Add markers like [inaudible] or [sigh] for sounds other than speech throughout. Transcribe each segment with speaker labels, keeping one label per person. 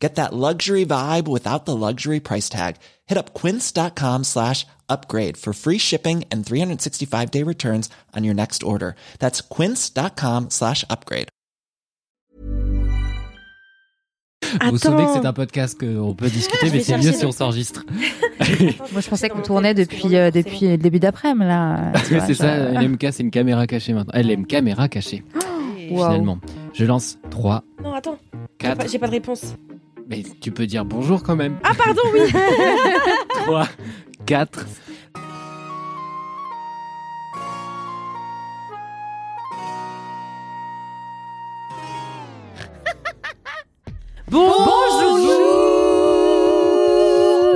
Speaker 1: Get that luxury vibe without the luxury price tag. Hit up quince.com slash upgrade for free shipping and 365 day returns on your next order. That's quince.com slash upgrade.
Speaker 2: Vous vous souvenez que c'est un podcast qu'on peut discuter, [laughs] mais c'est mieux si on s'enregistre. [laughs]
Speaker 3: Moi, je pensais qu'on tournait depuis, euh, depuis le début d'après-midi, là. [laughs]
Speaker 2: C'est ça, LMK, c'est une caméra cachée maintenant. Elle aime caméra cachée,
Speaker 3: Wow.
Speaker 2: finalement. Je lance 3,
Speaker 4: Non, attends, j'ai
Speaker 2: 4.
Speaker 4: pas, j'ai pas de réponse.
Speaker 2: Mais tu peux dire bonjour quand même.
Speaker 4: Ah, pardon, oui [laughs]
Speaker 2: 3, 4. Bonjour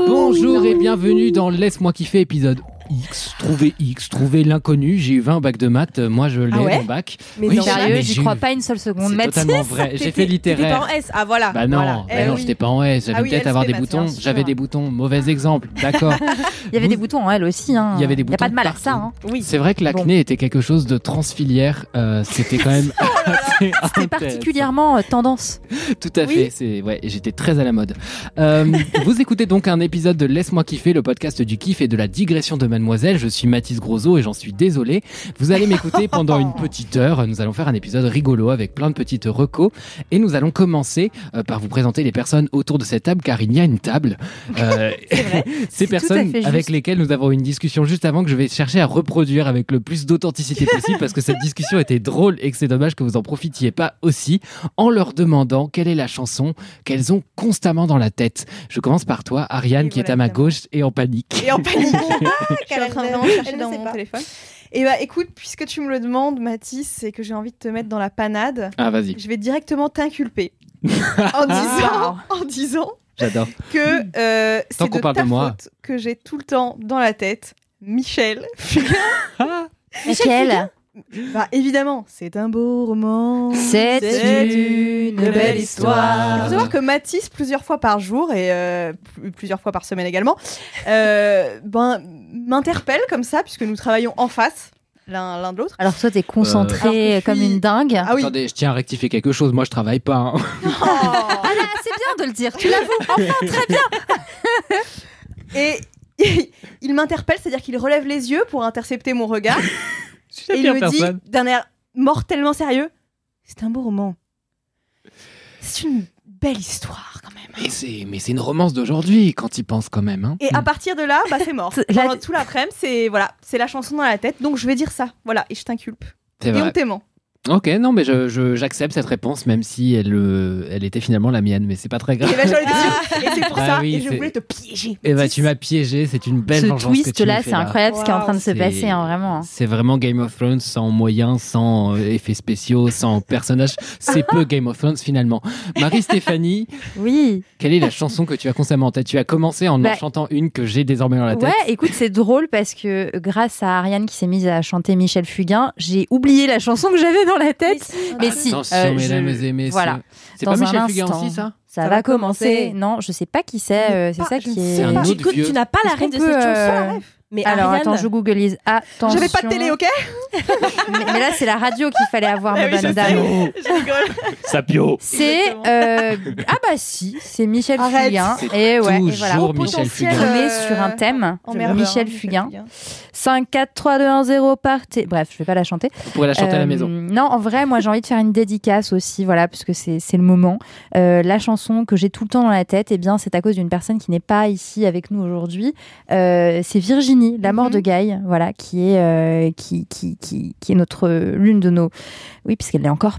Speaker 2: Bonjour et bienvenue dans Laisse-moi kiffer épisode X, trouver X, trouver l'inconnu. J'ai eu 20 au bac de maths, moi je l'ai
Speaker 4: Ah ouais
Speaker 2: mon bac.
Speaker 4: Mais
Speaker 2: Oui,
Speaker 3: Sérieux, j'y crois
Speaker 2: eu-
Speaker 3: pas une seule seconde.
Speaker 2: C'est totalement [laughs] vrai. J'ai fait littéraire.
Speaker 4: Pas en S, ah voilà.
Speaker 2: Bah non,
Speaker 4: voilà.
Speaker 2: bah
Speaker 4: Eh
Speaker 2: non,
Speaker 4: oui.
Speaker 2: j'étais pas en S. J'avais
Speaker 4: Ah oui,
Speaker 2: peut-être avoir des
Speaker 4: maths,
Speaker 2: boutons. J'avais des boutons. Mauvais exemple. D'accord. [laughs]
Speaker 3: il y avait
Speaker 2: Vous-
Speaker 3: des boutons en elle aussi. Hein.
Speaker 2: Il y avait des
Speaker 3: Il y a pas
Speaker 2: boutons
Speaker 3: de mal à ça. Hein.
Speaker 4: Oui.
Speaker 2: C'est vrai que l'acné était quelque chose de transfilière. euh, C'était quand même [laughs] assez
Speaker 3: C'était particulièrement euh, tendance.
Speaker 2: Tout à fait. C'est ouais. J'étais très à la mode. Euh, vous écoutez donc un épisode de Laisse-moi kiffer, le podcast du kiff et de la digression de Mademoiselle. Je suis Mathis Grosso et j'en suis désolé. Vous allez m'écouter pendant une petite heure. Nous allons faire un épisode rigolo avec plein de petites recos et nous allons commencer euh, par vous présenter les personnes autour de cette table car il y a une table. [laughs] Euh, [laughs] Ces personnes avec lesquelles nous avons une discussion juste avant que je vais chercher à reproduire avec le plus d'authenticité possible parce que cette discussion était drôle et que c'est dommage que vous en profitiez pas aussi en leur demandant quelle est la chanson qu'elles ont constamment dans la tête. Je commence par toi, Ariane,
Speaker 4: Et
Speaker 2: qui est à ma gauche et en panique.
Speaker 4: Et en panique. [laughs]
Speaker 5: Je suis en train vraiment de chercher dans mon
Speaker 4: pas.
Speaker 5: téléphone. Et bah écoute, puisque tu me le demandes, Mathis, c'est que j'ai envie de te mettre dans la panade.
Speaker 2: Ah, vas-y,
Speaker 5: Je vais directement t'inculper [laughs] en disant, en disant
Speaker 2: j'adore.
Speaker 5: que euh,
Speaker 2: Tant
Speaker 5: c'est
Speaker 2: qu'on
Speaker 5: de
Speaker 2: parle
Speaker 5: ta
Speaker 2: de moi.
Speaker 5: faute que j'ai tout le temps dans la tête Michel. [laughs]
Speaker 3: Laquelle
Speaker 5: bah évidemment, c'est un beau roman.
Speaker 3: C'est une belle
Speaker 5: Il
Speaker 3: histoire.
Speaker 5: faut savoir que Mathis, plusieurs fois par jour et euh, pl- plusieurs fois par semaine également, euh, ben, m'interpelle comme ça, puisque nous travaillons en face, l'un l'un de l'autre.
Speaker 3: Alors toi, t'es concentré
Speaker 5: je
Speaker 3: comme
Speaker 5: suis-
Speaker 3: une dingue.
Speaker 5: Ah oui.
Speaker 2: Attendez, je tiens à rectifier quelque chose. Moi, je travaille pas. hein.
Speaker 3: Ah là, c'est bien de le dire. Tu l'avoues. Enfin, très bien.
Speaker 5: Et [laughs] il m'interpelle, c'est-à-dire qu'il relève les yeux pour intercepter mon regard.
Speaker 2: Je suis la
Speaker 5: et il
Speaker 2: pire
Speaker 5: me
Speaker 2: personne.
Speaker 5: dit d'un air mortellement sérieux C'est un beau roman. C'est une belle histoire quand même.
Speaker 2: Mais c'est, mais c'est une romance d'aujourd'hui quand il pense quand même. Hein.
Speaker 5: Et à partir de là, bah, c'est mort. [laughs] Pendant tout l'après-midi, c'est voilà, c'est la chanson dans la tête. Donc je vais dire ça. Voilà, et je t'inculpe. Et
Speaker 2: vrai.
Speaker 5: on t'aimant.
Speaker 2: Ok, non, mais je, je- j'accepte cette réponse, même si elle, euh, elle était finalement la mienne, mais c'est pas très grave.
Speaker 5: Et ben sûre. Et c'est pour
Speaker 2: Ah
Speaker 5: ça.
Speaker 2: oui,
Speaker 5: et je voulais te piéger.
Speaker 2: Et bah,
Speaker 5: Mathis.
Speaker 2: tu m'as piégé, c'est une belle
Speaker 3: Ce
Speaker 2: vengeance que tu
Speaker 3: twist
Speaker 2: me
Speaker 3: là,
Speaker 2: fais
Speaker 3: c'est incroyable ce qui est en train de se passer, hein, vraiment.
Speaker 2: C'est vraiment Game of Thrones sans moyens, sans euh, effets spéciaux, sans personnages. C'est peu Game of Thrones finalement. Marie-Stéphanie,
Speaker 3: Oui.
Speaker 2: quelle est la chanson que tu as constamment en tête? Tu as commencé en en
Speaker 3: Bah,
Speaker 2: chantant une que j'ai désormais dans la tête.
Speaker 3: Ouais, écoute, c'est drôle parce que grâce à Ariane qui s'est mise à chanter Michel Fugain, j'ai oublié la chanson que j'avais dans la tête. Mais si,
Speaker 2: Attention,
Speaker 3: euh,
Speaker 2: mesdames
Speaker 3: je-
Speaker 2: et messieurs.
Speaker 3: voilà.
Speaker 2: C'est
Speaker 3: Dans
Speaker 2: pas
Speaker 3: un
Speaker 2: Michel Fugain
Speaker 3: instant.
Speaker 2: aussi, ça?
Speaker 3: Ça, va commencer. Non, je sais pas qui c'est. euh, c'est ça qui est.
Speaker 2: un autre
Speaker 4: Tu, écoutes,
Speaker 2: vieux.
Speaker 4: tu n'as pas la
Speaker 3: qu'on
Speaker 4: de cette chanson
Speaker 3: euh,
Speaker 4: Mais
Speaker 3: Alors
Speaker 4: Ariane,
Speaker 3: attends, je googlise. Attention.
Speaker 5: J'avais pas de télé, ok [laughs]
Speaker 3: mais, mais là, c'est la radio qu'il fallait avoir,
Speaker 5: Ah
Speaker 3: ma
Speaker 5: oui,
Speaker 3: dame.
Speaker 5: Je [laughs] rigole.
Speaker 2: Sapio
Speaker 3: C'est euh, ah bah si, c'est Michel
Speaker 5: Arrête.
Speaker 3: Fugain
Speaker 2: C'est
Speaker 3: et ouais, et
Speaker 2: toujours
Speaker 3: voilà.
Speaker 5: Au
Speaker 2: Michel Fugain.
Speaker 3: On est
Speaker 5: euh,
Speaker 3: sur un thème. Michel
Speaker 5: hein,
Speaker 3: Fugain. 5 4 3 2 1 0 partez. Bref, je vais pas la chanter.
Speaker 2: Vous pourrez la chanter à la
Speaker 3: Euh,
Speaker 2: maison.
Speaker 3: Non, en vrai, moi j'ai envie de faire une dédicace aussi, voilà, puisque c'est c'est le moment. Euh, la chanson que j'ai tout le temps dans la tête, eh bien, c'est à cause d'une personne qui n'est pas ici avec nous aujourd'hui. Euh, c'est Virginie, la mort
Speaker 5: Mhm.
Speaker 3: de Guy, voilà, qui est euh, qui, qui, qui, qui est notre l'une de nos, oui, puisqu'elle est encore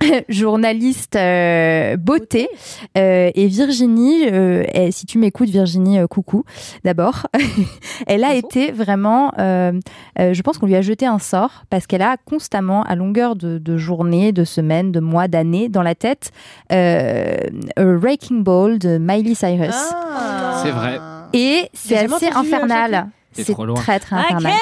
Speaker 3: [laughs] journaliste euh, beauté Euh, et Virginie euh, elle- si tu m'écoutes Virginie euh, coucou d'abord [laughs] elle a été vraiment euh, euh, je pense qu'on lui a jeté un sort parce qu'elle a constamment à longueur de, de journées de semaines de mois d'années dans la tête euh, A Wrecking Ball de Miley Cyrus
Speaker 5: Ah.
Speaker 2: C'est vrai.
Speaker 3: et c'est assez
Speaker 4: euh,
Speaker 3: infernal
Speaker 2: C'est trop loin.
Speaker 3: très très
Speaker 4: I
Speaker 3: infernal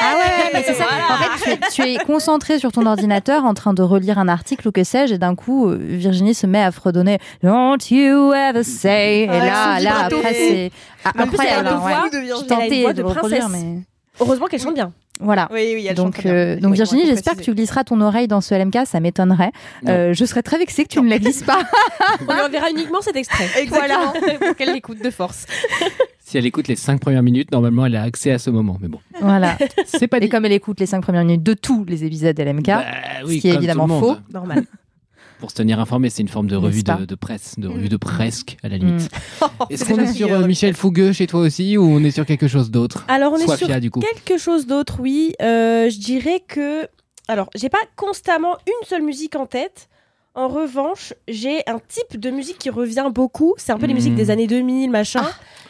Speaker 3: Ah ouais, mais c'est ça. En fait, tu es, tu es concentré sur ton ordinateur en train de relire un article ou que sais-je, et d'un coup, euh, Virginie se met à fredonner Don't you ever say. Et là, là, après, c'est ah, incroyable.
Speaker 4: une
Speaker 3: hein, ouais.
Speaker 4: voix
Speaker 5: de
Speaker 3: Je tentais de reproduire,
Speaker 4: princesse.
Speaker 3: mais
Speaker 4: Heureusement qu'elle chante bien.
Speaker 3: voilà.
Speaker 5: Oui, oui, elle
Speaker 3: Donc, euh, donc Virginie, j'espère que tu glisseras ton oreille dans ce LMK, ça m'étonnerait. Euh, je serais très vexée que tu ne la glisses pas. [laughs]
Speaker 4: On enverra uniquement cet extrait.
Speaker 5: Exactement.
Speaker 4: Voilà, [laughs] pour qu'elle l'écoute de force. [laughs]
Speaker 2: Si elle écoute les 5 premières minutes, normalement, elle a accès à ce moment. Mais bon,
Speaker 3: voilà.
Speaker 2: c'est pas
Speaker 3: Et comme elle écoute les cinq premières minutes de tous les épisodes LMK,
Speaker 2: Bah oui,
Speaker 3: ce qui est évidemment
Speaker 2: monde.
Speaker 4: Normal. [laughs]
Speaker 2: Pour se tenir informé, c'est une forme de revue de, de presse, de revue de presque, à la limite.
Speaker 3: Mm. [laughs]
Speaker 2: Est-ce
Speaker 5: C'est
Speaker 2: qu'on est sur euh, Michel Fougueux chez toi aussi ou on est sur quelque chose d'autre
Speaker 4: Alors, on est sur
Speaker 2: Fia, du coup.
Speaker 4: quelque chose d'autre, oui. Euh, je dirais que. Alors, j'ai pas constamment une seule musique en tête. En revanche, j'ai un type de musique qui revient beaucoup. C'est un peu les
Speaker 2: Hmm.
Speaker 4: musiques des années 2000, machin.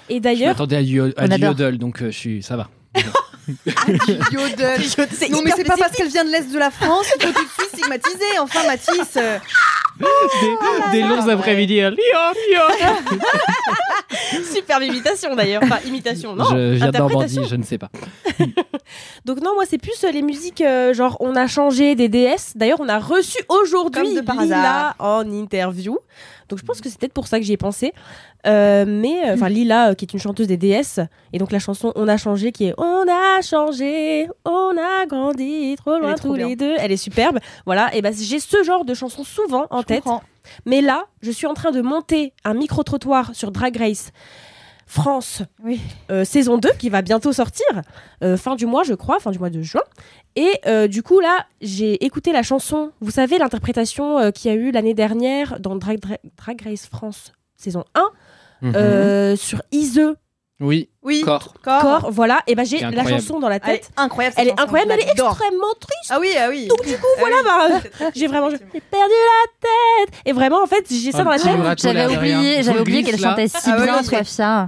Speaker 4: Et
Speaker 2: Je
Speaker 4: d'ailleurs,
Speaker 2: m'attendais à du, à yodel, donc euh, je suis, ça va. [laughs] [laughs]
Speaker 5: Yodel.
Speaker 4: c'est
Speaker 5: Non, mais c'est pas parce qu'elle vient de l'Est de la France qu'il faut tout de suite stigmatiser. Enfin, Mathis. euh,
Speaker 2: Des, des longs
Speaker 5: ouais.
Speaker 2: après-midi. à Lyon, Lyon. [laughs]
Speaker 4: Superbe imitation d'ailleurs. Enfin, imitation, non.
Speaker 2: je viens de Normandie,
Speaker 4: interprétation.
Speaker 2: je ne sais pas. [laughs]
Speaker 4: Donc non, moi c'est plus euh, les musiques euh, genre on a changé des DS. D'ailleurs, on a reçu aujourd'hui
Speaker 5: Comme de par
Speaker 4: Lila
Speaker 5: hasard.
Speaker 4: en interview. Donc je pense que c'est peut-être pour ça que j'y ai pensé. Euh, mais euh, enfin Lila euh, qui est une chanteuse des DS et donc la chanson On a changé qui est On a changé, on a grandi trop loin
Speaker 5: trop
Speaker 4: tous
Speaker 5: bien.
Speaker 4: les deux. Elle est superbe. Voilà, et ben j'ai ce genre de chanson souvent en
Speaker 5: je
Speaker 4: tête.
Speaker 5: comprends.
Speaker 4: Mais là, je suis en train de monter un micro-trottoir sur Drag Race France
Speaker 5: Oui.
Speaker 4: euh, saison 2 qui va bientôt sortir, euh, fin du mois je crois, fin du mois de juin. Et euh, du coup là, j'ai écouté la chanson, vous savez l'interprétation euh, qu'il y a eu l'année dernière dans Drag, Dra- Drag Race France saison 1
Speaker 2: Mhm.
Speaker 4: euh, sur Ise
Speaker 2: Oui,
Speaker 5: Oui.
Speaker 2: corps.
Speaker 5: Corps.
Speaker 4: Corps, voilà, et ben j'ai la chanson dans la
Speaker 5: Elle est
Speaker 4: tête.
Speaker 5: incroyable.
Speaker 4: Elle est incroyable, elle est extrêmement triste.
Speaker 5: Ah oui, ah oui.
Speaker 4: Donc du coup,
Speaker 5: Ah
Speaker 4: voilà,
Speaker 5: oui.
Speaker 4: bah, [laughs] j'ai vraiment j'ai perdu la tête. Et vraiment en fait, j'ai ça dans la tête.
Speaker 3: J'avais oublié, j'avais oublié qu'elle chantait si
Speaker 5: Ah
Speaker 3: bien.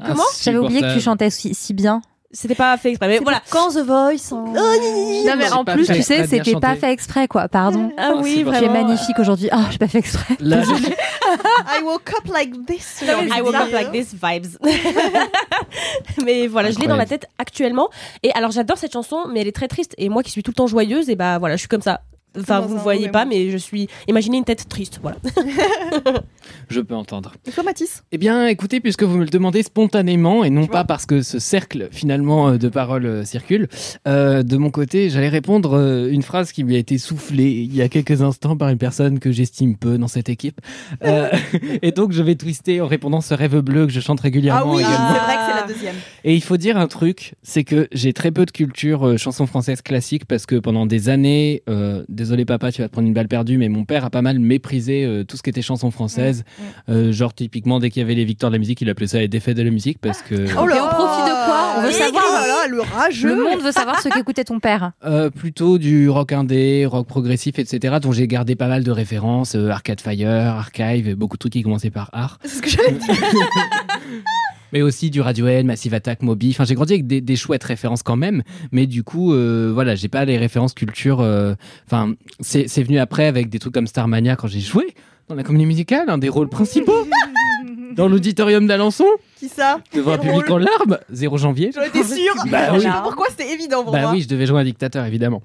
Speaker 4: Comment
Speaker 3: J'avais oublié que tu chantais si, si bien.
Speaker 4: C'était pas fait exprès, mais voilà.
Speaker 5: Quand The Voice. hein.
Speaker 3: Non mais en plus,
Speaker 2: fait
Speaker 3: tu sais, c'était pas fait exprès quoi. Pardon.
Speaker 4: Ah
Speaker 2: Oh,
Speaker 4: oui,
Speaker 2: c'est
Speaker 3: Tu
Speaker 4: vraiment.
Speaker 3: es magnifique aujourd'hui. Ah, j'ai pas fait exprès.
Speaker 2: Là, [laughs]
Speaker 5: I woke up like this.
Speaker 4: I woke up like this vibes. [laughs] mais voilà, je l'ai dans la tête actuellement. Et alors j'adore cette chanson, mais elle est très triste. Et moi qui suis tout le temps joyeuse, et bah voilà, je suis comme ça. Enfin, vous
Speaker 5: un
Speaker 4: voyez pas, mais je suis. Imaginez une tête triste, voilà. [laughs]
Speaker 2: je peux entendre.
Speaker 5: Et toi, Mathis?
Speaker 2: Eh bien, écoutez, puisque vous me le demandez spontanément et non pas parce que ce cercle finalement euh, de paroles euh, circule, euh, de mon côté, j'allais répondre euh, une phrase qui lui a été soufflée il y a quelques instants par une personne que j'estime peu dans cette équipe. Euh, [laughs] et donc, je vais twister en répondant ce rêve bleu que je chante
Speaker 5: Ah
Speaker 2: régulièrement
Speaker 5: oui, c'est vrai que c'est la deuxième.
Speaker 2: Et il faut dire un truc, c'est que j'ai très peu de culture euh, chanson française classique parce que pendant des années, euh, désolé papa, tu vas te prendre une balle perdue, mais mon père a pas mal méprisé euh, tout ce qui était chanson française. Euh, genre typiquement dès qu'il y avait les victoires de la musique, il appelait ça les défaites de la musique parce que
Speaker 5: Oh là
Speaker 3: Et on profite de quoi On veut savoir.
Speaker 5: oh là le rageux.
Speaker 3: Le monde veut savoir ce qu'écoutait ton père. [laughs]
Speaker 2: euh, plutôt du rock indé, rock progressif, etc. dont j'ai gardé pas mal de références, euh, Arcade Fire, Archive, et beaucoup de trucs qui commençaient par art.
Speaker 5: C'est ce que j'allais dire. [laughs]
Speaker 2: mais aussi du Radiohead, Massive Attack, Moby. Enfin, j'ai grandi avec des, des chouettes références quand même, mais du coup, euh, voilà, j'ai pas les références culture. euh, Enfin, c'est c'est venu après avec des trucs comme Starmania quand j'ai joué dans la comédie musicale, un des rôles principaux [laughs] dans l'auditorium d'Alençon,
Speaker 5: Qui ça
Speaker 2: devant un public en larmes, 0 janvier.
Speaker 5: J'en étais sûre. [laughs]
Speaker 2: Bah oui.
Speaker 5: pas pourquoi c'était évident pour
Speaker 2: Bah
Speaker 5: moi.
Speaker 2: oui, je devais jouer un dictateur, évidemment.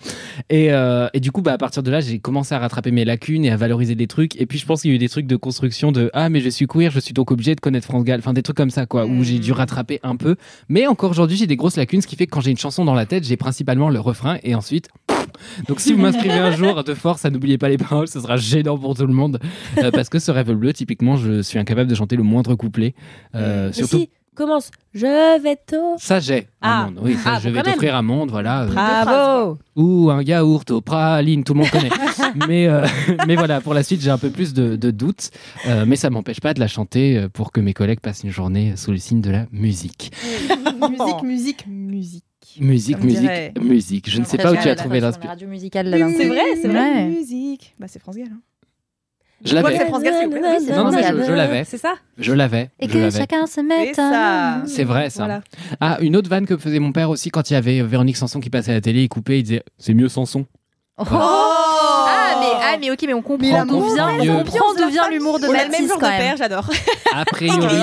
Speaker 2: Et, euh, et du coup, bah, à partir de là, j'ai commencé à rattraper mes lacunes et à valoriser des trucs. Et puis, je pense qu'il y a eu des trucs de construction de Ah, mais je suis queer, je suis donc obligé de connaître France Gall. Enfin, des trucs comme ça, quoi, où j'ai dû rattraper un peu. Mais encore aujourd'hui, j'ai des grosses lacunes, ce qui fait que quand j'ai une chanson dans la tête, j'ai principalement le refrain et ensuite. Donc, si vous m'inscrivez un jour de force à n'oubliez pas les paroles, ce sera gênant pour tout le monde. Euh, parce que ce rêve bleu, typiquement, je suis incapable de chanter le moindre couplet. Euh.
Speaker 4: Si, commence. Je vais t'offrir.
Speaker 2: Ça, j'ai
Speaker 4: Ah.
Speaker 2: un monde. Oui, ça,
Speaker 4: Ah,
Speaker 2: je
Speaker 4: bon,
Speaker 2: vais
Speaker 4: quand
Speaker 2: t'offrir un monde, voilà. euh,
Speaker 4: Bravo.
Speaker 2: ou un yaourt au praline, tout le monde connaît. [laughs] mais, euh, [laughs] mais voilà, pour la suite, j'ai un peu plus de, de doutes, euh, mais ça m'empêche pas de la chanter euh, pour que mes collègues passent une journée sous le signe de la musique. [laughs]
Speaker 5: musique, musique, musique.
Speaker 2: Musique, musique,
Speaker 5: dirait-
Speaker 2: musique. Je ne sais pas où tu as trouvé l'inspiration.
Speaker 4: C'est vrai, c'est vrai.
Speaker 5: Musique. Bah, c'est France Gall. hein.
Speaker 2: Je l'avais,
Speaker 5: c'est France Gall, s'il vous plaît. Oui, c'est
Speaker 2: Non, non, mais
Speaker 3: France
Speaker 2: je, je l'avais,
Speaker 4: C'est ça
Speaker 2: je l'avais,
Speaker 3: Et
Speaker 2: je
Speaker 3: que
Speaker 2: l'avais.
Speaker 3: chacun se
Speaker 5: C'est
Speaker 3: mette.
Speaker 5: ça.
Speaker 2: C'est vrai ça.
Speaker 4: Voilà.
Speaker 2: Ah, une autre vanne que faisait mon père aussi quand il y avait Véronique Sanson qui passait à la télé, il coupait, il disait c'est mieux Sanson.
Speaker 3: Oh, Ah, mais, ah, mais ok, mais on comprend
Speaker 5: Mais
Speaker 3: d'où vient, on comprend d'où vient l'humour de
Speaker 4: On a le même
Speaker 3: Mathis
Speaker 4: genre de
Speaker 3: quand même.
Speaker 4: père, j'adore. [laughs]
Speaker 2: A priori,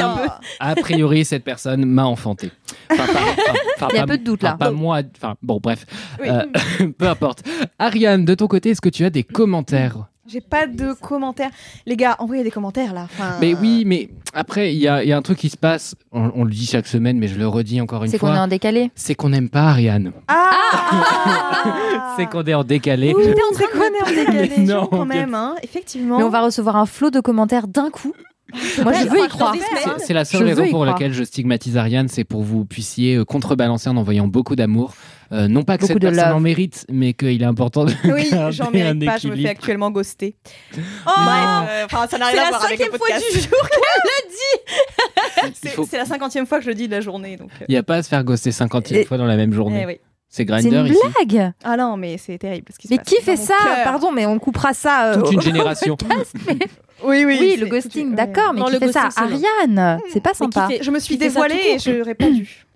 Speaker 2: a priori, cette personne m'a enfanté. Enfin, pas- enfin, enfin,
Speaker 3: Il y a
Speaker 2: pas-
Speaker 3: peu de doute, là.
Speaker 2: Pas moi. Enfin, bon, bref.
Speaker 5: Oui.
Speaker 2: Euh, [laughs] peu importe. Ariane, de ton côté, est-ce que tu as des commentaires
Speaker 5: J'ai pas de commentaires. Les gars, envoyez des commentaires là. Enfin,
Speaker 2: Mais oui, mais après, il y a, il y a un truc qui se passe. On, on le dit chaque semaine, mais je le redis encore une
Speaker 3: C'est qu'on est
Speaker 2: fois.
Speaker 3: en décalé.
Speaker 2: C'est qu'on n'aime pas Ariane.
Speaker 5: Ah, [laughs]
Speaker 2: C'est qu'on est en décalé.
Speaker 5: Oui, de connaître en décalé. Non, quand même, hein. effectivement.
Speaker 3: Mais on va recevoir un flot de commentaires d'un coup. Moi, je veux y croire.
Speaker 2: C'est- la seule
Speaker 3: Je
Speaker 2: raison pour
Speaker 3: croire.
Speaker 2: laquelle je stigmatise Ariane, c'est pour que vous puissiez euh, contrebalancer en envoyant beaucoup d'amour. Euh, non pas que
Speaker 3: Beaucoup
Speaker 2: cette
Speaker 3: de
Speaker 2: personne
Speaker 3: love.
Speaker 2: en mérite, mais qu'il est important de
Speaker 5: Oui,
Speaker 2: garder [laughs]
Speaker 5: j'en
Speaker 2: un
Speaker 5: mérite pas, je me fais
Speaker 2: équilibre.
Speaker 5: actuellement ghoster.
Speaker 4: Oh,
Speaker 5: euh, enfin, ça n'a
Speaker 4: c'est
Speaker 5: rien à [laughs]
Speaker 4: la
Speaker 5: voir avec le
Speaker 4: cinquième fois
Speaker 5: podcast.
Speaker 4: du jour
Speaker 2: Il
Speaker 5: C'est
Speaker 2: faut-
Speaker 5: c'est la cinquantième fois que je le dis de la journée. Donc, euh,
Speaker 2: il n'y a pas à se faire ghoster 50
Speaker 3: Et-
Speaker 2: fois dans la même journée.
Speaker 5: eh oui.
Speaker 2: C'est
Speaker 3: C'est
Speaker 2: Grinder
Speaker 3: une
Speaker 2: ici.
Speaker 3: blague.
Speaker 5: Ah non, mais c'est terrible. ce qui se
Speaker 3: Mais
Speaker 5: passe
Speaker 3: qui
Speaker 5: dans
Speaker 3: fait
Speaker 5: mon
Speaker 3: ça
Speaker 5: cœur.
Speaker 3: Pardon, mais on coupera ça. euh,
Speaker 2: Toute une [laughs]
Speaker 3: au-
Speaker 2: génération.
Speaker 5: Oui, oui.
Speaker 3: Oui,
Speaker 5: c'est-
Speaker 3: le ghosting,
Speaker 5: ouais.
Speaker 3: d'accord, mais
Speaker 4: Non,
Speaker 3: qui
Speaker 4: le
Speaker 3: fait ça
Speaker 4: ghosting,
Speaker 3: Ariane C'est pas sympa.
Speaker 4: fait-
Speaker 5: Je me suis
Speaker 4: Qui fait ça
Speaker 5: dévoilée
Speaker 4: tout
Speaker 5: et je répondu.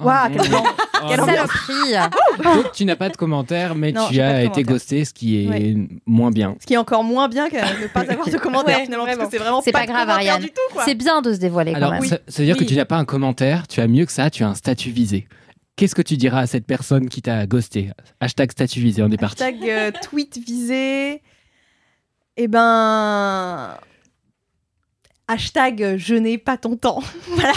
Speaker 2: Oh
Speaker 5: Waouh,
Speaker 2: non.
Speaker 5: quel blanc. [laughs] Quelle ambiance.
Speaker 3: Saloperie.
Speaker 2: Donc tu n'as pas de commentaires, mais
Speaker 5: Non,
Speaker 2: tu
Speaker 5: j'ai pas
Speaker 2: as été
Speaker 5: commentaires.
Speaker 2: ghosté, ce qui est moins bien.
Speaker 5: Ce qui est encore moins bien que ne pas avoir de [laughs] commentaires
Speaker 4: Ouais,
Speaker 5: finalement,
Speaker 4: vraiment.
Speaker 5: parce que c'est vraiment
Speaker 3: C'est pas
Speaker 5: de
Speaker 3: grave,
Speaker 5: commentaires
Speaker 3: Ariane.
Speaker 5: du tout, quoi.
Speaker 3: C'est bien de se dévoiler quand
Speaker 2: Alors,
Speaker 3: même.
Speaker 2: ça, ça veut dire que tu n'as pas un commentaire, tu as mieux que ça, tu as un statut visé. Qu'est-ce que tu diras à cette personne qui t'a ghosté? Hashtag statut visé, on est parti.
Speaker 5: Hashtag euh, tweet visé. Eh ben. Hashtag euh, je n'ai pas ton temps. [laughs] voilà.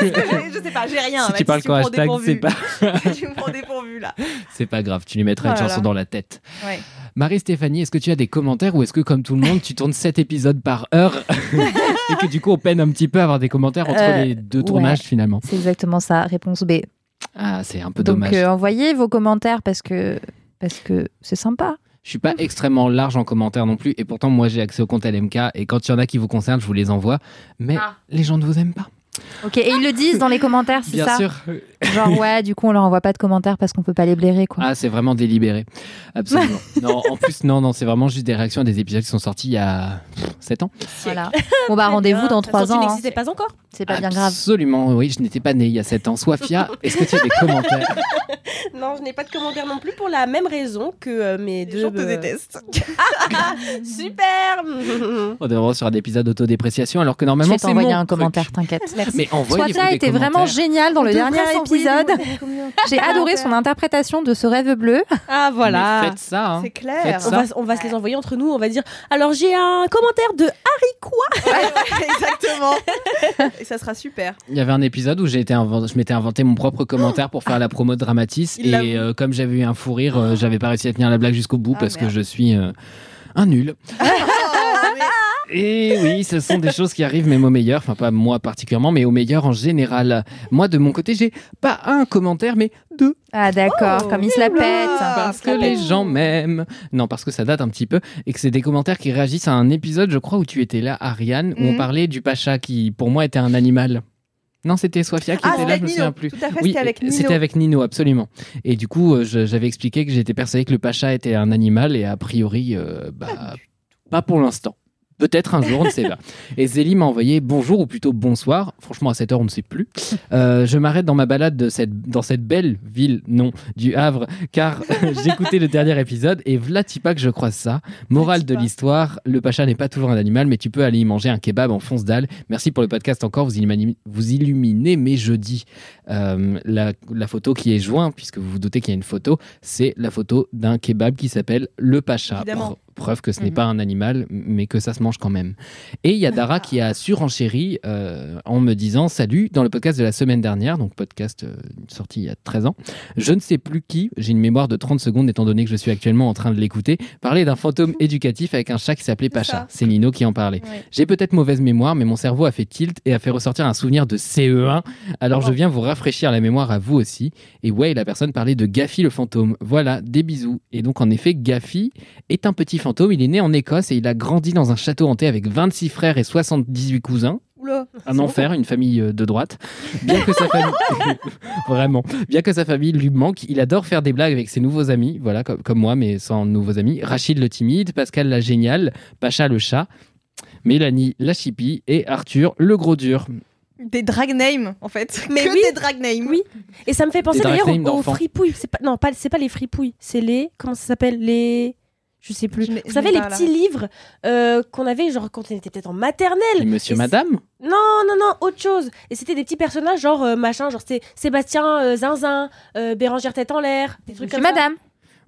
Speaker 5: j'ai. je sais pas, j'ai rien.
Speaker 2: Si tu parles
Speaker 5: prends
Speaker 2: hashtag, c'est pas, [laughs]
Speaker 5: tu me prends dépourvu là.
Speaker 2: c'est pas grave, tu lui mettras une
Speaker 5: Oh là
Speaker 2: chanson dans la tête.
Speaker 5: Ouais.
Speaker 2: Marie-Stéphanie, est-ce que tu as des commentaires ou est-ce que, comme tout le monde, tu tournes 7 épisodes par heure [laughs] et que du coup, on peine un petit peu à avoir des commentaires entre
Speaker 3: Euh,
Speaker 2: les deux tournages finalement?
Speaker 3: C'est exactement ça. Réponse B.
Speaker 2: Ah, c'est un peu
Speaker 3: Donc
Speaker 2: dommage.
Speaker 3: euh, envoyez vos commentaires parce que parce que c'est sympa.
Speaker 2: Je suis pas extrêmement large en commentaires non plus et pourtant, moi, j'ai accès au compte LMK et quand il y en a qui vous concernent, je vous les envoie. Mais
Speaker 3: Ah.
Speaker 2: les gens ne vous aiment pas.
Speaker 3: Ok, et ils le disent dans les commentaires, c'est
Speaker 2: Bien
Speaker 3: ça
Speaker 2: sûr.
Speaker 3: Genre [laughs] ouais, du coup on leur envoie pas de commentaires parce qu'on peut pas les blairer quoi.
Speaker 2: Ah, c'est vraiment délibéré. Absolument. [laughs] non, en plus, non, non, c'est vraiment juste des réactions à des épisodes qui sont sortis il y a 7 ans.
Speaker 3: Voilà. Bon bah rendez-vous dans
Speaker 4: Ça
Speaker 3: 3
Speaker 4: sent
Speaker 3: ans.
Speaker 4: qu'il
Speaker 3: hein.
Speaker 4: n'existait pas encore.
Speaker 3: C'est pas bien grave.
Speaker 2: Absolument, oui, je n'étais pas né il y a 7 ans. Swafia, [laughs] est-ce que tu as des commentaires
Speaker 4: Non, je n'ai pas de commentaire non plus pour la même raison que euh, mes
Speaker 5: Les
Speaker 4: deux.
Speaker 5: gens te
Speaker 4: euh,
Speaker 5: détestent. [laughs]
Speaker 4: Super
Speaker 2: On est vraiment sur un épisode d'autodépréciation alors que
Speaker 3: Je
Speaker 2: normalement
Speaker 3: vais
Speaker 2: c'est
Speaker 3: t'envoyer un
Speaker 2: truc.
Speaker 3: commentaire, t'inquiète. [laughs]
Speaker 2: Mais envoyez
Speaker 3: Swafia était vraiment génial dans le dernier épisode. J'ai adoré son interprétation de ce rêve bleu.
Speaker 4: Ah voilà.
Speaker 2: Faites ça. hein.
Speaker 5: C'est clair.
Speaker 2: Faites
Speaker 4: On
Speaker 2: ça.
Speaker 4: va, on va se les envoyer entre nous. On va dire alors j'ai un commentaire de Harry quoi
Speaker 5: Ouais, ouais, exactement. Et ça sera super.
Speaker 2: Il y avait un épisode où j'ai été je m'étais inventé mon propre commentaire pour faire la promo de Dramatis
Speaker 5: Il
Speaker 2: et euh, comme j'avais eu un fou rire, euh, j'avais pas réussi à tenir la blague jusqu'au bout
Speaker 5: Ah,
Speaker 2: parce que je suis euh, un nul. [laughs] Et oui, ce sont des choses qui arrivent même au meilleur, enfin pas moi particulièrement, mais au meilleur en général. Moi de mon côté, j'ai pas un commentaire, mais deux.
Speaker 3: Ah d'accord,
Speaker 4: Oh.
Speaker 3: comme il se la pète.
Speaker 2: Parce que les gens m'aiment. Non, parce que ça date un petit peu et que c'est des commentaires qui réagissent à un épisode, je crois, où tu étais là, Ariane, où on
Speaker 5: Mhm.
Speaker 2: parlait du pacha qui, pour moi, était un animal. Non, c'était Sofia qui
Speaker 5: Ah,
Speaker 2: était là, je me
Speaker 5: Nino.
Speaker 2: souviens plus.
Speaker 5: Tout à fait,
Speaker 2: Oui,
Speaker 5: c'était avec Nino.
Speaker 2: c'était avec Nino, absolument. Et du coup, euh, j'avais expliqué que j'étais persuadé que le pacha était un animal et a priori, euh, bah, pas pour l'instant. Peut-être un jour, on ne sait pas. Et Zélie m'a envoyé bonjour ou plutôt bonsoir. Franchement, à cette heure, on ne sait plus. Euh, je m'arrête dans ma balade de cette, dans cette belle ville, non, du Havre, car [laughs] j'écoutais le dernier épisode et vlatipa que je croise ça. Morale de l'histoire, le pacha n'est pas toujours un animal, mais tu peux aller y manger un kebab en fonce dalle. Merci pour le podcast encore, vous, illumini- vous illuminez mes jeudis. Euh, la, la photo qui est jointe, puisque vous vous doutez qu'il y a une photo, c'est la photo d'un kebab qui s'appelle le pacha.
Speaker 5: Évidemment.
Speaker 2: Pre- Preuve que ce n'est
Speaker 3: Mhm.
Speaker 2: pas un animal, mais que ça se mange quand même. Et il y a Dara qui a surenchéri euh, en me disant Salut, dans le podcast de la semaine dernière, donc podcast euh, sorti il y a 13 ans, je ne sais plus qui, j'ai une mémoire de 30 secondes étant donné que je suis actuellement en train de l'écouter, parlait d'un fantôme éducatif avec un chat qui s'appelait Pacha. C'est Nino qui en parlait.
Speaker 5: Ouais.
Speaker 2: J'ai peut-être mauvaise mémoire, mais mon cerveau a fait tilt et a fait ressortir un souvenir de CE1. Alors je viens vous rafraîchir la mémoire à vous aussi. Et ouais, la personne parlait de Gaffy le fantôme. Voilà, des bisous. Et donc en effet, Gaffy est un petit fantôme. Il est né en Écosse et il a grandi dans un château hanté avec 26 frères et 78 cousins.
Speaker 5: Oula.
Speaker 2: Un enfer, une famille euh, de droite. Bien que sa famille, [laughs] vraiment, bien que sa famille lui manque, il adore faire des blagues avec ses nouveaux amis, voilà, comme, comme moi, mais sans nouveaux amis. Rachid le timide, Pascal la géniale, Pacha le chat, Mélanie la chippie et Arthur le gros dur.
Speaker 5: Des drag names, en fait. [laughs]
Speaker 4: Mais
Speaker 5: que
Speaker 4: oui.
Speaker 5: des drag names.
Speaker 4: Oui. Et ça me fait penser
Speaker 2: Des
Speaker 4: d'ailleurs aux, aux fripouilles. C'est pas, non, pas, c'est pas les fripouilles. C'est les. Comment ça s'appelle? Les. Je sais plus.
Speaker 5: Je
Speaker 4: Vous savez, les petits livres euh, qu'on avait, genre quand on était peut-être en
Speaker 2: Et
Speaker 4: maternelle.
Speaker 2: Monsieur,
Speaker 4: Et
Speaker 2: madame
Speaker 4: Non, non, non, autre chose. Et c'était des petits personnages, genre euh, machin, genre c'était Sébastien euh, Zinzin, euh, Bérangère Tête en l'air, des trucs
Speaker 3: Monsieur
Speaker 4: comme
Speaker 3: Madame.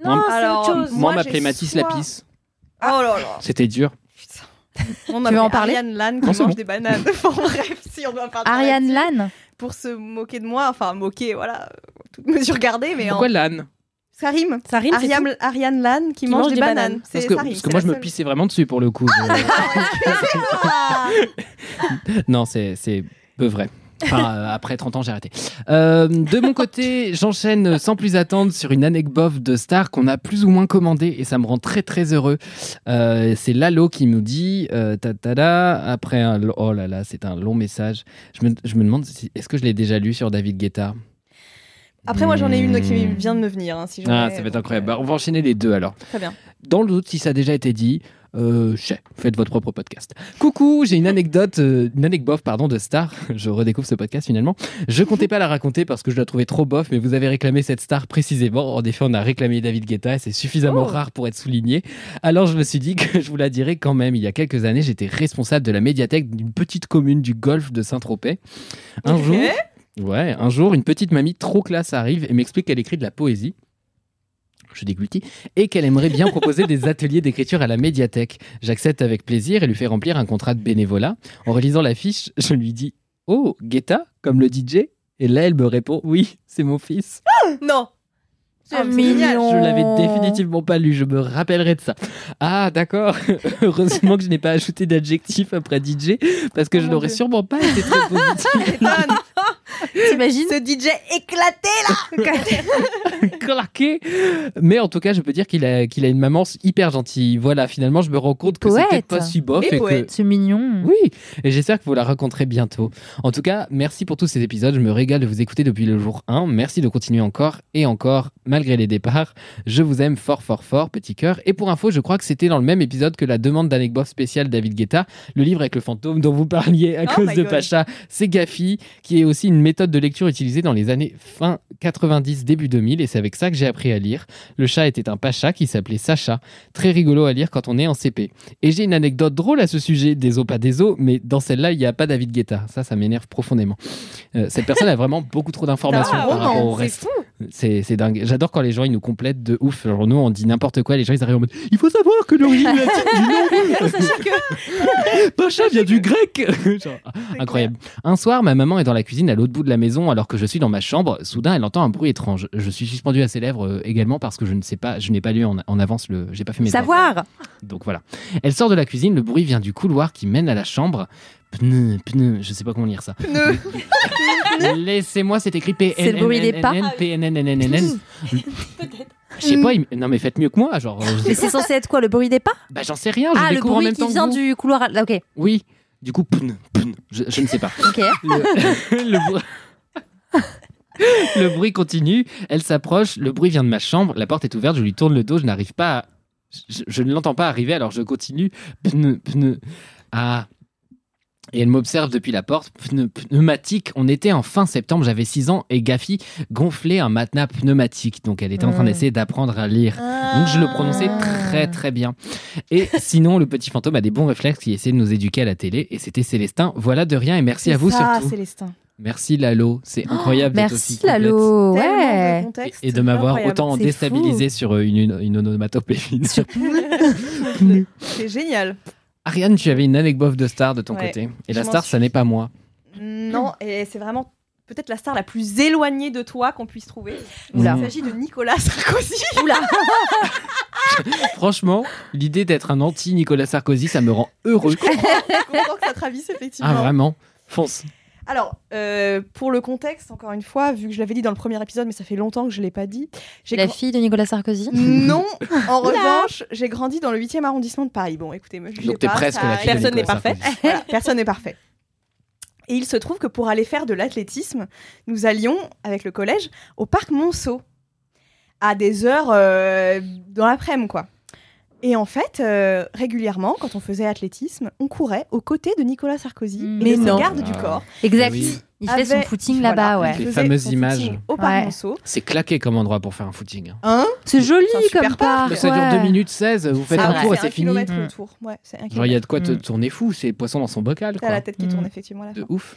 Speaker 4: ça. Non, c'est
Speaker 5: alors,
Speaker 4: autre chose.
Speaker 2: Moi,
Speaker 5: Moi,
Speaker 2: on m'appelait Mathis
Speaker 5: soit-
Speaker 2: Lapis.
Speaker 5: Oh là là.
Speaker 2: C'était dur. [laughs]
Speaker 5: On
Speaker 3: Tu veux
Speaker 5: avait
Speaker 3: en parler
Speaker 5: Ariane Lann qui mange
Speaker 2: bon.
Speaker 5: des bananes. [laughs] Enfin bref, si on doit de
Speaker 3: Ariane Lann.
Speaker 5: Pour se moquer de moi, enfin moquer, voilà, toute mesure gardée, mais
Speaker 2: Pourquoi
Speaker 5: en...
Speaker 2: l'âne
Speaker 5: ça rime.
Speaker 4: Ça rime.
Speaker 5: Ariane, Ariane Lann qui, mange, des, bananes. C'est
Speaker 2: Parce que,
Speaker 5: ça rime,
Speaker 2: parce que moi, je me pissais vraiment dessus pour le coup.
Speaker 5: Ah [laughs]
Speaker 2: non, c'est c'est peu vrai. Enfin, euh, après 30 ans, j'ai arrêté. Euh, de mon côté, j'enchaîne sans plus attendre sur une anecdote de star qu'on a plus ou moins commandée et ça me rend très très heureux. Euh, c'est Lalo qui nous dit euh, ta, ta, ta, après un oh là là, c'est un long message. Je me, je me demande si, est-ce que je l'ai déjà lu sur David Guetta?
Speaker 5: Après, moi, j'en ai une qui
Speaker 2: Hmm.
Speaker 5: vient de me venir. hein, si
Speaker 2: Ah, ça va être incroyable. Bah, on va enchaîner les deux alors.
Speaker 5: Très bien.
Speaker 2: Dans le doute, si ça a déjà été dit, euh, chais, faites votre propre podcast. Coucou, j'ai une anecdote, euh, une anecdote pardon de star. [laughs] Je redécouvre ce podcast finalement. Je comptais pas la raconter parce que je la trouvais trop bof, mais vous avez réclamé cette star précisément. En effet, on a réclamé David Guetta et c'est suffisamment
Speaker 4: Oh.
Speaker 2: rare pour être souligné. Alors je me suis dit que [laughs] je vous la dirais quand même. Il y a quelques années, j'étais responsable de la médiathèque d'une petite commune du Golfe de Saint-Tropez. Un jour, Ouais, un jour, une petite mamie trop classe arrive et m'explique qu'elle écrit de la poésie. Je déglutis. Et qu'elle aimerait bien proposer des ateliers d'écriture à la médiathèque. J'accepte avec plaisir et lui fais remplir un contrat de bénévolat. En relisant la fiche, je lui dis Oh, Guetta, comme le DJ Et là, elle me répond Oui, c'est mon fils.
Speaker 5: Non
Speaker 3: C'est
Speaker 5: Ah, génial.
Speaker 3: mignon.
Speaker 2: Je l'avais définitivement pas lu, je me rappellerai de ça. Ah, d'accord. [laughs] Heureusement que je n'ai pas ajouté d'adjectif après DJ, parce que
Speaker 5: Oh
Speaker 2: je n'aurais sûrement pas été très [laughs] positif.
Speaker 3: T'imagines
Speaker 5: Ce DJ éclaté là [laughs]
Speaker 2: claqué. Mais en tout cas, je peux dire qu'il a, qu'il a une maman hyper gentille. Voilà, finalement, je me rends compte que c'est peut-être pas si bof.
Speaker 5: Et
Speaker 2: Et que...
Speaker 3: C'est mignon.
Speaker 2: Oui, et j'espère que vous la raconterez bientôt. En tout cas, merci pour tous ces épisodes. Je me régale de vous écouter depuis le jour 1. Merci de continuer encore et encore, malgré les départs. Je vous aime fort, fort, fort, petit cœur. Et pour info, je crois que c'était dans le même épisode que la demande d'anecdote spéciale David Guetta, le livre avec le fantôme dont vous parliez à
Speaker 5: Oh
Speaker 2: cause de
Speaker 5: God.
Speaker 2: Pacha. C'est Gafi, qui est aussi une méthode de lecture utilisée dans les années fin 90, début 2000. Et c'est avec ça que j'ai appris à lire. Le chat était un Pacha qui s'appelait Sacha. Très rigolo à lire quand on est en CP. Et j'ai une anecdote drôle à ce sujet, des os pas des os, mais dans celle-là, il n'y a pas David Guetta. Ça, ça m'énerve profondément. Euh, cette personne a vraiment beaucoup trop d'informations
Speaker 5: Ah,
Speaker 2: par
Speaker 5: oh
Speaker 2: rapport au reste.
Speaker 4: fou.
Speaker 2: C'est c'est dingue. J'adore quand les gens ils nous complètent de ouf. Genre nous on dit n'importe quoi, les gens ils arrivent en mode il faut savoir que l'origine latine du nom [laughs] [laughs] Pacha vient du grec. [laughs] Genre, incroyable. Un soir, ma maman est dans la cuisine à l'autre bout de la maison alors que je suis dans ma chambre. Soudain, elle entend un bruit étrange. Je suis suspendu à ses lèvres euh, également parce que je ne sais pas, je n'ai pas lu en, en avance le, j'ai pas fait mes.
Speaker 3: Savoir.
Speaker 2: Donc voilà. Elle sort de la cuisine, le bruit vient du couloir qui mène à la chambre. Pneu, pneu, je sais pas comment lire ça.
Speaker 5: Pneu.
Speaker 2: Laissez-moi, c'est écrit P
Speaker 3: C'est le bruit des pas.
Speaker 2: P N N N N N N. Je sais pas, non mais faites mieux que moi, genre.
Speaker 3: Mais c'est censé être quoi Le bruit des pas
Speaker 2: Bah j'en sais rien, je
Speaker 3: Ah, le
Speaker 2: découvre en
Speaker 3: bruit
Speaker 2: même
Speaker 3: qui
Speaker 2: temps
Speaker 3: vient du couloir. Ok,
Speaker 2: Oui. Du coup, pneu, pneu, je, ne sais pas.
Speaker 3: ok.
Speaker 2: Bruit... le bruit continue, elle s'approche, le bruit vient de ma chambre, la porte est ouverte, je lui tourne le dos, je n'arrive pas à... Je, je ne l'entends pas arriver, alors je continue. Pneu, pneu. Ah. Et elle m'observe depuis la porte. Pneu, pneumatique. On était en fin septembre, j'avais 6 ans et Gafi gonflait un matelas pneumatique. Donc elle était en train
Speaker 3: Mm.
Speaker 2: d'essayer d'apprendre à lire. Donc je le prononçais
Speaker 3: Ah.
Speaker 2: très très bien. Et sinon, le petit fantôme a des bons réflexes qui essaie de nous éduquer à la télé. Et c'était Célestin. Voilà de rien et merci à vous
Speaker 5: ça,
Speaker 2: surtout.
Speaker 5: Célestin.
Speaker 2: Merci Lalo, c'est incroyable d'être aussi
Speaker 3: Oh, Merci. Lalo. Ouais.
Speaker 5: contexte.
Speaker 2: Et, et de m'avoir
Speaker 5: Incroyable.
Speaker 2: autant déstabilisé sur euh, une, une, une onomatopée. [laughs]
Speaker 5: C'est génial.
Speaker 2: Ariane, tu avais une anecdote de star de ton
Speaker 5: Ouais,
Speaker 2: côté. Et la star,
Speaker 5: suis-
Speaker 2: ça n'est pas moi.
Speaker 5: Non, et c'est vraiment peut-être la star la plus éloignée de toi qu'on puisse trouver.
Speaker 3: Oula.
Speaker 5: Il s'agit de Nicolas Sarkozy. [laughs]
Speaker 3: Oula. [laughs]
Speaker 2: Franchement, l'idée d'être un anti-Nicolas Sarkozy, ça me rend [laughs] heureux.
Speaker 5: Je comprends que ça travisse effectivement.
Speaker 2: Ah, vraiment Fonce.
Speaker 5: Alors, euh, pour le contexte, encore une fois, vu que je l'avais dit dans le premier épisode, mais ça fait longtemps que je ne l'ai pas dit. j'ai
Speaker 3: La fille de Nicolas Sarkozy
Speaker 5: Non, en [laughs] revanche, j'ai grandi dans le 8e arrondissement de Paris. Bon, écoutez, me
Speaker 2: Donc t'es
Speaker 5: pas,
Speaker 2: presque
Speaker 5: ça
Speaker 2: la fille.
Speaker 4: Personne n'est
Speaker 2: Nicolas
Speaker 4: parfait. [laughs]
Speaker 5: Voilà, personne n'est parfait. Et il se trouve que pour aller faire de l'athlétisme, nous allions, avec le collège, au parc Monceau, à des heures euh, dans l'après-midi, quoi. Et en fait, euh, régulièrement, quand on faisait athlétisme, on courait aux côtés de Nicolas Sarkozy
Speaker 3: Mm.
Speaker 5: et
Speaker 4: Mais
Speaker 5: de
Speaker 4: non.
Speaker 5: gardes du
Speaker 2: Ah.
Speaker 5: corps.
Speaker 3: Exact.
Speaker 2: Oui.
Speaker 3: Il fait son footing
Speaker 5: voilà,
Speaker 3: là-bas, ouais.
Speaker 5: il
Speaker 2: Les fameuses images.
Speaker 5: footing Au
Speaker 3: Ouais.
Speaker 2: C'est claqué comme endroit pour faire un footing.
Speaker 5: Hein
Speaker 3: C'est joli
Speaker 5: C'est un super
Speaker 3: comme parc.
Speaker 2: Ça dure
Speaker 3: ouais.
Speaker 2: 2 minutes 16, vous faites
Speaker 3: C'est
Speaker 2: un
Speaker 3: vrai.
Speaker 2: tour et
Speaker 5: C'est
Speaker 2: c'est
Speaker 5: un
Speaker 2: fini.
Speaker 5: kilomètre
Speaker 3: Mm.
Speaker 5: le tour. Ouais, c'est un
Speaker 2: Genre, il y a de quoi te
Speaker 3: Mm.
Speaker 2: tourner fou, c'est poisson dans son bocal,
Speaker 5: T'as la tête qui
Speaker 3: Mm.
Speaker 5: tourne effectivement à la fin.
Speaker 2: De ouf.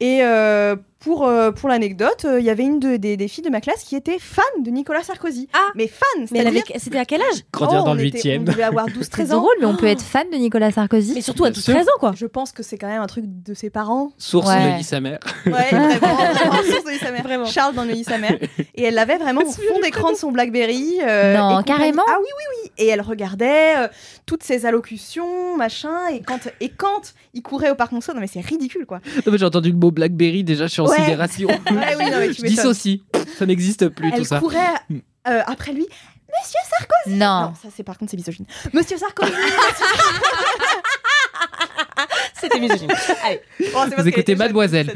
Speaker 5: Et euh, pour, euh, pour l'anecdote, euh, il y avait une de- des, des filles de ma classe qui était fan de Nicolas Sarkozy.
Speaker 4: Ah
Speaker 5: Mais fan,
Speaker 4: Mais avait... c'était à quel âge?
Speaker 2: Grandir
Speaker 5: Oh,
Speaker 2: dans le
Speaker 5: était-
Speaker 2: 8
Speaker 5: On devait avoir 12-13 [laughs]
Speaker 3: C'est
Speaker 5: ans.
Speaker 3: drôle, mais on peut être fan de Nicolas Sarkozy.
Speaker 4: Mais surtout à
Speaker 2: Bien sûr.
Speaker 4: 12-13 ans, quoi.
Speaker 5: Je pense que c'est quand même un truc de ses parents.
Speaker 2: Source
Speaker 3: Ouais.
Speaker 2: de lit sa mère.
Speaker 5: Ouais, vraiment, vraiment, [laughs] source de sa mère.
Speaker 4: Vraiment.
Speaker 5: Charles dans le lit sa mère. Et elle l'avait vraiment [laughs] au fond d'écran de son Blackberry. euh,
Speaker 3: Non, carrément
Speaker 5: Ah oui, oui, oui. Et elle regardait euh, toutes ses allocutions, machin. Et quand, et quand il courait au parc Monceau, non mais c'est ridicule quoi.
Speaker 2: Non, mais J'ai entendu le mot Blackberry, déjà je suis en
Speaker 5: Ouais.
Speaker 2: sidération. [laughs]
Speaker 5: Ouais, oui, non, mais tu
Speaker 2: je dissocie. Ça n'existe plus tout ça.
Speaker 5: courait euh, après lui. Monsieur Sarkozy
Speaker 3: Non.
Speaker 5: Non, ça c'est par contre c'est misogyne. Monsieur Sarkozy [laughs]
Speaker 4: C'était misogyne. Allez.
Speaker 5: Bon,
Speaker 2: Vous écoutez
Speaker 5: jeune,
Speaker 2: Mademoiselle.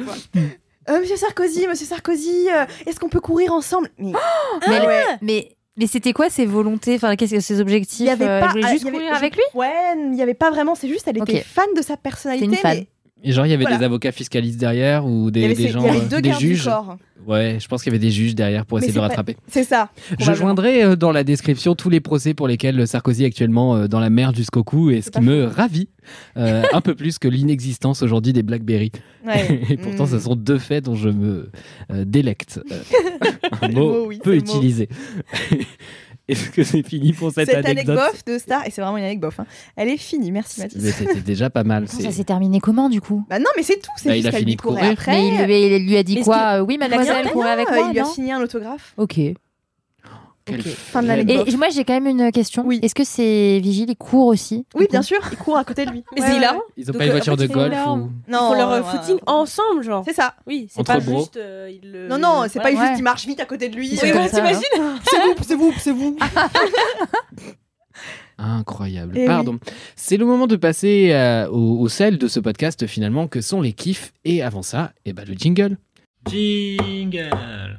Speaker 5: Euh, monsieur Sarkozy, Monsieur Sarkozy, euh, est-ce qu'on peut courir ensemble? Mais [gasps]
Speaker 3: Mais,
Speaker 5: Ah ouais.
Speaker 3: mais, mais c'était quoi ses volontés, enfin, qu'est-ce que ses objectifs
Speaker 5: il y avait
Speaker 3: euh,
Speaker 5: pas.
Speaker 3: elle voulait juste
Speaker 5: il y avait-
Speaker 3: courir avec lui?
Speaker 5: Ouais, il y avait pas vraiment. C'est juste, elle était fan de sa personnalité.
Speaker 3: Une fan.
Speaker 5: mais
Speaker 2: Et genre, il y avait
Speaker 5: Voilà.
Speaker 2: des avocats fiscalistes derrière ou des, des gens,
Speaker 5: il y avait
Speaker 2: euh,
Speaker 5: deux
Speaker 2: des
Speaker 5: du
Speaker 2: juges.
Speaker 5: corps.
Speaker 2: Ouais, je pense qu'il y avait des juges derrière pour essayer de
Speaker 5: pas-
Speaker 2: rattraper.
Speaker 5: C'est ça.
Speaker 2: Je joindrai euh, dans la description tous les procès pour lesquels Sarkozy est actuellement euh, dans la merde jusqu'au cou et ce qui me ravit euh, un peu plus que l'inexistence aujourd'hui des Blackberry.
Speaker 5: Ouais. [laughs]
Speaker 2: Et pourtant,
Speaker 5: Mm.
Speaker 2: ce sont deux faits dont je me délecte. [laughs] Un
Speaker 5: Le
Speaker 2: mot
Speaker 5: mot, oui,
Speaker 2: peu
Speaker 5: le
Speaker 2: utilisé. Est-ce que c'est fini pour cette,
Speaker 5: Cette
Speaker 2: anecdote
Speaker 5: anecdote de Star, et c'est vraiment une anecdote, hein. elle est finie, merci Mathis.
Speaker 2: Mais C'était déjà pas mal.
Speaker 3: Ça s'est terminé comment du coup?
Speaker 5: Bah non, mais c'est tout, c'est
Speaker 2: Bah, il
Speaker 5: juste
Speaker 2: a
Speaker 5: qu'elle
Speaker 2: fini
Speaker 5: lui
Speaker 2: de courir.
Speaker 5: après.
Speaker 3: Mais il lui, il lui a dit quoi euh, Oui, mademoiselle, courez avec
Speaker 5: Ah,
Speaker 3: moi.
Speaker 5: il lui a signé un autographe.
Speaker 3: Ok. Et.
Speaker 5: Fin de
Speaker 3: moi, j'ai quand même une question.
Speaker 5: Oui.
Speaker 3: Est-ce que ces vigiles, ils courent aussi
Speaker 5: Oui, bien sûr, il court à côté de lui. [laughs]
Speaker 4: Mais
Speaker 5: Ouais.
Speaker 2: Ils ont
Speaker 4: Donc,
Speaker 2: pas une
Speaker 4: euh,
Speaker 2: voiture de golf ou...
Speaker 4: Ils
Speaker 5: Non,
Speaker 4: font leur euh, footing
Speaker 5: ouais.
Speaker 4: ensemble, genre.
Speaker 5: C'est ça.
Speaker 4: Oui, c'est pas juste. euh, ils le-
Speaker 5: Non, non, c'est pas juste il marche vite à côté de lui.
Speaker 3: Ils
Speaker 5: Oui,
Speaker 4: t'imagines
Speaker 5: C'est vous, c'est vous, c'est vous. [laughs]
Speaker 2: Incroyable.
Speaker 5: Eh
Speaker 2: Pardon. C'est le moment de passer euh, au, au sel de ce podcast finalement que sont les kiffs? Et avant ça, eh ben, le jingle.
Speaker 6: Jingle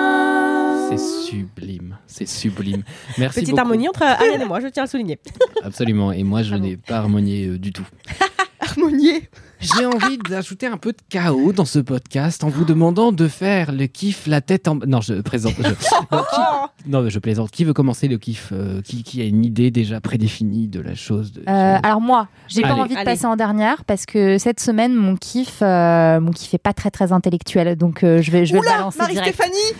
Speaker 2: C'est sublime. Merci
Speaker 4: Petite
Speaker 2: beaucoup.
Speaker 4: harmonie entre Ariane et moi, je tiens à le souligner. [laughs]
Speaker 2: Absolument. Et moi, je n'ai pas harmonié euh, du tout. [laughs]
Speaker 5: Harmonier.
Speaker 2: J'ai envie d'ajouter un peu de chaos dans ce podcast en vous demandant de faire le kiff la tête en... Non, je présente... je- [laughs] Non, qui- Non, mais je plaisante. Qui veut commencer le kiff euh, qui, qui a une idée déjà prédéfinie de la chose de...
Speaker 3: Euh, alors moi, j'ai pas envie de
Speaker 4: Allez.
Speaker 3: passer en dernière parce que cette semaine mon kiff, euh, mon kiff est pas très très intellectuel, donc euh, je vais je vais le
Speaker 5: Oula,
Speaker 3: balancer direct.
Speaker 5: Marie-Stéphanie,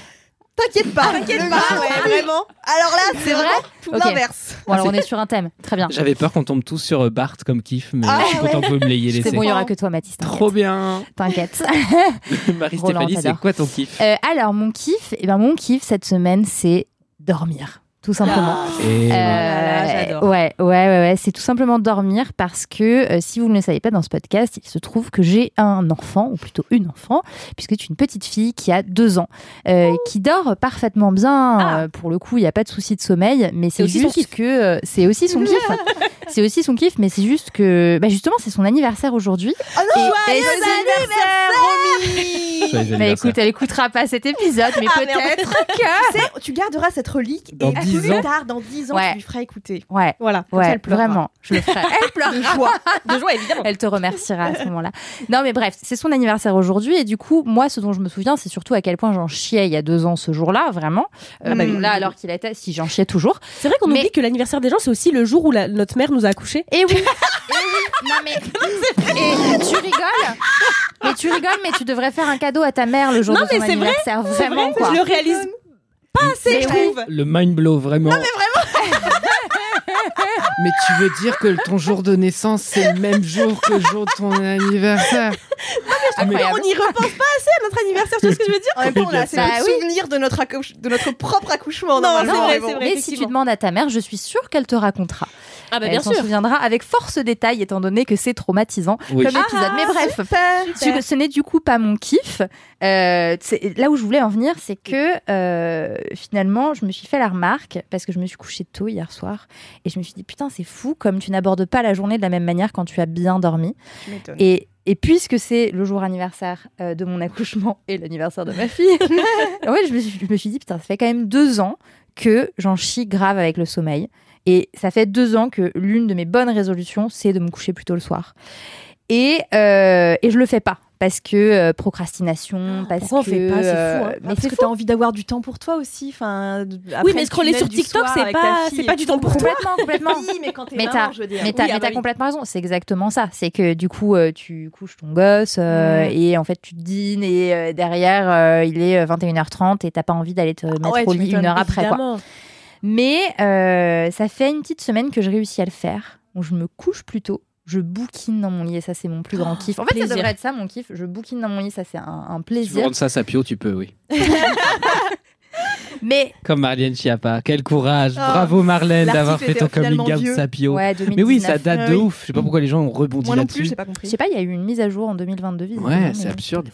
Speaker 5: t'inquiète pas. T'inquiète pas, ouais, vraiment. Alors là, c'est
Speaker 3: vrai
Speaker 5: vraiment tout
Speaker 3: Ok.
Speaker 5: l'inverse.
Speaker 3: Bon alors on est sur un thème, très bien.
Speaker 2: J'avais peur qu'on tombe tous sur euh, Bart comme kiff, mais
Speaker 5: Ah
Speaker 2: je suis content que vous me l'ayez laissé.
Speaker 3: C'est bon, il y aura que toi Mathis. t'inquiète.
Speaker 2: Trop bien
Speaker 3: T'inquiète. [laughs] [laughs]
Speaker 2: Marie-Stéphanie, c'est quoi ton kiff?
Speaker 3: Euh, alors mon kiff, eh ben mon kiff cette semaine c'est dormir, tout simplement.
Speaker 2: Et
Speaker 3: Euh,
Speaker 4: j'adore.
Speaker 3: ouais, ouais, ouais, ouais, c'est tout simplement dormir parce que euh, si vous ne le savez pas dans ce podcast, il se trouve que j'ai un enfant, ou plutôt une enfant, puisque c'est une petite fille qui a deux ans, euh, qui dort parfaitement bien.
Speaker 4: Ah.
Speaker 3: euh, pour le coup, il n'y a pas de souci de sommeil, mais c'est
Speaker 4: aussi son
Speaker 3: juste
Speaker 4: kiff.
Speaker 3: que euh, c'est aussi son kiff. [laughs] c'est aussi son kiff, mais c'est juste que, bah justement, c'est son anniversaire aujourd'hui.
Speaker 5: Oh non,
Speaker 3: Et- et-
Speaker 5: anniversaire, Romy
Speaker 2: Joyeux
Speaker 3: Mais
Speaker 2: anniversaire.
Speaker 3: écoute, elle écoutera pas cet épisode, mais
Speaker 5: Ah,
Speaker 3: peut-être que.
Speaker 5: Tu sais, tu garderas cette relique
Speaker 2: Dans
Speaker 5: et
Speaker 2: 10
Speaker 5: plus
Speaker 2: ans.
Speaker 5: tard, dans 10 ans,
Speaker 3: Ouais.
Speaker 5: tu lui feras écouter.
Speaker 3: Ouais,
Speaker 4: Voilà, comme ça,
Speaker 3: ouais,
Speaker 4: elle pleurera.
Speaker 3: vraiment, je le ferai. Elle pleure.
Speaker 5: De joie.
Speaker 4: De joie, évidemment.
Speaker 3: Elle te remerciera à ce moment-là. Non, mais bref, c'est son anniversaire aujourd'hui. Et du coup, moi, ce dont je me souviens, c'est surtout à quel point j'en chiais il y a deux ans ce jour-là, vraiment. Euh,
Speaker 5: Ah bah oui.
Speaker 3: Là, alors qu'il était, si j'en chiais toujours.
Speaker 4: C'est vrai qu'on
Speaker 3: Mais-
Speaker 4: oublie que l'anniversaire des gens, c'est aussi le jour où la- notre mère nous a accouchés.
Speaker 3: Et oui, [laughs] et oui. Non, mais. [laughs] Et tu rigoles. Mais tu rigoles, mais tu devrais faire un cadeau à ta mère le jour
Speaker 4: Non,
Speaker 3: de son
Speaker 4: mais c'est vrai,
Speaker 3: anniversaire.
Speaker 4: C'est
Speaker 3: Vraiment,
Speaker 4: vrai,
Speaker 3: quoi.
Speaker 4: je le réalise pas assez,
Speaker 3: Mais
Speaker 4: je trouve.
Speaker 2: Le mind blow, vraiment. [laughs] mais tu veux dire que ton jour de naissance, c'est le même jour que le jour de ton anniversaire?
Speaker 3: Incroyable.
Speaker 4: On n'y repense pas assez à notre anniversaire, tu vois ce que je veux dire?
Speaker 5: En même temps, on a assez
Speaker 3: Bah
Speaker 5: de
Speaker 3: oui.
Speaker 5: souvenirs de notre, accouche- de notre propre accouchement.
Speaker 4: Non, c'est vrai,
Speaker 5: mais
Speaker 4: vrai.
Speaker 3: Mais si tu demandes à ta mère, je suis sûre qu'elle te racontera.
Speaker 4: Ah bah
Speaker 3: elle
Speaker 4: bien
Speaker 3: s'en
Speaker 4: sûr.
Speaker 3: souviendra avec force détail, étant donné que c'est traumatisant
Speaker 2: Oui.
Speaker 3: comme épisode. Mais bref, ce, ce n'est du coup pas mon kiff. Euh, là où je voulais en venir, c'est que euh, finalement, je me suis fait la remarque parce que je me suis couchée tôt hier soir et je me suis dit putain, c'est fou comme tu n'abordes pas la journée de la même manière quand tu as bien dormi. Et, et puisque c'est le jour anniversaire euh, de mon accouchement et l'anniversaire de ma fille, [laughs] en fait, je me, suis, je me suis dit, putain, ça fait quand même deux ans que j'en chie grave avec le sommeil. Et ça fait deux ans que l'une de mes bonnes résolutions, c'est de me coucher plus tôt le soir. Et, euh, et je le fais pas. Parce que euh, procrastination, parce
Speaker 4: pourquoi on
Speaker 3: que.
Speaker 4: fait pas? C'est fou, hein.
Speaker 3: euh,
Speaker 5: Mais parce que t'as envie d'avoir du temps pour toi aussi. Enfin,
Speaker 4: Oui, mais
Speaker 5: le
Speaker 4: scroller sur TikTok, c'est pas- c'est pas du temps pour toi.
Speaker 3: Complètement, complètement. [laughs]
Speaker 5: Oui, mais quand t'es
Speaker 3: Mais
Speaker 5: maman, je veux dire.
Speaker 3: Mais t'as
Speaker 4: Oui, ah bah oui.
Speaker 3: complètement raison. C'est exactement ça. C'est que du coup, euh, tu couches ton gosse euh, et en fait, tu dînes et euh, derrière, euh, il est euh, 21h30 et t'as pas envie d'aller te mettre
Speaker 5: ouais,
Speaker 3: au lit une heure après. Quoi. Mais euh, ça fait une petite semaine que je réussis à le faire. Où je me couche plus tôt. Je bouquine dans mon lit et ça, c'est mon plus grand kiff. En fait,
Speaker 4: plaisir.
Speaker 3: ça devrait être ça, mon kiff. Je bouquine dans mon lit, ça, c'est un, un
Speaker 2: Si tu veux
Speaker 3: plaisir.
Speaker 2: rendre ça sapio, tu peux, oui. [laughs]
Speaker 3: Mais
Speaker 2: Comme Marlène Schiappa. Quel courage.
Speaker 5: Oh,
Speaker 2: Bravo Marlène d'avoir fait ton coming out sapio.
Speaker 3: ouais, 2019.
Speaker 2: Mais oui, ça date de
Speaker 5: oui.
Speaker 2: ouf. Je sais pas pourquoi les gens ont rebondi
Speaker 5: Moi non plus,
Speaker 2: là-dessus.
Speaker 3: Je sais pas, il y a eu une mise à jour en 2022. visiblement,
Speaker 2: Ouais, c'est absurde.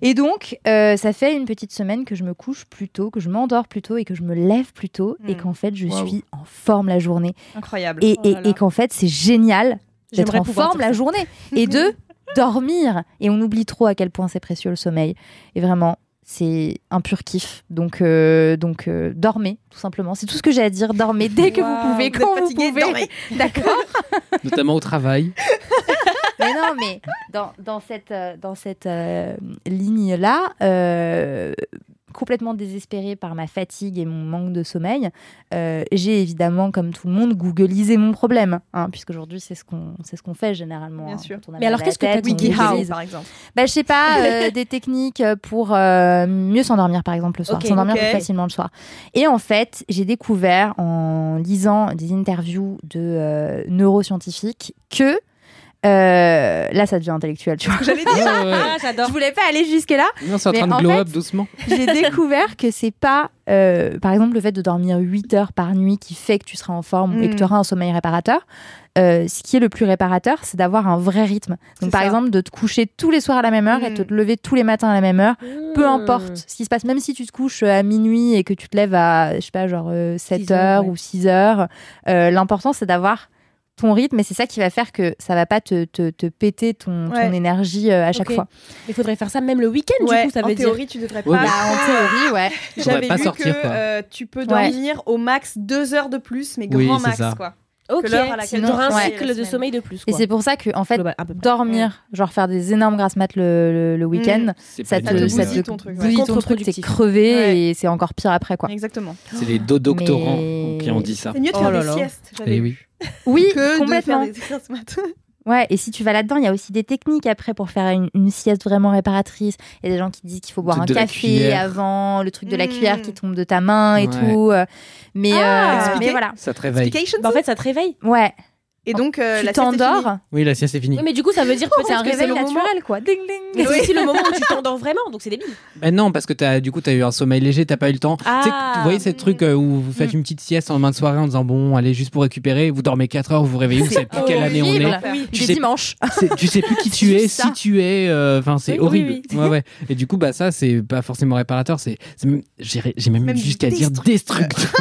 Speaker 3: Et donc, euh, ça fait une petite semaine que je me couche plus tôt, que je m'endors plus tôt et que je me lève plus tôt et
Speaker 5: Mm.
Speaker 3: qu'en fait, je suis en forme la journée.
Speaker 5: Incroyable.
Speaker 3: Et,
Speaker 4: Oh
Speaker 3: et- et qu'en fait, c'est génial d'être en forme la journée et de [laughs] dormir. Et on oublie trop à quel point c'est précieux le sommeil. Et vraiment, c'est un pur kiff. Donc, euh, donc euh, dormez, tout simplement. C'est tout ce que j'ai à dire. Dormez dès que vous pouvez,
Speaker 5: Vous êtes
Speaker 3: quand vous pouvez. [laughs] D'accord
Speaker 2: Notamment au travail. [laughs]
Speaker 3: Mais non, mais dans, dans cette, euh, dans cette euh, ligne-là, euh, complètement désespérée par ma fatigue et mon manque de sommeil, euh, j'ai évidemment, comme tout le monde, googlisé mon problème. Hein, Puisqu'aujourd'hui, c'est ce qu'on c'est ce qu'on fait généralement.
Speaker 5: Bien
Speaker 3: hein,
Speaker 5: sûr.
Speaker 3: on a
Speaker 4: Mais alors, qu'est-ce que
Speaker 3: on
Speaker 4: googlé
Speaker 3: googlise.
Speaker 5: par exemple?
Speaker 3: bah, Je sais pas, euh, [laughs] des techniques pour euh, mieux s'endormir, par exemple, le soir.
Speaker 4: Ok,
Speaker 3: s'endormir plus facilement le soir. Et en fait, j'ai découvert en lisant des interviews de neuroscientifiques que. Euh, là, ça devient intellectuel, tu vois.
Speaker 5: J'allais dire.
Speaker 2: Ouais, ouais, ouais.
Speaker 4: Ah, j'adore.
Speaker 3: Je voulais pas aller jusque-là.
Speaker 2: Non, c'est en train de glow
Speaker 3: fait-
Speaker 2: up doucement. [laughs]
Speaker 3: J'ai découvert que c'est pas, euh, par exemple, le fait de dormir 8 heures par nuit qui fait que tu seras en forme et que
Speaker 5: Mm.
Speaker 3: tu auras un sommeil réparateur. Euh, ce qui est le plus réparateur, c'est d'avoir un vrai rythme. Donc, par
Speaker 5: ça.
Speaker 3: exemple, de te coucher tous les soirs à la même heure et
Speaker 5: Mm.
Speaker 3: de te lever tous les matins à la même heure. Peu
Speaker 4: Hmm.
Speaker 3: importe ce qui se passe, même si tu te couches à minuit et que tu te lèves à, je sais pas, genre 7
Speaker 4: Six heures,
Speaker 3: heures
Speaker 4: ouais.
Speaker 3: ou 6 heures, euh, l'important c'est d'avoir ton rythme et c'est ça qui va faire que ça va pas te, te, te péter ton, ton
Speaker 5: Ouais.
Speaker 3: énergie euh, à chaque fois.
Speaker 4: Il faudrait faire ça même le week-end,
Speaker 5: Ouais,
Speaker 4: du coup, ça
Speaker 5: en
Speaker 4: veut dire.
Speaker 5: théorie, tu devrais
Speaker 2: Ouais,
Speaker 5: pas.
Speaker 2: bah,
Speaker 3: Bah, en théorie, ouais. [laughs]
Speaker 5: J'avais
Speaker 2: pas
Speaker 5: lu
Speaker 2: sortir,
Speaker 5: que euh, tu peux
Speaker 3: Ouais.
Speaker 5: dormir au max deux heures de plus, mais
Speaker 2: Oui,
Speaker 5: grand max,
Speaker 2: ça.
Speaker 5: quoi.
Speaker 4: Ok,
Speaker 3: Sinon,
Speaker 4: un
Speaker 3: ouais.
Speaker 4: cycle de sommeil de plus.
Speaker 3: Et c'est pour ça que, en fait,
Speaker 4: Global,
Speaker 3: dormir, genre faire des énormes grasses mat le, le, le week-end,
Speaker 2: C'est
Speaker 3: ça te, ça te
Speaker 5: ton truc, ouais.
Speaker 3: ton truc, t'es crevé
Speaker 5: Ouais.
Speaker 3: et c'est encore pire après, quoi.
Speaker 5: Exactement.
Speaker 2: C'est les dos doctorants
Speaker 3: Mais-
Speaker 2: qui ont dit ça.
Speaker 5: C'est mieux de
Speaker 4: Oh
Speaker 5: faire
Speaker 4: là
Speaker 5: des
Speaker 4: là.
Speaker 5: siestes, j'avais
Speaker 2: Eh oui. [laughs]
Speaker 5: Que
Speaker 3: complètement.
Speaker 5: de faire des grasses mat. [laughs]
Speaker 3: Ouais, et si tu vas là-dedans, il y a aussi des techniques après pour faire une, une sieste vraiment réparatrice. Il y a des gens qui disent qu'il faut boire un café avant, le truc de la
Speaker 5: Mm.
Speaker 3: cuillère qui tombe de ta main et
Speaker 2: Ouais.
Speaker 3: tout. euh, Mais,
Speaker 5: Ah,
Speaker 3: euh, mais voilà.
Speaker 2: Ça te réveille.
Speaker 4: Bah, en fait, ça te réveille.
Speaker 3: Ouais.
Speaker 5: Et donc, euh,
Speaker 3: tu
Speaker 5: la
Speaker 3: t'endors.
Speaker 2: Oui, la sieste est finie.
Speaker 4: Oui, mais du coup, ça veut dire [laughs]
Speaker 3: C'est un
Speaker 4: que c'est
Speaker 3: réveil
Speaker 4: le moment.
Speaker 3: naturel, quoi. Ding
Speaker 4: Mais
Speaker 3: ding.
Speaker 4: c'est aussi le moment où tu [laughs] t'endors vraiment, donc c'est débile.
Speaker 2: Ben non, parce que as, du coup, tu as eu un sommeil léger, t'as pas eu le temps.
Speaker 4: Ah.
Speaker 2: Tu sais, vous voyez ces trucs euh, où vous faites une petite sieste en main de soirée en disant bon, allez, juste pour récupérer, vous dormez 4 heures, vous vous réveillez, vous savez plus quelle année on est.
Speaker 3: horrible.
Speaker 5: Oui.
Speaker 2: Tu
Speaker 3: Tu
Speaker 2: sais-
Speaker 3: dimanche.
Speaker 2: Tu sais plus qui [laughs] tu es, si tu es, euh, enfin c'est
Speaker 4: Oui,
Speaker 2: horrible.
Speaker 4: oui.
Speaker 2: Ouais, ouais. Et du coup, bah ça c'est pas forcément réparateur, c'est, j'ai j'ai même,
Speaker 5: Même
Speaker 2: jusqu'à dire destructeur.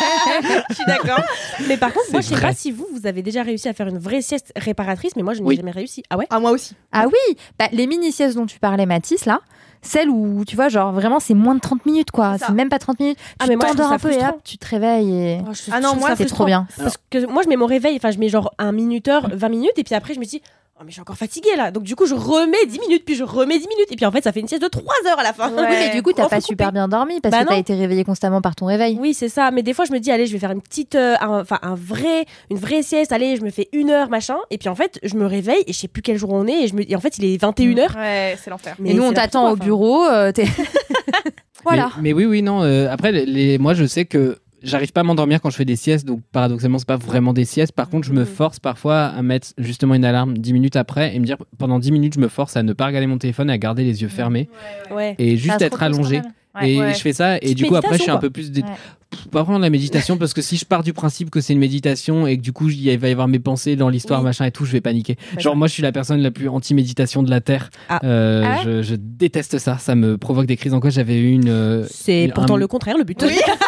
Speaker 2: [laughs]
Speaker 4: Je suis d'accord. Mais par contre, moi, je sais
Speaker 2: vrai.
Speaker 4: pas si vous, vous avez déjà réussi à faire une vraie sieste réparatrice, mais moi, je n'ai
Speaker 2: Oui.
Speaker 4: jamais réussi. Ah ouais
Speaker 5: Ah, moi aussi.
Speaker 3: Ah oui, bah, les mini-siestes dont tu parlais, Mathis, là, celles où, tu vois, genre vraiment, c'est moins de 30 minutes, quoi.
Speaker 5: C'est
Speaker 3: même pas 30 minutes.
Speaker 4: Ah,
Speaker 3: tu t'endors un peu et hop, tu te réveilles et...
Speaker 4: Oh, je-
Speaker 5: Ah non, moi,
Speaker 4: ça
Speaker 3: c'est trop bien.
Speaker 4: Parce que moi, je mets mon réveil, enfin, je mets genre un minuteur, 20 minutes, et puis après, je me dis, oh, mais je suis encore fatiguée là. Donc, du coup, je remets 10 minutes, puis je remets 10 minutes, et puis en fait, ça fait une sieste de 3 heures à la fin.
Speaker 5: Ouais.
Speaker 3: Oui, mais du coup, t'as pas
Speaker 4: couper.
Speaker 3: super bien dormi parce
Speaker 4: Bah
Speaker 3: que t'as été réveillé constamment par ton réveil.
Speaker 4: Oui, c'est ça. Mais des fois, je me dis, allez, je vais faire une petite, euh, un- enfin, un, vrai, une vraie sieste. Allez, je me fais une heure, machin. Et puis en fait, je me réveille et je sais plus quel jour on est. Et, je me... et en fait, il est 21 h
Speaker 5: Ouais, c'est l'enfer.
Speaker 3: et nous, on t'attend au bureau. euh, [laughs] voilà.
Speaker 2: Mais, mais oui, oui, non. euh, après, les, les- moi, je sais que j'arrive pas à m'endormir quand je fais des siestes, donc paradoxalement, c'est pas vraiment des siestes. Par contre, je me
Speaker 4: Mhm.
Speaker 2: force parfois à mettre justement une alarme 10 minutes après et me dire pendant 10 minutes, je me force à ne pas regarder mon téléphone et à garder les yeux fermés
Speaker 4: Ouais.
Speaker 2: et juste être allongé.
Speaker 3: Ouais.
Speaker 2: Et je fais ça, et
Speaker 4: Petite
Speaker 2: du coup, après, je suis un peu plus. dé-. Pff, Pas vraiment de la méditation, parce que si je pars du principe que c'est une méditation et que du coup, il va y avoir mes pensées dans l'histoire,
Speaker 4: Oui.
Speaker 2: machin et tout, je vais paniquer.
Speaker 4: Ouais,
Speaker 2: Genre, moi, je suis la personne la plus anti-méditation de la Terre.
Speaker 4: Ah.
Speaker 2: Euh,
Speaker 3: Ah
Speaker 2: je, je déteste ça, ça me provoque des crises d'angoisse. J'avais eu une. euh,
Speaker 4: C'est
Speaker 2: un-
Speaker 4: pourtant le contraire, le but. [laughs]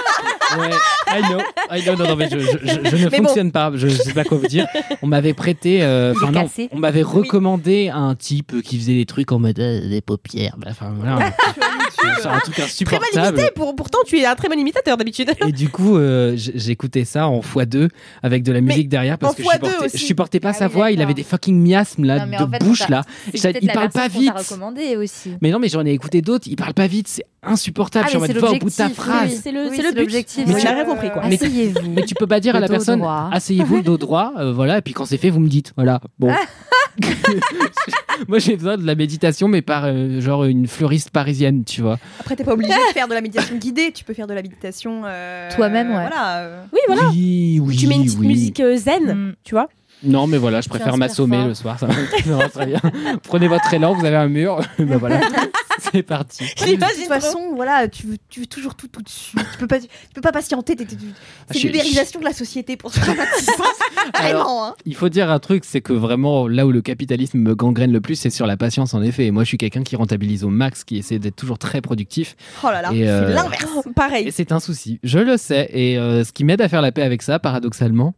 Speaker 2: Ouais, I know, I know, non, non, mais je, je- je- je ne
Speaker 4: Mais bon.
Speaker 2: fonctionne pas, je, je sais pas quoi vous dire. On m'avait prêté, euh, enfin non, on m'avait recommandé un type qui faisait des trucs en mode euh, des paupières, bah, enfin voilà, [laughs] c'est un truc
Speaker 4: Très mal
Speaker 2: insupportable.
Speaker 4: imité, pour, pourtant tu es un très bon imitateur d'habitude.
Speaker 2: Et du coup, euh, j'écoutais ça en x2 avec de la musique derrière parce
Speaker 4: en
Speaker 2: que je
Speaker 4: x2
Speaker 2: supportais, je supportais pas
Speaker 3: Ah
Speaker 2: sa voix. Il avait des fucking miasmes là
Speaker 3: mais
Speaker 2: de
Speaker 3: en fait,
Speaker 2: bouche là. Il parle pas vite.
Speaker 3: recommandé aussi.
Speaker 2: Mais non, mais j'en ai écouté d'autres. Il parle pas vite, c'est insupportable.
Speaker 3: Ah,
Speaker 2: je au bout de ta phrase.
Speaker 3: oui.
Speaker 4: C'est le,
Speaker 3: Oui,
Speaker 4: c'est
Speaker 3: l'objectif.
Speaker 4: Mais
Speaker 2: tu-
Speaker 4: rien compris quoi.
Speaker 2: Mais-
Speaker 3: Asseyez-vous.
Speaker 2: Mais tu peux pas dire à la personne asseyez-vous le dos droit, euh, voilà, et puis quand c'est fait, vous me dites. Voilà. Bon. [laughs] Moi, j'ai besoin de la méditation, mais par euh, genre une fleuriste parisienne, tu vois.
Speaker 5: Après, t'es pas obligé de faire de la méditation guidée. Tu peux faire de la méditation. euh,
Speaker 3: Toi-même, ouais.
Speaker 5: Voilà.
Speaker 4: Oui, voilà.
Speaker 2: Oui, oui,
Speaker 4: tu mets une petite
Speaker 2: oui.
Speaker 4: musique euh, zen,
Speaker 3: Mm.
Speaker 4: tu vois.
Speaker 2: Non, mais voilà, je préfère m'assommer le soir. Ça va, [laughs] ça va très bien. Prenez votre élan, vous avez un mur. [laughs] ben voilà, [laughs] c'est parti.
Speaker 5: De toute façon, voilà, tu veux, tu veux toujours tout tout de suite. Tu peux pas, tu peux pas patienter.
Speaker 2: Ah,
Speaker 5: C'est l'ubérisation de la société pour ce [laughs] Vraiment. Hein.
Speaker 2: Il faut dire un truc, c'est que vraiment là où le capitalisme me gangrène le plus, c'est sur la patience en effet. Et moi, je suis quelqu'un qui rentabilise au max, qui essaie d'être toujours très productif.
Speaker 5: Oh là là,
Speaker 2: euh,
Speaker 5: c'est l'inverse.
Speaker 4: Oh, Pareil.
Speaker 2: Et c'est un souci, je le sais. Et euh, ce qui m'aide à faire la paix avec ça, paradoxalement,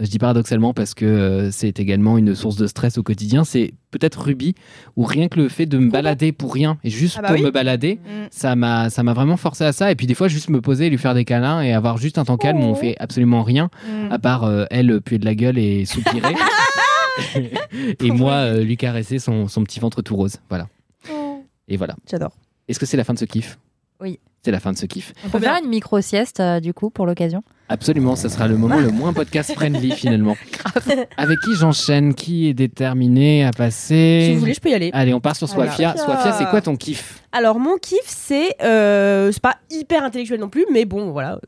Speaker 2: je dis paradoxalement parce que euh, c'est également une source de stress au quotidien, c'est peut-être Ruby, ou rien que le fait de me balader pour rien, et juste
Speaker 5: Ah bah
Speaker 2: pour
Speaker 5: oui.
Speaker 2: me balader,
Speaker 5: Mm.
Speaker 2: ça m'a ça m'a vraiment forcé à ça. Et puis des fois, juste me poser, lui faire des câlins et avoir juste un temps calme où on
Speaker 4: Oh.
Speaker 2: fait absolument rien,
Speaker 5: Mm.
Speaker 2: à part euh, elle puer de la gueule et soupirer. [laughs] et moi, euh, lui caresser son, son petit ventre tout rose. Voilà. Et voilà.
Speaker 4: J'adore.
Speaker 2: Est-ce que c'est la fin de ce kiff?
Speaker 3: Oui.
Speaker 2: C'est la fin de ce kiff.
Speaker 3: On peut faire une micro-sieste, euh, du coup, pour l'occasion?
Speaker 2: Absolument, ça sera le moment le moins podcast friendly [laughs] finalement. Avec qui j'enchaîne? Qui est déterminé à passer?
Speaker 4: Si vous voulez, je peux y aller.
Speaker 2: Allez, on part sur. Sofia.
Speaker 5: Sofia.
Speaker 2: Sofia, c'est quoi ton kiff?
Speaker 4: Alors, mon kiff, c'est. euh, c'est pas hyper intellectuel non plus, mais bon, voilà.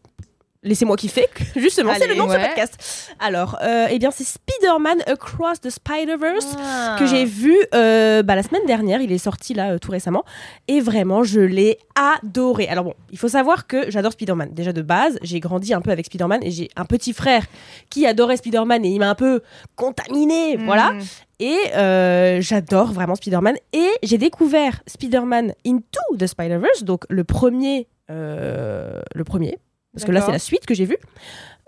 Speaker 4: Laissez-moi kiffer, [laughs] justement, c'est le nom de ce podcast. Alors, euh, eh bien, c'est Spider-Man Across the Spider-Verse
Speaker 5: Ah.
Speaker 4: que j'ai vu euh, bah, la semaine dernière. Il est sorti là euh, tout récemment. Et vraiment, je l'ai adoré. Alors, bon, il faut savoir que j'adore Spider-Man. Déjà de base, j'ai grandi un peu avec Spider-Man et j'ai un petit frère qui adorait Spider-Man et il m'a un peu contaminé.
Speaker 5: Mm.
Speaker 4: Voilà. Et euh, j'adore vraiment Spider-Man. Et j'ai découvert Spider-Man Into the Spider-Verse, donc le premier. euh, le premier. Parce que là, c'est la suite que j'ai vue.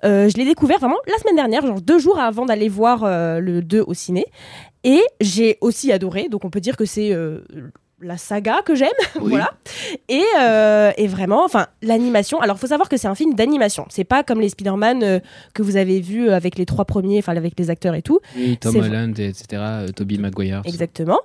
Speaker 4: Euh, je l'ai découvert vraiment la semaine dernière, genre deux jours avant d'aller voir euh, le 2 au ciné. Et j'ai aussi adoré. Donc on peut dire que c'est euh, la saga que j'aime. [laughs]
Speaker 2: Oui.
Speaker 4: voilà. Et, euh, et vraiment, enfin, l'animation. Alors, faut savoir que c'est un film d'animation. C'est pas comme les Spider-Man euh, que vous avez vus avec les trois premiers, enfin, avec les acteurs et tout.
Speaker 2: Oui, Tom Holland, etc. euh, Tobey Maguire.
Speaker 4: Exactement.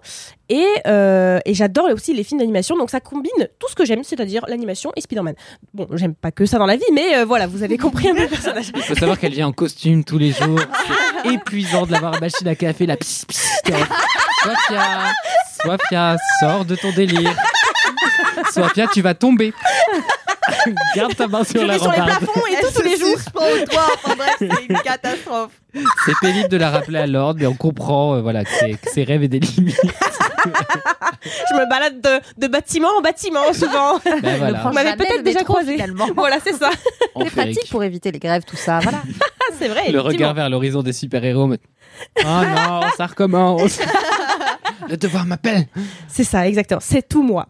Speaker 4: Et, euh, et j'adore aussi les films d'animation. Donc, ça combine tout ce que j'aime, c'est-à-dire l'animation et Spider-Man. Bon, j'aime pas que ça dans la vie, mais euh, voilà, vous avez compris un peu le [laughs] personnage.
Speaker 2: Il faut savoir qu'elle vient en costume tous les jours. [laughs] C'est épuisant de l'avoir machine à café, la pss, pss, Sofia, sors de ton délire. Sofia, tu vas tomber. Garde ta main sur
Speaker 4: Je
Speaker 2: la
Speaker 4: vais sur les
Speaker 2: rambarde.
Speaker 4: plafonds et tout tous les jours.
Speaker 5: Enfin bref, c'est une catastrophe.
Speaker 2: C'est pénible de la rappeler à l'ordre, mais on comprend euh, voilà, que, ses- que ses rêves et des limites.
Speaker 4: Je me balade de, de bâtiment en bâtiment souvent.
Speaker 2: Ben voilà,
Speaker 3: prends
Speaker 4: Vous m'avez
Speaker 3: jamais
Speaker 4: peut-être
Speaker 3: le
Speaker 4: déjà
Speaker 3: métro,
Speaker 4: croisé.
Speaker 3: finalement.
Speaker 4: voilà, c'est ça.
Speaker 2: en
Speaker 3: C'est pratique pour éviter les grèves, tout ça. Voilà.
Speaker 4: Ah, [laughs] c'est vrai.
Speaker 2: Le
Speaker 4: effectivement.
Speaker 2: regard vers l'horizon des super-héros. mais- Oh non, ça recommence. Le devoir m'appelle.
Speaker 4: C'est ça, exactement. C'est tout moi.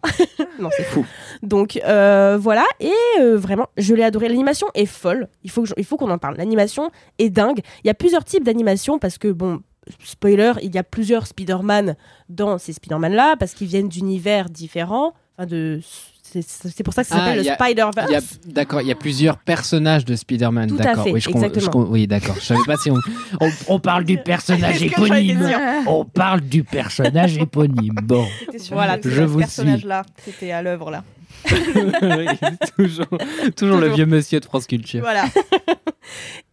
Speaker 4: non, c'est
Speaker 2: Fou.
Speaker 4: Donc euh, voilà, et euh, vraiment, je l'ai adoré. L'animation est folle. Il faut, que je- il faut qu'on en parle. L'animation est dingue. Il y a plusieurs types d'animation parce que bon. Spoiler, il y a plusieurs Spider-Man dans ces Spider-Man-là parce qu'ils viennent d'univers différents. Enfin, de, c'est, pour ça que ça
Speaker 2: Ah,
Speaker 4: s'appelle le Spider-Verse.
Speaker 2: D'accord, il y a plusieurs personnages de Spider-Man.
Speaker 4: Tout à
Speaker 2: D'accord.
Speaker 4: fait,
Speaker 2: oui, je
Speaker 4: exactement.
Speaker 2: je oui, d'accord. Je savais pas si on, on, on parle du [laughs] personnage éponyme. On parle du personnage éponyme. Bon.
Speaker 4: Voilà,
Speaker 2: je
Speaker 5: ce
Speaker 2: vous
Speaker 5: personnage-là. C'était à l'œuvre là. [laughs]
Speaker 2: Toujours, toujours le vieux monsieur de France Culture.
Speaker 5: Voilà. [laughs]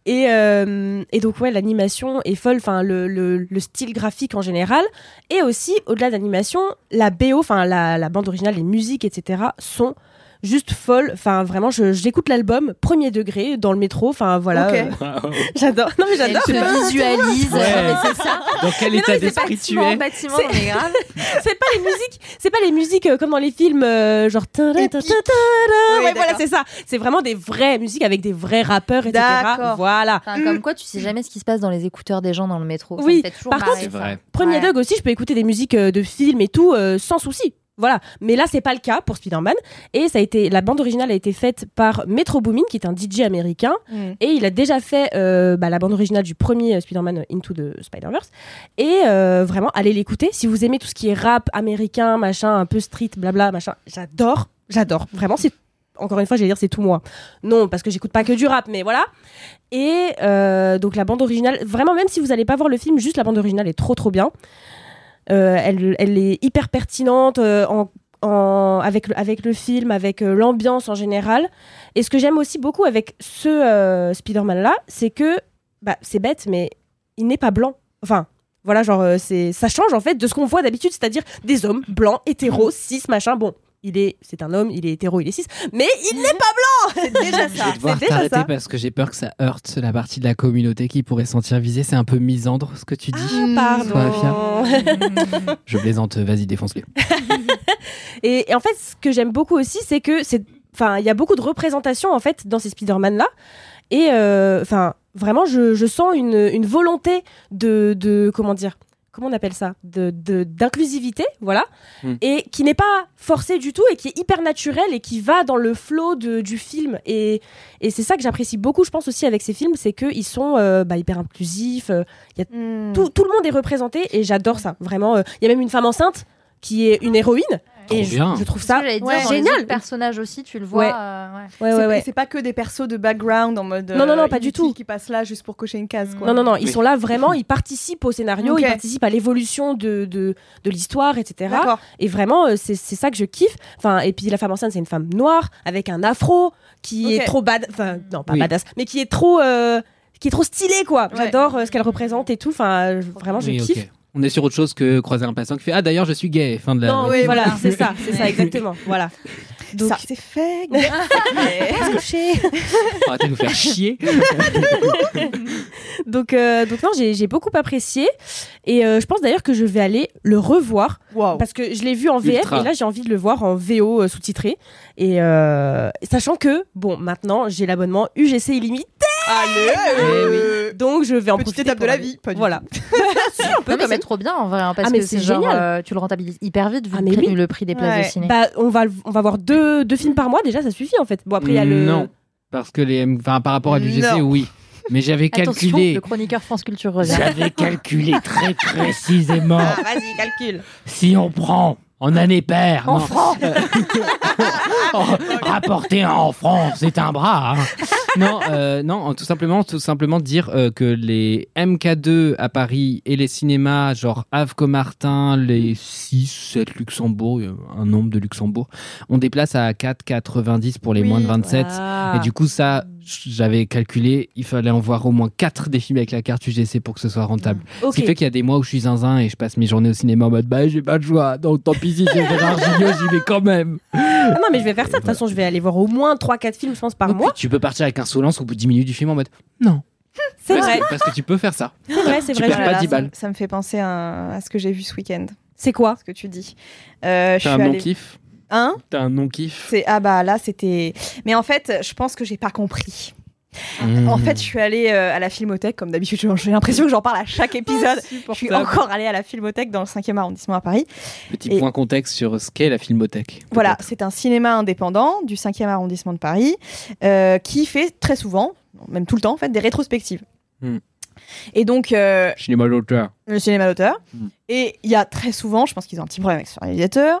Speaker 4: Et, euh, et donc ouais, l'animation est folle, enfin le, le, le style graphique en général, et aussi au-delà de l'animation, la BO, enfin la, la bande originale, les musiques, etc. sont juste folle. Enfin, vraiment, je- j'écoute l'album premier degré dans le métro. Enfin, voilà.
Speaker 5: Ok.
Speaker 4: euh, [laughs] j'adore. Non, mais j'adore.
Speaker 3: se visualise.
Speaker 2: Ouais.
Speaker 3: C'est ça.
Speaker 2: Dans quel
Speaker 4: Mais
Speaker 2: état d'esprit tu es
Speaker 3: bâtiment, grave. [laughs]
Speaker 4: c'est pas les musiques, c'est pas les musiques euh, comme dans les films, euh, genre. ta- ta- ta- ta- ta-
Speaker 5: Oui,
Speaker 4: Ouais, voilà, c'est ça. C'est vraiment des vraies musiques avec des vrais rappeurs, etc.
Speaker 5: D'accord.
Speaker 4: Voilà.
Speaker 3: Enfin, comme quoi, tu sais jamais ce qui se passe dans les écouteurs des gens dans le métro. Ça
Speaker 4: Oui,
Speaker 3: me fait toujours
Speaker 4: par
Speaker 3: marrer,
Speaker 4: contre,
Speaker 2: C'est
Speaker 3: ça.
Speaker 2: vrai.
Speaker 4: Premier
Speaker 3: Ouais.
Speaker 4: Dog aussi, je peux écouter des musiques euh, de films et tout sans souci. Voilà, mais là c'est pas le cas pour Spider-Man. Et ça a été la bande originale a été faite par Metro Boomin qui est un DJ américain.
Speaker 5: Mm.
Speaker 4: et il a déjà fait euh, bah, la bande originale du premier euh, Spider-Man Into the Spider-Verse. Et euh, vraiment allez l'écouter. Si vous aimez tout ce qui est rap américain machin un peu street blabla machin j'adore. J'adore. Vraiment c'est encore une fois j'allais dire c'est tout moi. Non parce que j'écoute pas que du rap mais voilà. Et euh, donc la bande originale vraiment même si vous allez pas voir le film juste la bande originale est trop trop bien. euh, elle, elle est hyper pertinente euh, en, en- avec, le, avec le film, avec euh, l'ambiance en général. Et ce que j'aime aussi beaucoup avec ce euh, Spider-Man-là, c'est que, bah, c'est bête, mais il n'est pas blanc. Enfin, voilà, genre, euh, c'est, ça change en fait de ce qu'on voit d'habitude, c'est-à-dire des hommes blancs, hétéros, cis, machin. Bon, il est, c'est un homme, il est hétéro, il est cis, mais il n'est pas blanc [laughs] C'est déjà
Speaker 2: Je
Speaker 4: ça.
Speaker 2: vais devoir
Speaker 4: ça.
Speaker 2: parce que j'ai peur que ça heurte la partie de la communauté qui pourrait se sentir visée. C'est un peu misandre ce que tu dis.
Speaker 4: Ah, pardon. [laughs]
Speaker 2: Je plaisante, vas-y, défonce-les. [laughs]
Speaker 4: Et, et en fait, ce que j'aime beaucoup aussi, c'est que c'est, enfin, il y a beaucoup de représentations en fait dans ces Spider-Man là, et euh, enfin, vraiment, je, je sens une, une volonté de, de, comment dire, comment on appelle ça, de, d'inclusivité, voilà,
Speaker 2: Hmm.
Speaker 4: et qui n'est pas forcée du tout et qui est hyper naturelle et qui va dans le flow de- du film. Et, et c'est ça que j'apprécie beaucoup, je pense aussi avec ces films, c'est qu'ils sont euh, bah, hyper inclusifs. euh,
Speaker 5: Mm.
Speaker 4: tout, tout le monde est représenté et j'adore ça. Vraiment, euh, il y a même une femme enceinte qui est une héroïne. Et je,
Speaker 2: bien.
Speaker 4: je trouve ça
Speaker 3: dire,
Speaker 5: ouais,
Speaker 3: les
Speaker 4: génial.
Speaker 3: autres personnages aussi, tu le vois.
Speaker 4: Ouais.
Speaker 3: euh, ouais.
Speaker 4: Ouais,
Speaker 5: C'est- pas que des persos de background en mode.
Speaker 4: Non, non, non,
Speaker 5: euh,
Speaker 4: pas du tout.
Speaker 5: Qui passent là juste pour cocher une case, quoi.
Speaker 4: Non, non, non, ils
Speaker 2: Oui.
Speaker 4: sont là vraiment, ils participent au scénario, ils participent à l'évolution de, de, de l'histoire, etc. Et vraiment, euh, c'est c'est ça que je kiffe. Enfin, et puis la femme enceinte, c'est une femme noire avec un afro qui est trop bad. Enfin, non, pas
Speaker 2: Oui.
Speaker 4: badass, mais qui est trop. euh, qui est trop stylée, quoi.
Speaker 5: Ouais.
Speaker 4: J'adore euh, ce qu'elle représente et tout. Enfin, vraiment, je
Speaker 2: Oui,
Speaker 4: kiffe.
Speaker 2: On est sur autre chose que croiser un passant qui fait Ah, d'ailleurs, je suis gay. Fin de la.
Speaker 4: Non, oui,
Speaker 5: Oui,
Speaker 4: voilà, c'est ça, c'est ça, [laughs] exactement. Voilà. Donc,
Speaker 5: c'est fait. [laughs] [laughs]
Speaker 2: Arrêtez de nous faire chier.
Speaker 4: donc, euh, donc non, j'ai j'ai beaucoup apprécié. Et euh, je pense d'ailleurs que je vais aller le revoir. Parce que je l'ai vu en VF
Speaker 2: Ultra.
Speaker 4: et là j'ai envie de le voir en VO euh, sous-titré. Et euh, sachant que, bon, maintenant j'ai l'abonnement UGC illimité,
Speaker 5: Allez.
Speaker 2: Eh
Speaker 4: donc je vais en
Speaker 5: Petite
Speaker 4: profiter.
Speaker 5: étape
Speaker 4: pour
Speaker 5: de la
Speaker 4: aller-
Speaker 5: vie. Pas du
Speaker 4: Voilà. Si, un peu
Speaker 3: Non, mais
Speaker 4: quand
Speaker 3: c'est
Speaker 4: même.
Speaker 3: trop bien en vrai, hein, parce
Speaker 4: Ah, mais
Speaker 3: que
Speaker 4: c'est génial.
Speaker 3: euh, tu le rentabilises hyper vite vu
Speaker 4: Ah,
Speaker 3: le
Speaker 4: mais
Speaker 3: prix,
Speaker 4: oui.
Speaker 3: le prix des places
Speaker 5: Ouais.
Speaker 3: de ciné.
Speaker 4: Bah, on va, on va voir deux, deux films par mois déjà, ça suffit en fait. Bon, après il y a le.
Speaker 2: Non. Parce que les. Enfin, par rapport à l'UGC, oui. Mais j'avais calculé.
Speaker 3: le chroniqueur France Culture revient.
Speaker 2: J'avais calculé très [laughs] précisément.
Speaker 4: Ah, vas-y, calcule.
Speaker 2: Si on prend en année paire,
Speaker 4: En francs. [laughs]
Speaker 2: Oh, rapporter en francs, c'est un bras. hein. non, euh, non, tout simplement, tout simplement dire euh, que les MK2 à Paris et les cinémas, genre Havre Comartin, les 6, 7 Luxembourg, a un nombre de Luxembourg, ont des places à 4,90 pour les
Speaker 5: Oui,
Speaker 2: moins de 27.
Speaker 4: Ah.
Speaker 2: Et du coup, ça, j'avais calculé, il fallait en voir au moins 4 des films avec la carte UGC pour que ce soit rentable.
Speaker 4: Ok.
Speaker 2: Ce qui fait qu'il y a des mois où je suis zinzin et je passe mes journées au cinéma en mode bah j'ai pas de choix, donc tant pis si c'est [laughs] Gérard Jugnot, j'y vais quand même.
Speaker 4: Ah non, mais je vais faire ça. De toute façon, je vais aller voir au moins 3-4 films, je pense, par
Speaker 2: Donc,
Speaker 4: mois.
Speaker 2: Tu peux partir avec insolence au bout de 10 minutes du film en mode non.
Speaker 4: C'est
Speaker 2: Parce
Speaker 4: vrai,
Speaker 2: que- Parce que tu peux faire ça.
Speaker 4: c'est vrai, c'est
Speaker 2: Tu
Speaker 4: vrai.
Speaker 2: perds pas
Speaker 5: Voilà,
Speaker 2: 10
Speaker 5: ça-
Speaker 2: balles.
Speaker 5: Ça me fait penser à, à ce que j'ai vu ce week-end.
Speaker 4: C'est quoi
Speaker 5: Ce que tu dis. Euh, je
Speaker 2: T'as un
Speaker 5: allée-
Speaker 2: non-kiff
Speaker 5: Hein
Speaker 2: T'as un non-kiff
Speaker 5: C'est ah bah là c'était. Mais en fait, je pense que j'ai pas compris.
Speaker 2: Mmh.
Speaker 5: En fait, je suis allée euh, à la Filmothèque comme d'habitude. [laughs] J'ai l'impression que j'en parle à chaque épisode. Je suis encore allée à la Filmothèque dans le 5e arrondissement à Paris.
Speaker 2: Petit
Speaker 5: et-
Speaker 2: point contexte sur ce qu'est la Filmothèque.
Speaker 5: Voilà, c'est un cinéma indépendant du 5e arrondissement de Paris euh, qui fait très souvent, même tout le temps en fait, des rétrospectives.
Speaker 2: Hmm.
Speaker 5: Et donc, euh,
Speaker 2: Cinéma d'auteur.
Speaker 5: le cinéma d'auteur.
Speaker 2: Hmm.
Speaker 5: Et il y a très souvent, je pense qu'ils ont un petit problème avec ce réalisateur,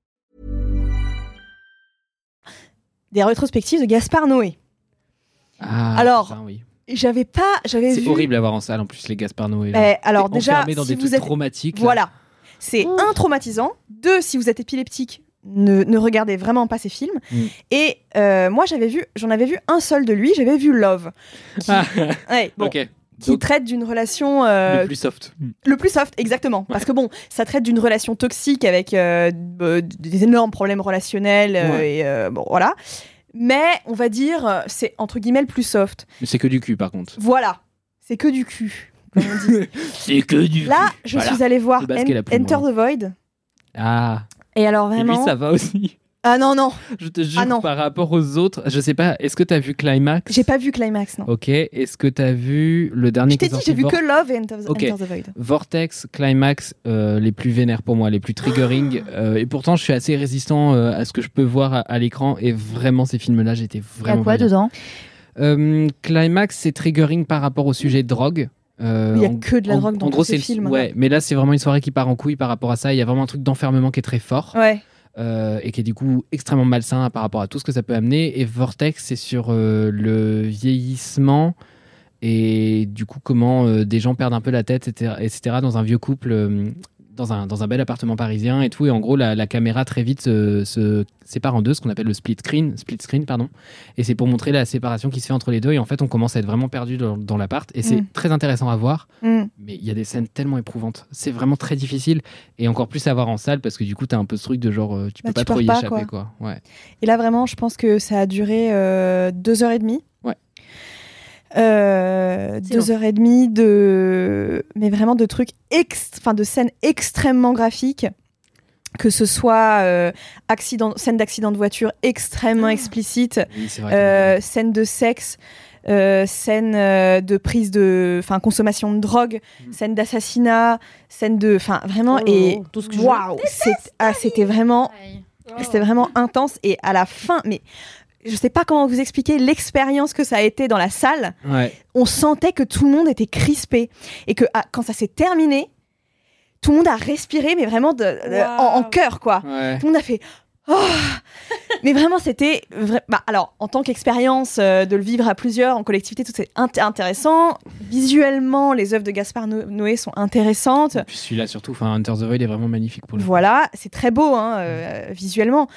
Speaker 5: Des rétrospectives de Gaspard Noé.
Speaker 2: Ah,
Speaker 5: Alors,
Speaker 2: putain, oui.
Speaker 5: J'avais pas, j'avais
Speaker 2: c'est
Speaker 5: vu.
Speaker 2: horrible à voir en salle en plus les Gaspard Noé. là.
Speaker 5: Eh, alors déjà,
Speaker 2: dans
Speaker 5: si
Speaker 2: des
Speaker 5: vous
Speaker 2: trucs
Speaker 5: êtes,
Speaker 2: traumatiques. là.
Speaker 5: voilà, c'est un traumatisant. Deux, si vous êtes épileptique, ne, ne regardez vraiment pas ces films.
Speaker 2: Mm.
Speaker 5: Et euh, moi, j'avais vu, j'en avais vu un seul de lui. J'avais vu Love, qui,
Speaker 2: Ah, [laughs]
Speaker 5: ouais, bon,
Speaker 2: ok.
Speaker 5: Qui
Speaker 2: Donc,
Speaker 5: traite d'une relation euh,
Speaker 2: le plus soft.
Speaker 5: Le plus soft, exactement. Parce que bon, ça traite d'une relation toxique avec euh, euh, des énormes problèmes relationnels euh,
Speaker 2: Ouais.
Speaker 5: et euh, bon voilà. Mais on va dire, c'est entre guillemets le plus soft.
Speaker 2: Mais c'est que du cul par contre.
Speaker 5: Voilà, c'est que du cul. [laughs]
Speaker 2: c'est que du
Speaker 5: Là, je
Speaker 2: Voilà.
Speaker 5: suis allée voir En- Enter the Void.
Speaker 2: Ah,
Speaker 5: Et alors
Speaker 2: et lui
Speaker 5: vraiment,
Speaker 2: ça va aussi.
Speaker 5: Ah non non,
Speaker 2: Je te jure
Speaker 5: Ah non.
Speaker 2: par rapport aux autres, je sais pas, est-ce que t'as vu Climax?
Speaker 5: J'ai pas vu Climax non.
Speaker 2: Ok, est-ce que t'as vu le dernier
Speaker 5: je t'ai dit, j'ai vu
Speaker 2: Vor-
Speaker 5: que Love et Enter, the Void.
Speaker 2: Vortex, Climax, euh, les plus vénères pour moi, les plus triggering. [gasps] euh, et pourtant, je suis assez résistant euh, à ce que je peux voir à, à l'écran. Et vraiment, ces films-là, j'étais
Speaker 3: Il y a
Speaker 2: vraiment.
Speaker 3: quoi dedans?
Speaker 2: Euh, Climax, c'est triggering par rapport au sujet de drogue. Euh,
Speaker 5: Il y a
Speaker 2: en-
Speaker 5: que de la
Speaker 2: en-
Speaker 5: drogue dans
Speaker 2: en
Speaker 5: tous
Speaker 2: gros,
Speaker 5: ces
Speaker 2: c'est le-
Speaker 5: films.
Speaker 2: Ouais, mais là, c'est vraiment une soirée qui part en couille par rapport à ça. Il y a vraiment un truc d'enfermement qui est très fort
Speaker 5: Ouais.
Speaker 2: Euh, et qui est du coup extrêmement malsain par rapport à tout ce que ça peut amener. Et Vortex, c'est sur euh, le vieillissement et du coup comment euh, des gens perdent un peu la tête, etc., etc. dans un vieux couple. Dans un, dans un bel appartement parisien et tout, et en gros la, la caméra très vite se, se sépare en deux, ce qu'on appelle le split screen, split screen pardon, et c'est pour montrer la séparation qui se fait entre les deux, et en fait on commence à être vraiment perdu dans, dans l'appart, et c'est
Speaker 5: Mm.
Speaker 2: très intéressant à voir,
Speaker 5: Mm.
Speaker 2: mais il y a des scènes tellement éprouvantes. C'est vraiment très difficile et encore plus à voir en salle parce que du coup, t'as un peu ce truc de genre, euh, tu peux
Speaker 5: Bah,
Speaker 2: pas
Speaker 5: tu
Speaker 2: trop y
Speaker 5: pas,
Speaker 2: échapper,
Speaker 5: quoi.
Speaker 2: quoi. Ouais.
Speaker 5: Et là, vraiment, je pense que ça a duré euh, deux heures et demie. Euh, deux heures et demie de, mais vraiment de trucs, ex... enfin de scènes extrêmement graphiques, que ce soit euh, accident, scène d'accident de voiture extrêmement explicite,
Speaker 2: Oui, c'est vrai.
Speaker 5: euh, scène de sexe, euh, scène euh, de prise de, enfin consommation de drogue,
Speaker 2: Mm.
Speaker 5: scène d'assassinat, scène de, enfin vraiment
Speaker 4: Oh,
Speaker 5: et
Speaker 4: tout ce que je
Speaker 5: waouh, c'est- ah, c'était vraiment c'était vraiment intense. Et à la fin, mais je sais pas comment vous expliquer l'expérience que ça a été dans la salle.
Speaker 2: Ouais.
Speaker 5: On sentait que tout le monde était crispé et que ah, quand ça s'est terminé, tout le monde a respiré, mais vraiment de, de- en, en cœur quoi.
Speaker 2: Ouais.
Speaker 5: Tout le monde a fait. Oh [laughs] mais vraiment, c'était. vra- Bah, alors, en tant qu'expérience euh, de le vivre à plusieurs, en collectivité, tout c'est int- intéressant. Visuellement, les œuvres de Gaspard No- Noé sont intéressantes.
Speaker 2: Celui-là surtout, Hunter the Void est vraiment magnifique pour le coup.
Speaker 5: Voilà, c'est très beau hein, euh, visuellement.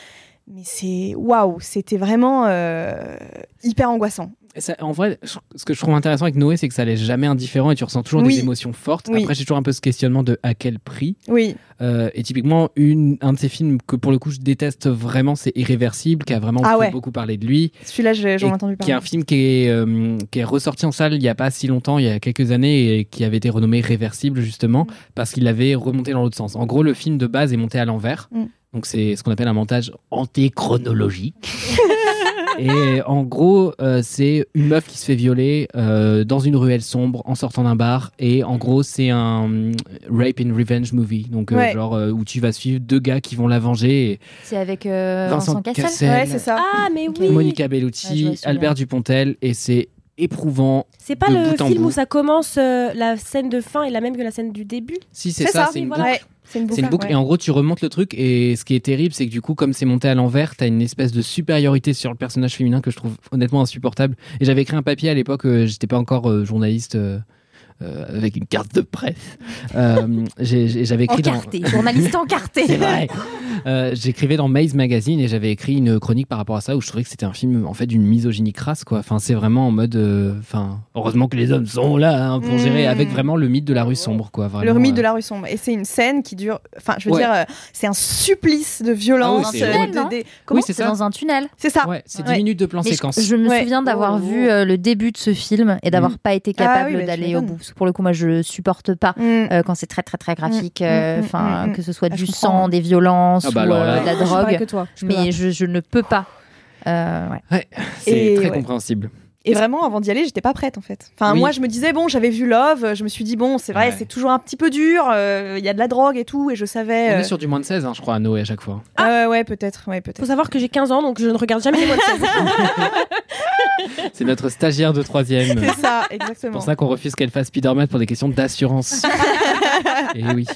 Speaker 5: Mais c'est waouh, c'était vraiment euh, hyper angoissant.
Speaker 2: Ça- en vrai, ce que je trouve intéressant avec Noé, c'est que ça laisse jamais indifférent et tu ressens toujours
Speaker 5: Oui.
Speaker 2: des émotions fortes.
Speaker 5: Oui.
Speaker 2: Après, j'ai toujours un peu ce questionnement de à quel prix.
Speaker 5: Oui,
Speaker 2: Euh, et typiquement, une, un de ces films que pour le coup je déteste vraiment, c'est Irréversible, qui a vraiment
Speaker 5: Ah ouais.
Speaker 2: beaucoup parler de lui.
Speaker 5: celui-là, j'en ai entendu
Speaker 2: qui est
Speaker 5: parler.
Speaker 2: un film qui est, euh, qui est ressorti en salle il n'y a pas si longtemps, il y a quelques années, et qui avait été renommé Réversible justement, parce qu'il avait remonté dans l'autre sens. En gros, le film de base est monté à l'envers.
Speaker 5: Mm.
Speaker 2: Donc c'est ce qu'on appelle un montage antéchronologique. [laughs] et en gros, euh, c'est une meuf qui se fait violer euh, dans une ruelle sombre en sortant d'un bar. Et en gros, c'est un euh, rape and revenge movie. Donc euh,
Speaker 5: Ouais.
Speaker 2: genre euh, où tu vas suivre deux gars qui vont la venger. Et
Speaker 3: C'est avec euh,
Speaker 2: Vincent
Speaker 3: Vincent Cassel.
Speaker 2: Cassel.
Speaker 5: Ouais, c'est ça.
Speaker 4: Ah, mais oui.
Speaker 2: Monica Bellucci. Albert Dupontel. Et c'est éprouvant.
Speaker 4: C'est pas
Speaker 2: de
Speaker 4: le film
Speaker 2: bout.
Speaker 4: où ça commence, euh, la scène de fin est la même que la scène du début
Speaker 2: Si c'est ça, c'est une boucle.
Speaker 5: Ouais, c'est une boucle.
Speaker 2: C'est une boucle
Speaker 5: ouais.
Speaker 2: et en gros tu remontes le truc et ce qui est terrible c'est que du coup comme c'est monté à l'envers t'as une espèce de supériorité sur le personnage féminin que je trouve honnêtement insupportable et j'avais écrit un papier à l'époque euh, j'étais pas encore euh, journaliste euh, euh, avec une carte de presse Euh, j'avais écrit dans
Speaker 3: Encarté, journaliste encarté.
Speaker 2: c'est vrai [laughs] Euh, j'écrivais dans Maze Magazine et j'avais écrit une chronique par rapport à ça où je trouvais que c'était un film en fait d'une misogynie crasse quoi enfin c'est vraiment en mode euh, enfin heureusement que les hommes sont là hein, pour
Speaker 5: Mmh.
Speaker 2: gérer avec vraiment le mythe de la rue sombre quoi
Speaker 5: Le mythe
Speaker 2: euh,
Speaker 5: de la rue sombre. Et c'est une scène qui dure. Enfin, je veux
Speaker 2: Ouais.
Speaker 5: dire, euh, c'est un supplice de violence.
Speaker 2: Ah oui,
Speaker 5: euh, de- des- Comment
Speaker 2: c'est
Speaker 3: dans un tunnel.
Speaker 5: C'est ça.
Speaker 2: ouais c'est 10
Speaker 5: Ouais.
Speaker 2: minutes de plan
Speaker 3: Mais je,
Speaker 2: séquence
Speaker 3: je me
Speaker 5: Ouais.
Speaker 3: souviens d'avoir
Speaker 4: Oh.
Speaker 3: vu euh, le début de ce film et d'avoir
Speaker 2: Mm.
Speaker 3: pas été
Speaker 5: Ah
Speaker 3: capable
Speaker 5: oui, bah,
Speaker 3: d'aller au bout. Pour le coup, moi, je supporte pas
Speaker 5: Mm.
Speaker 3: euh, quand c'est très très très graphique. Euh, Enfin, que ce soit
Speaker 5: Ah,
Speaker 3: du sang, des violences
Speaker 2: Ah bah
Speaker 3: ou
Speaker 2: alors
Speaker 3: euh,
Speaker 2: là-
Speaker 3: de la
Speaker 4: pareil
Speaker 3: drogue.
Speaker 4: que toi. je
Speaker 3: Mais je, je ne peux pas. Euh, ouais.
Speaker 2: C'est très
Speaker 5: ouais.
Speaker 2: compréhensible.
Speaker 5: Et vraiment, avant d'y aller, j'étais pas prête en fait. Enfin,
Speaker 2: Oui.
Speaker 5: moi, je me disais, bon, j'avais vu Love, je me suis dit, bon, c'est vrai,
Speaker 2: Ouais.
Speaker 5: c'est toujours un petit peu dur, euh, il y a de la drogue et tout, et je savais.
Speaker 2: On
Speaker 5: euh,
Speaker 2: est sur du moins de 16, hein, je crois, à Noé à chaque fois.
Speaker 5: euh, ouais, peut-être, ouais,
Speaker 4: Faut savoir que j'ai 15 ans, donc je ne regarde jamais les moins de 16. [laughs] [laughs]
Speaker 2: C'est notre stagiaire de troisième.
Speaker 5: C'est ça,
Speaker 2: C'est
Speaker 5: exactement.
Speaker 2: pour ça qu'on refuse qu'elle fasse Spider-Man pour des questions d'assurance. [laughs] Et oui.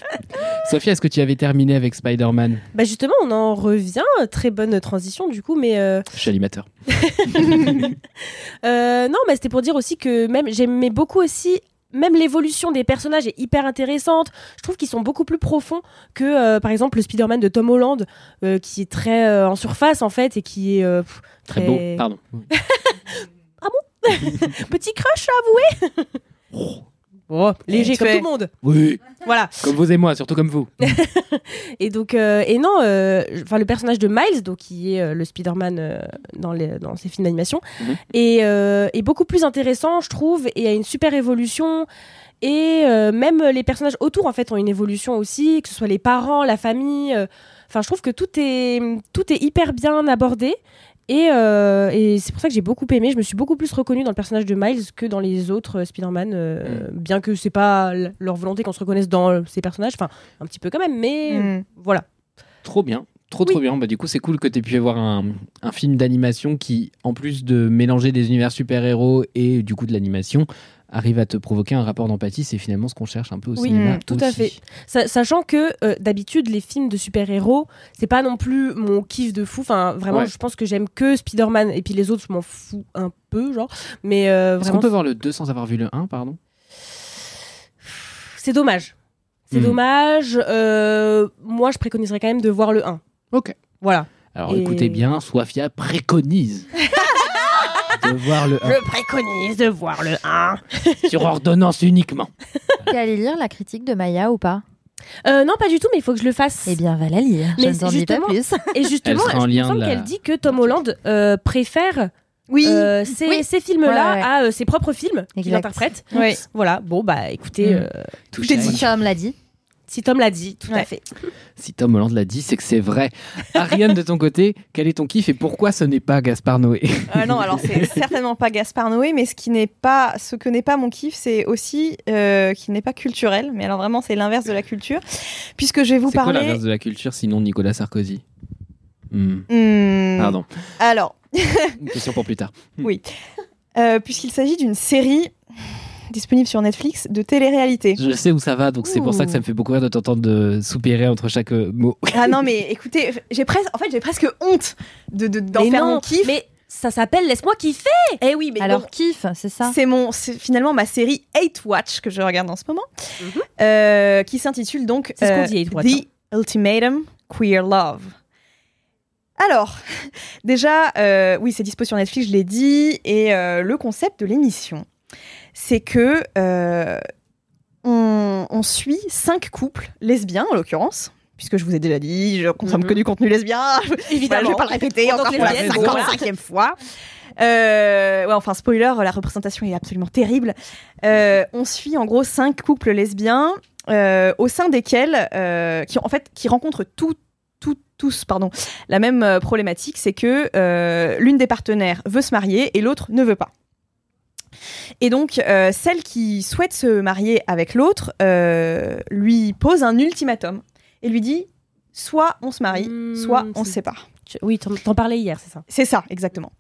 Speaker 2: Sophia, est-ce que tu avais terminé avec Spider-Man?
Speaker 4: Bah justement, on en revient. Très bonne transition du coup, mais euh,
Speaker 2: Je suis animateur. [laughs]
Speaker 4: euh, non, mais c'était pour dire aussi que même j'aimais beaucoup aussi. Même l'évolution des personnages est hyper intéressante. Je trouve qu'ils sont beaucoup plus profonds que, euh, par exemple, le Spider-Man de Tom Holland, euh, qui est très euh, en surface en fait et qui est euh, pff,
Speaker 2: Très beau. Pardon. [laughs] [laughs]
Speaker 4: Petit crush à avouer. [laughs] Oh, léger comme
Speaker 5: fais-
Speaker 4: tout le monde.
Speaker 2: Oui,
Speaker 4: Voilà.
Speaker 2: comme vous et moi, surtout comme vous. [laughs]
Speaker 4: Et donc, euh, et non, euh, enfin le personnage de Miles, donc qui est euh, le Spider-Man euh, dans, les, dans ces films d'animation,
Speaker 2: Mhm.
Speaker 4: est, euh, est beaucoup plus intéressant, je trouve, et a une super évolution. Et euh, même les personnages autour, en fait, ont une évolution aussi, que ce soit les parents, la famille. euh, Enfin, je trouve que tout est, tout est hyper bien abordé. Et, euh, et c'est pour ça que j'ai beaucoup aimé. Je me suis beaucoup plus reconnue dans le personnage de Miles que dans les autres euh, Spider-Man, euh, bien que c'est pas leur volonté qu'on se reconnaisse dans euh, ces personnages. Enfin, un petit peu quand même, mais
Speaker 5: Mm.
Speaker 4: voilà.
Speaker 2: Trop bien. Trop trop bien. Bah, du coup, c'est cool que tu aies pu avoir un, un film d'animation qui, en plus de mélanger des univers super-héros et du coup de l'animation, arrive à te provoquer un rapport d'empathie. C'est finalement ce qu'on cherche un peu au
Speaker 4: Oui,
Speaker 2: cinéma.
Speaker 4: tout à fait. Sa- sachant que euh, d'habitude, les films de super-héros, c'est pas non plus mon kiff de fou. Enfin, vraiment,
Speaker 2: Ouais.
Speaker 4: je pense que j'aime que Spider-Man et puis les autres, je m'en fous un peu, genre. Mais euh,
Speaker 2: Est-ce qu'on peut voir le 2 sans avoir vu le 1, pardon?
Speaker 4: C'est dommage. C'est
Speaker 2: Hmm.
Speaker 4: dommage. Euh, moi, je préconiserais quand même de voir le 1.
Speaker 2: Ok.
Speaker 4: Voilà.
Speaker 2: Alors
Speaker 4: Et-
Speaker 2: écoutez bien, Soifia préconise de voir le 1
Speaker 4: Je préconise de voir le 1. [laughs]
Speaker 2: sur ordonnance uniquement.
Speaker 3: Tu es allé lire la critique de Maya ou pas?
Speaker 4: Euh, non, pas du tout, mais il faut que je le fasse.
Speaker 3: Eh bien, va la lire.
Speaker 4: Mais
Speaker 3: je ne t'en dis pas
Speaker 4: justement-
Speaker 3: plus.
Speaker 4: Et justement,
Speaker 2: Elle en
Speaker 4: me
Speaker 2: lien la-
Speaker 4: qu'elle dit que Tom Holland euh, préfère
Speaker 5: Oui.
Speaker 4: euh, ces,
Speaker 3: Oui.
Speaker 4: ces films-là
Speaker 3: Ouais, ouais.
Speaker 4: à euh, ses propres films qu'il interprète.
Speaker 5: Oui.
Speaker 4: Voilà, bon, bah écoutez,
Speaker 2: Mm.
Speaker 4: euh,
Speaker 2: Tout
Speaker 5: Je t'ai
Speaker 2: ça,
Speaker 5: dit.
Speaker 3: Comme l'a dit.
Speaker 4: Si Tom l'a dit, tout à fait.
Speaker 2: Si Tom Holland l'a dit, c'est que c'est vrai. [laughs] Ariane, de ton côté, quel est ton kiff et pourquoi ce n'est pas Gaspard Noé?
Speaker 5: Ah non, alors c'est [laughs] certainement pas Gaspard Noé, mais ce qui n'est pas, ce que n'est pas mon kiff, c'est aussi euh, qu'il n'est pas culturel. Mais alors vraiment, c'est l'inverse de la culture, puisque je vais vous
Speaker 2: C'est quoi
Speaker 5: parler.
Speaker 2: l'inverse de la culture sinon Nicolas Sarkozy? Hmm,
Speaker 5: Hmm,
Speaker 2: Pardon,
Speaker 5: Alors,
Speaker 2: une question pour plus tard.
Speaker 5: euh, puisqu'il s'agit d'une série disponible sur Netflix de télé-réalité.
Speaker 2: Je sais où ça va, donc c'est pour ça que ça me fait beaucoup rire de t'entendre de soupirer entre chaque euh, mot. [laughs]
Speaker 5: Ah non, mais écoutez, j'ai presque, en fait, j'ai presque honte de de- d'en
Speaker 4: Mais
Speaker 5: faire
Speaker 4: non,
Speaker 5: mon kiff.
Speaker 4: Mais ça s'appelle Laisse-moi kiffer
Speaker 5: Eh oui, mais
Speaker 3: Alors,
Speaker 5: donc,
Speaker 3: kiff, c'est ça?
Speaker 5: c'est mon, c'est finalement ma série Hate Watch que je regarde en ce moment,
Speaker 4: Mhm.
Speaker 5: euh, qui s'intitule donc
Speaker 4: C'est ce qu'on
Speaker 5: euh,
Speaker 4: dit, Hate Watch,
Speaker 5: The Ultimatum Queer Love. Alors, [laughs] déjà, euh, oui, c'est dispo sur Netflix, je l'ai dit, et euh, le concept de l'émission, c'est que euh, on, on suit cinq couples lesbiens en l'occurrence. Puisque je vous ai déjà dit, je consomme
Speaker 4: Mhm.
Speaker 5: que du contenu lesbien. [laughs] Voilà, je vais pas le répéter encore pour la
Speaker 4: lesbienne,
Speaker 5: 55e fois. Euh, ouais, enfin, spoiler, la représentation est absolument terrible. Euh, on suit en gros cinq couples lesbiens euh, au sein desquels, qui, en fait, qui rencontrent tout, tout- tous pardon, la même problématique, c'est que l'une des partenaires veut se marier et l'autre ne veut pas. Et donc, euh, celle qui souhaite se marier avec l'autre euh, lui pose un ultimatum et lui dit soit on se marie,
Speaker 4: Hmm,
Speaker 5: soit on se sépare.
Speaker 4: Oui, t'en parlais hier, c'est ça.
Speaker 5: C'est ça, exactement.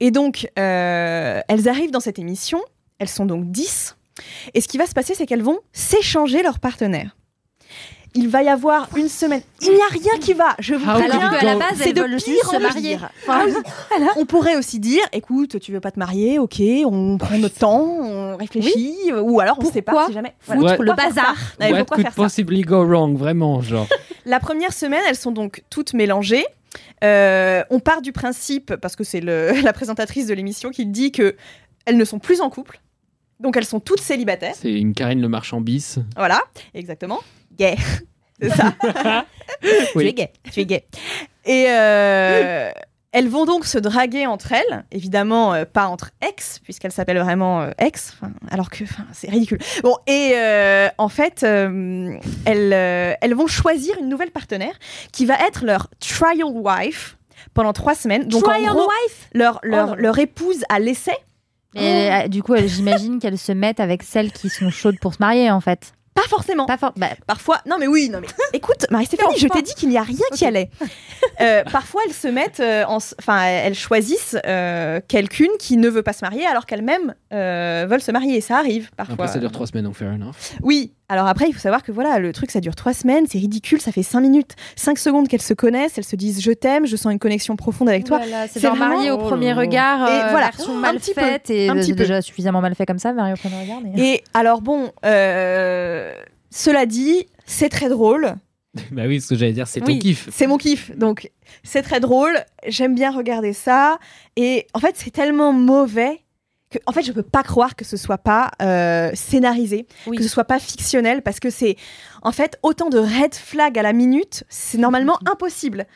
Speaker 5: Et donc, euh, elles arrivent dans cette émission, elles sont donc 10, et ce qui va se passer, c'est qu'elles vont s'échanger leurs partenaires. Il va y avoir une semaine. Il n'y a rien qui va, je vous
Speaker 2: Ah,
Speaker 3: Alors
Speaker 5: préviens.
Speaker 3: qu'à la base,
Speaker 5: C'est de pire
Speaker 3: juste
Speaker 5: en
Speaker 3: marier.
Speaker 5: Ah. On pourrait aussi dire, écoute, tu veux pas te marier, ok, on prend notre temps, on réfléchit, ou alors on se sépare
Speaker 3: Pourquoi
Speaker 5: si jamais.
Speaker 2: Foutre
Speaker 5: Pourquoi
Speaker 3: le bazar.
Speaker 5: ça Ouais,
Speaker 2: What could
Speaker 5: faire ça
Speaker 2: possibly go wrong, vraiment, genre. [laughs]
Speaker 5: La première semaine, elles sont donc toutes mélangées. Euh, on part du principe, parce que c'est [laughs] la présentatrice de l'émission qui dit que elles ne sont plus en couple. Donc elles sont toutes célibataires.
Speaker 2: C'est une Karine Le Marchand bis.
Speaker 5: Voilà, exactement. Gay. [laughs] C'est ça.
Speaker 2: Oui. [laughs]
Speaker 5: Tu es gay. Tu es gay. Et euh, elles vont donc se draguer entre elles. Évidemment, euh, pas entre ex, puisqu'elles s'appellent vraiment euh, ex. Alors que c'est ridicule. Bon, et euh, en fait, euh, elles, euh, elles vont choisir une nouvelle partenaire qui va être leur trial wife pendant trois semaines. Donc en
Speaker 4: Trial
Speaker 5: gros,
Speaker 4: wife?
Speaker 5: leur, leur,
Speaker 4: Oh
Speaker 5: leur épouse à l'essai.
Speaker 3: Et euh, du coup, j'imagine qu'elles se mettent avec celles qui sont chaudes pour se marier, en fait.
Speaker 5: Pas forcément.
Speaker 3: Pas. Bah,
Speaker 5: Parfois, non mais oui, non mais [laughs] écoute, Marie-Stéphanie, je t'ai dit qu'il n'y a rien qui allait. Euh, parfois, elles se mettent, euh, en enfin, elles choisissent euh, quelqu'une qui ne veut pas se marier alors qu'elles-mêmes euh, veulent se marier et ça arrive parfois.
Speaker 2: Après, ça dure trois semaines, donc fair enough.
Speaker 5: Oui, alors après, il faut savoir que voilà, le truc, ça dure trois semaines, c'est ridicule, ça fait cinq minutes, cinq secondes qu'elles se connaissent, elles se disent je t'aime, je sens une connexion profonde avec toi.
Speaker 3: Voilà, c'est genre
Speaker 5: vraiment-
Speaker 3: marié au
Speaker 2: Oh
Speaker 3: premier
Speaker 2: là.
Speaker 3: regard,
Speaker 5: Et
Speaker 3: euh,
Speaker 5: voilà,
Speaker 3: version
Speaker 5: un
Speaker 3: mal
Speaker 5: peu,
Speaker 3: et
Speaker 5: un petit peu.
Speaker 3: déjà suffisamment mal fait comme ça, Mario au premier regard. Mais...
Speaker 5: Et alors bon, euh, cela dit, c'est très drôle. [laughs]
Speaker 2: Bah oui, ce que j'allais dire, c'est ton
Speaker 5: Oui,
Speaker 2: kiff.
Speaker 5: C'est mon kiff. Donc, c'est très drôle. J'aime bien regarder ça. Et en fait, c'est tellement mauvais que, en fait, je peux pas croire que ce soit pas euh, scénarisé,
Speaker 4: Oui.
Speaker 5: que ce soit pas fictionnel, parce que c'est, en fait, autant de red flags à la minute, c'est normalement impossible.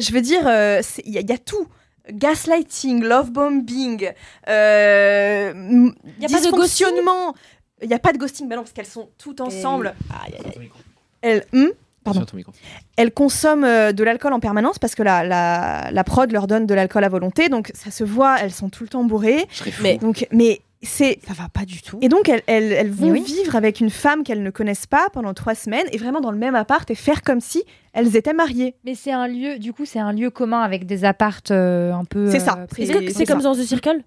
Speaker 5: Je veux dire, euh, il y, a- il y a tout. Gaslighting, love bombing, euh,
Speaker 4: Y a pas de
Speaker 5: dysfonctionnement. Il n'y a pas de ghosting, bah non, parce qu'elles sont toutes ensemble. Elles, hmm? Pardon.
Speaker 2: Sur ton micro.
Speaker 5: elles consomment euh, de l'alcool en permanence parce que la, la, la prod leur donne de l'alcool à volonté, donc ça se voit, elles sont tout le temps bourrées.
Speaker 2: Je.
Speaker 4: Mais-
Speaker 5: Donc, mais c'est
Speaker 4: Ça va pas du tout.
Speaker 5: et donc elles, elles, elles vont
Speaker 3: oui.
Speaker 5: vivre avec une femme qu'elles ne connaissent pas pendant trois semaines et vraiment dans le même appart et faire comme si elles étaient mariées.
Speaker 3: Mais c'est un lieu, du coup, c'est un lieu commun avec des appartes euh, un peu.
Speaker 5: C'est ça.
Speaker 3: euh,
Speaker 5: C'est-
Speaker 4: Est-ce
Speaker 3: privés.
Speaker 4: que
Speaker 5: c'est
Speaker 4: c'est comme
Speaker 5: ça.
Speaker 4: dans The Circle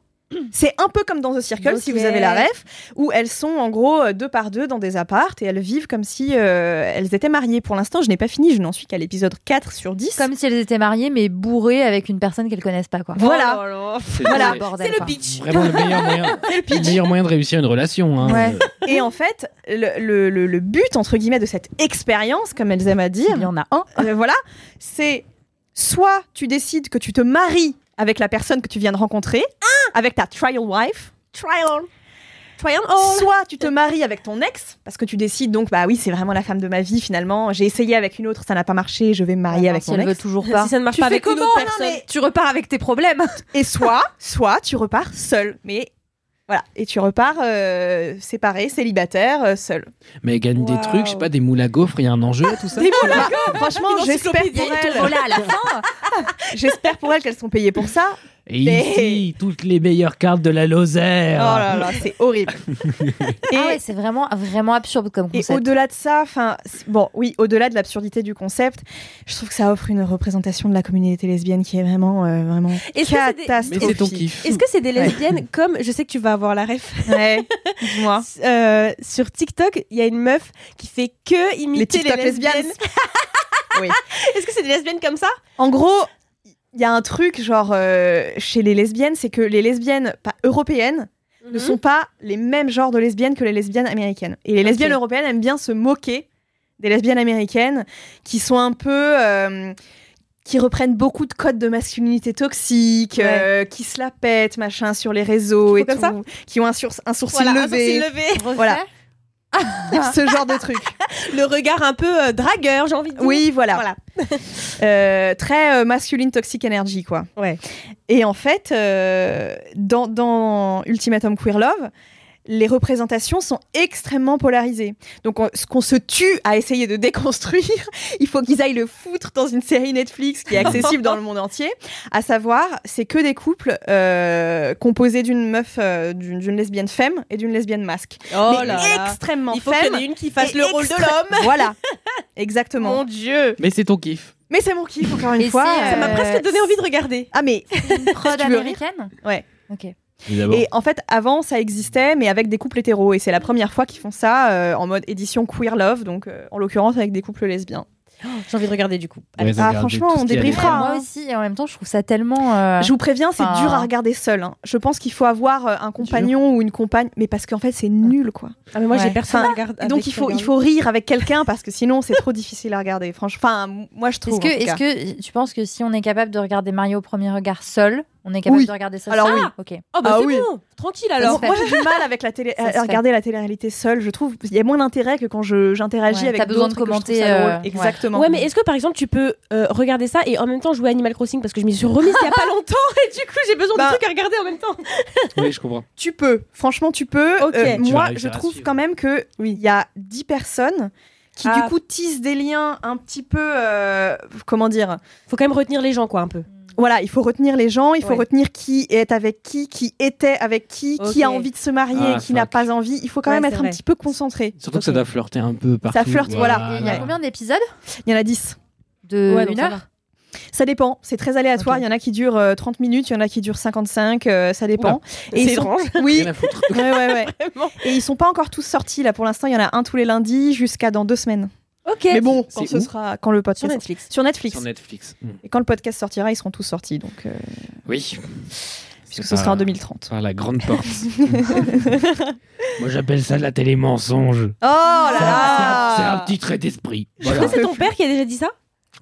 Speaker 5: C'est un peu comme dans The Circle, si vous avez la ref, où elles sont en gros euh, deux par deux dans des appartes et elles vivent comme si euh, elles étaient mariées. Pour l'instant, je n'ai pas fini, je n'en suis qu'à l'épisode 4 sur 10.
Speaker 3: Comme si elles étaient mariées, mais bourrées avec une personne qu'elles connaissent pas, quoi.
Speaker 5: Voilà.
Speaker 4: Oh.
Speaker 2: C'est
Speaker 5: Voilà.
Speaker 2: c'est
Speaker 4: le pitch.
Speaker 2: vraiment le [laughs] meilleur moyen, le meilleur moyen de réussir une relation. hein.
Speaker 3: Ouais.
Speaker 5: Et en fait, le, le- le- le but, entre guillemets, de cette expérience, comme elles aiment à dire,
Speaker 3: Il y en a un.
Speaker 5: Euh, voilà, c'est soit tu décides que tu te maries avec la personne que tu viens de rencontrer, avec ta trial wife,
Speaker 4: Trial. Trial. Oh.
Speaker 5: soit tu te maries avec ton ex, parce que tu décides donc, bah oui, c'est vraiment la femme de ma vie finalement, j'ai essayé avec une autre, ça n'a pas marché, je vais me marier
Speaker 3: Ouais,
Speaker 5: avec
Speaker 3: si
Speaker 5: mon
Speaker 3: elle veut
Speaker 5: ex.
Speaker 3: toujours pas. [laughs]
Speaker 4: Si ça ne marche
Speaker 5: Tu
Speaker 4: pas avec une
Speaker 5: Non,
Speaker 4: personne.
Speaker 5: mais-
Speaker 3: Tu repars avec tes problèmes. [laughs]
Speaker 5: Et soit, soit tu repars seul, mais voilà, et tu repars euh, séparé, célibataire, euh, seul.
Speaker 2: Mais elle gagne des trucs, je sais pas, des moules à gaufres, il y a un enjeu, tout ça.
Speaker 5: Des mots, [laughs] Franchement,
Speaker 4: Une
Speaker 5: j'espère
Speaker 4: encyclopédie,
Speaker 5: pour
Speaker 3: à fin. [laughs]
Speaker 5: j'espère pour elles qu'elles sont payées pour ça.
Speaker 2: Et ici, toutes les meilleures cartes de la Lozère.
Speaker 5: Oh là là, c'est horrible. Et- [laughs]
Speaker 3: Ah ouais, c'est vraiment, vraiment absurde comme
Speaker 5: Et
Speaker 3: concept.
Speaker 5: au-delà de ça, enfin, bon, oui, au-delà de l'absurdité du concept, je trouve que ça offre une représentation de la communauté lesbienne qui est vraiment, euh, vraiment
Speaker 4: c'est des-
Speaker 5: catastrophique.
Speaker 2: C'est ton kiff.
Speaker 4: Est-ce que c'est des lesbiennes [laughs] comme je sais que tu vas avoir la ref
Speaker 5: Ouais, [laughs] dis-moi.
Speaker 4: euh, sur TikTok, il y a une meuf qui fait que
Speaker 5: Les
Speaker 4: imiter les,
Speaker 5: TikTok
Speaker 4: lesbiennes.
Speaker 5: lesbiennes. oui.
Speaker 4: Est-ce que c'est des lesbiennes comme ça?
Speaker 5: En gros, il y a un truc genre euh, chez les lesbiennes, c'est que les lesbiennes pas européennes
Speaker 4: Mhm.
Speaker 5: ne sont pas les mêmes genres de lesbiennes que les lesbiennes américaines. Et les lesbiennes européennes aiment bien se moquer des lesbiennes américaines qui sont un peu. euh, qui reprennent beaucoup de codes de masculinité toxique,
Speaker 4: Ouais.
Speaker 5: euh, qui se la pètent, machin, sur les réseaux et tout,
Speaker 4: comme
Speaker 5: qui ont un, sur- un sourcil
Speaker 4: Voilà, un
Speaker 5: levé,
Speaker 4: sourcil levé.
Speaker 5: Voilà. [laughs] ce genre de truc.
Speaker 4: Le regard un peu euh, dragueur, j'ai envie de dire.
Speaker 5: Oui, voilà.
Speaker 4: Voilà. [laughs]
Speaker 5: Euh, très euh, masculine toxic energy, quoi.
Speaker 4: Ouais.
Speaker 5: Et en fait, dans, dans Ultimatum Queer Love, les représentations sont extrêmement polarisées. Donc, on- ce qu'on se tue à essayer de déconstruire, [laughs] il faut qu'ils aillent le foutre dans une série Netflix qui est accessible dans le monde entier. À savoir, c'est que des couples euh, composés d'une meuf, euh, d'une lesbienne femme et d'une lesbienne masque.
Speaker 4: Oh
Speaker 5: Mais
Speaker 4: là là.
Speaker 5: extrêmement
Speaker 4: Il faut qu'il y en ait une qui fasse le rôle de l'homme. [laughs]
Speaker 5: Voilà, [laughs] exactement.
Speaker 4: Mon Dieu.
Speaker 2: Mais c'est ton kiff.
Speaker 5: Mais c'est mon kiff, encore une
Speaker 3: Et
Speaker 5: fois.
Speaker 3: c'est,
Speaker 4: Ça m'a
Speaker 3: Euh,
Speaker 4: presque donné envie de regarder.
Speaker 5: Ah, mais
Speaker 3: Prod
Speaker 5: veux rire
Speaker 3: américaine?
Speaker 5: Ouais.
Speaker 3: Ok.
Speaker 2: Évidemment.
Speaker 5: Et en fait, avant, ça existait, mais avec des couples hétéros. Et c'est la première fois qu'ils font ça euh, en mode édition queer love, donc euh, en l'occurrence avec des couples lesbiens.
Speaker 4: J'ai envie de regarder du coup.
Speaker 2: Ouais,
Speaker 5: ah, franchement, on débriefera. Ah.
Speaker 3: Moi aussi, et en même temps, je trouve ça tellement. euh,
Speaker 5: Je vous préviens, c'est
Speaker 3: Enfin-
Speaker 5: dur à regarder seul. hein. Je pense qu'il faut avoir un compagnon ou une compagne, mais parce qu'en fait, c'est nul, quoi.
Speaker 4: Ah mais moi j'ai personne
Speaker 5: Enfin,
Speaker 4: à regarder.
Speaker 5: Donc, il faut, il faut rire avec quelqu'un parce que sinon, c'est trop difficile à regarder. Franchement, enfin, moi, je trouve.
Speaker 3: Est-ce que,
Speaker 5: cas.
Speaker 3: que tu penses que si on est capable de regarder Mario au premier regard seul, on est capable
Speaker 5: Oui.
Speaker 3: de regarder ça
Speaker 5: Alors
Speaker 3: seul
Speaker 5: oui.
Speaker 3: Ok.
Speaker 4: Oh bah
Speaker 5: Ah
Speaker 4: c'est
Speaker 5: oui.
Speaker 4: bon. Tranquille alors.
Speaker 5: Moi, j'ai du mal avec la télé, à regarder la télé-réalité seule. Je trouve il y a moins d'intérêt que quand je j'interagis
Speaker 3: Ouais,
Speaker 5: avec
Speaker 3: t'as besoin de commenter, euh.
Speaker 5: Exactement.
Speaker 4: Ouais, mais est-ce que par exemple tu peux euh, regarder ça et en même temps jouer à Animal Crossing parce que je m'y suis remise il y a pas [laughs] longtemps et du coup j'ai besoin
Speaker 5: Bah.
Speaker 4: de trucs à regarder en même temps.
Speaker 2: Oui, je comprends. [laughs]
Speaker 5: Tu peux, franchement, tu peux.
Speaker 4: Ok.
Speaker 5: Euh,
Speaker 2: Tu
Speaker 5: moi, je trouve quand même que il y a 10 personnes qui
Speaker 4: Ah.
Speaker 5: du coup tissent des liens un petit peu, euh, comment dire?
Speaker 4: Faut quand même retenir les gens quoi un peu.
Speaker 5: Voilà, il faut retenir les gens, il faut
Speaker 4: Ouais.
Speaker 5: retenir qui est avec qui, qui était avec qui, qui a envie de se marier,
Speaker 2: Ah,
Speaker 5: qui n'a pas envie. Il faut quand
Speaker 4: Ouais,
Speaker 5: même
Speaker 4: c'est
Speaker 5: être un petit peu concentré.
Speaker 2: Surtout que ça doit flirter un peu partout.
Speaker 5: flirte, voilà.
Speaker 3: Et il y a combien d'épisodes
Speaker 5: Il y en a 10.
Speaker 3: De
Speaker 4: Ouais,
Speaker 3: une
Speaker 4: ça
Speaker 3: heure.
Speaker 5: Ça dépend, c'est très aléatoire. Il y en a qui durent euh, 30 minutes, il y en a qui durent 55, euh, ça dépend.
Speaker 4: c'est
Speaker 5: ils sont-
Speaker 4: étrange. [laughs]
Speaker 5: Oui, ouais, ouais. [laughs] Et ils sont pas encore tous sortis là pour l'instant. Il y en a un tous les lundis jusqu'à dans deux semaines.
Speaker 4: Ok.
Speaker 5: Mais bon, quand ce sera quand le podcast
Speaker 4: Sur Netflix.
Speaker 5: sur Netflix.
Speaker 2: Sur Netflix.
Speaker 5: Et quand le podcast sortira, ils seront tous sortis. Donc euh,
Speaker 2: Oui.
Speaker 5: puisque ce sera en 2030.
Speaker 2: Par la grande porte. [laughs] Moi, j'appelle ça de la télé mensonge.
Speaker 5: Oh là là
Speaker 2: C'est un petit trait d'esprit.
Speaker 4: Que c'est ton père qui a déjà dit ça?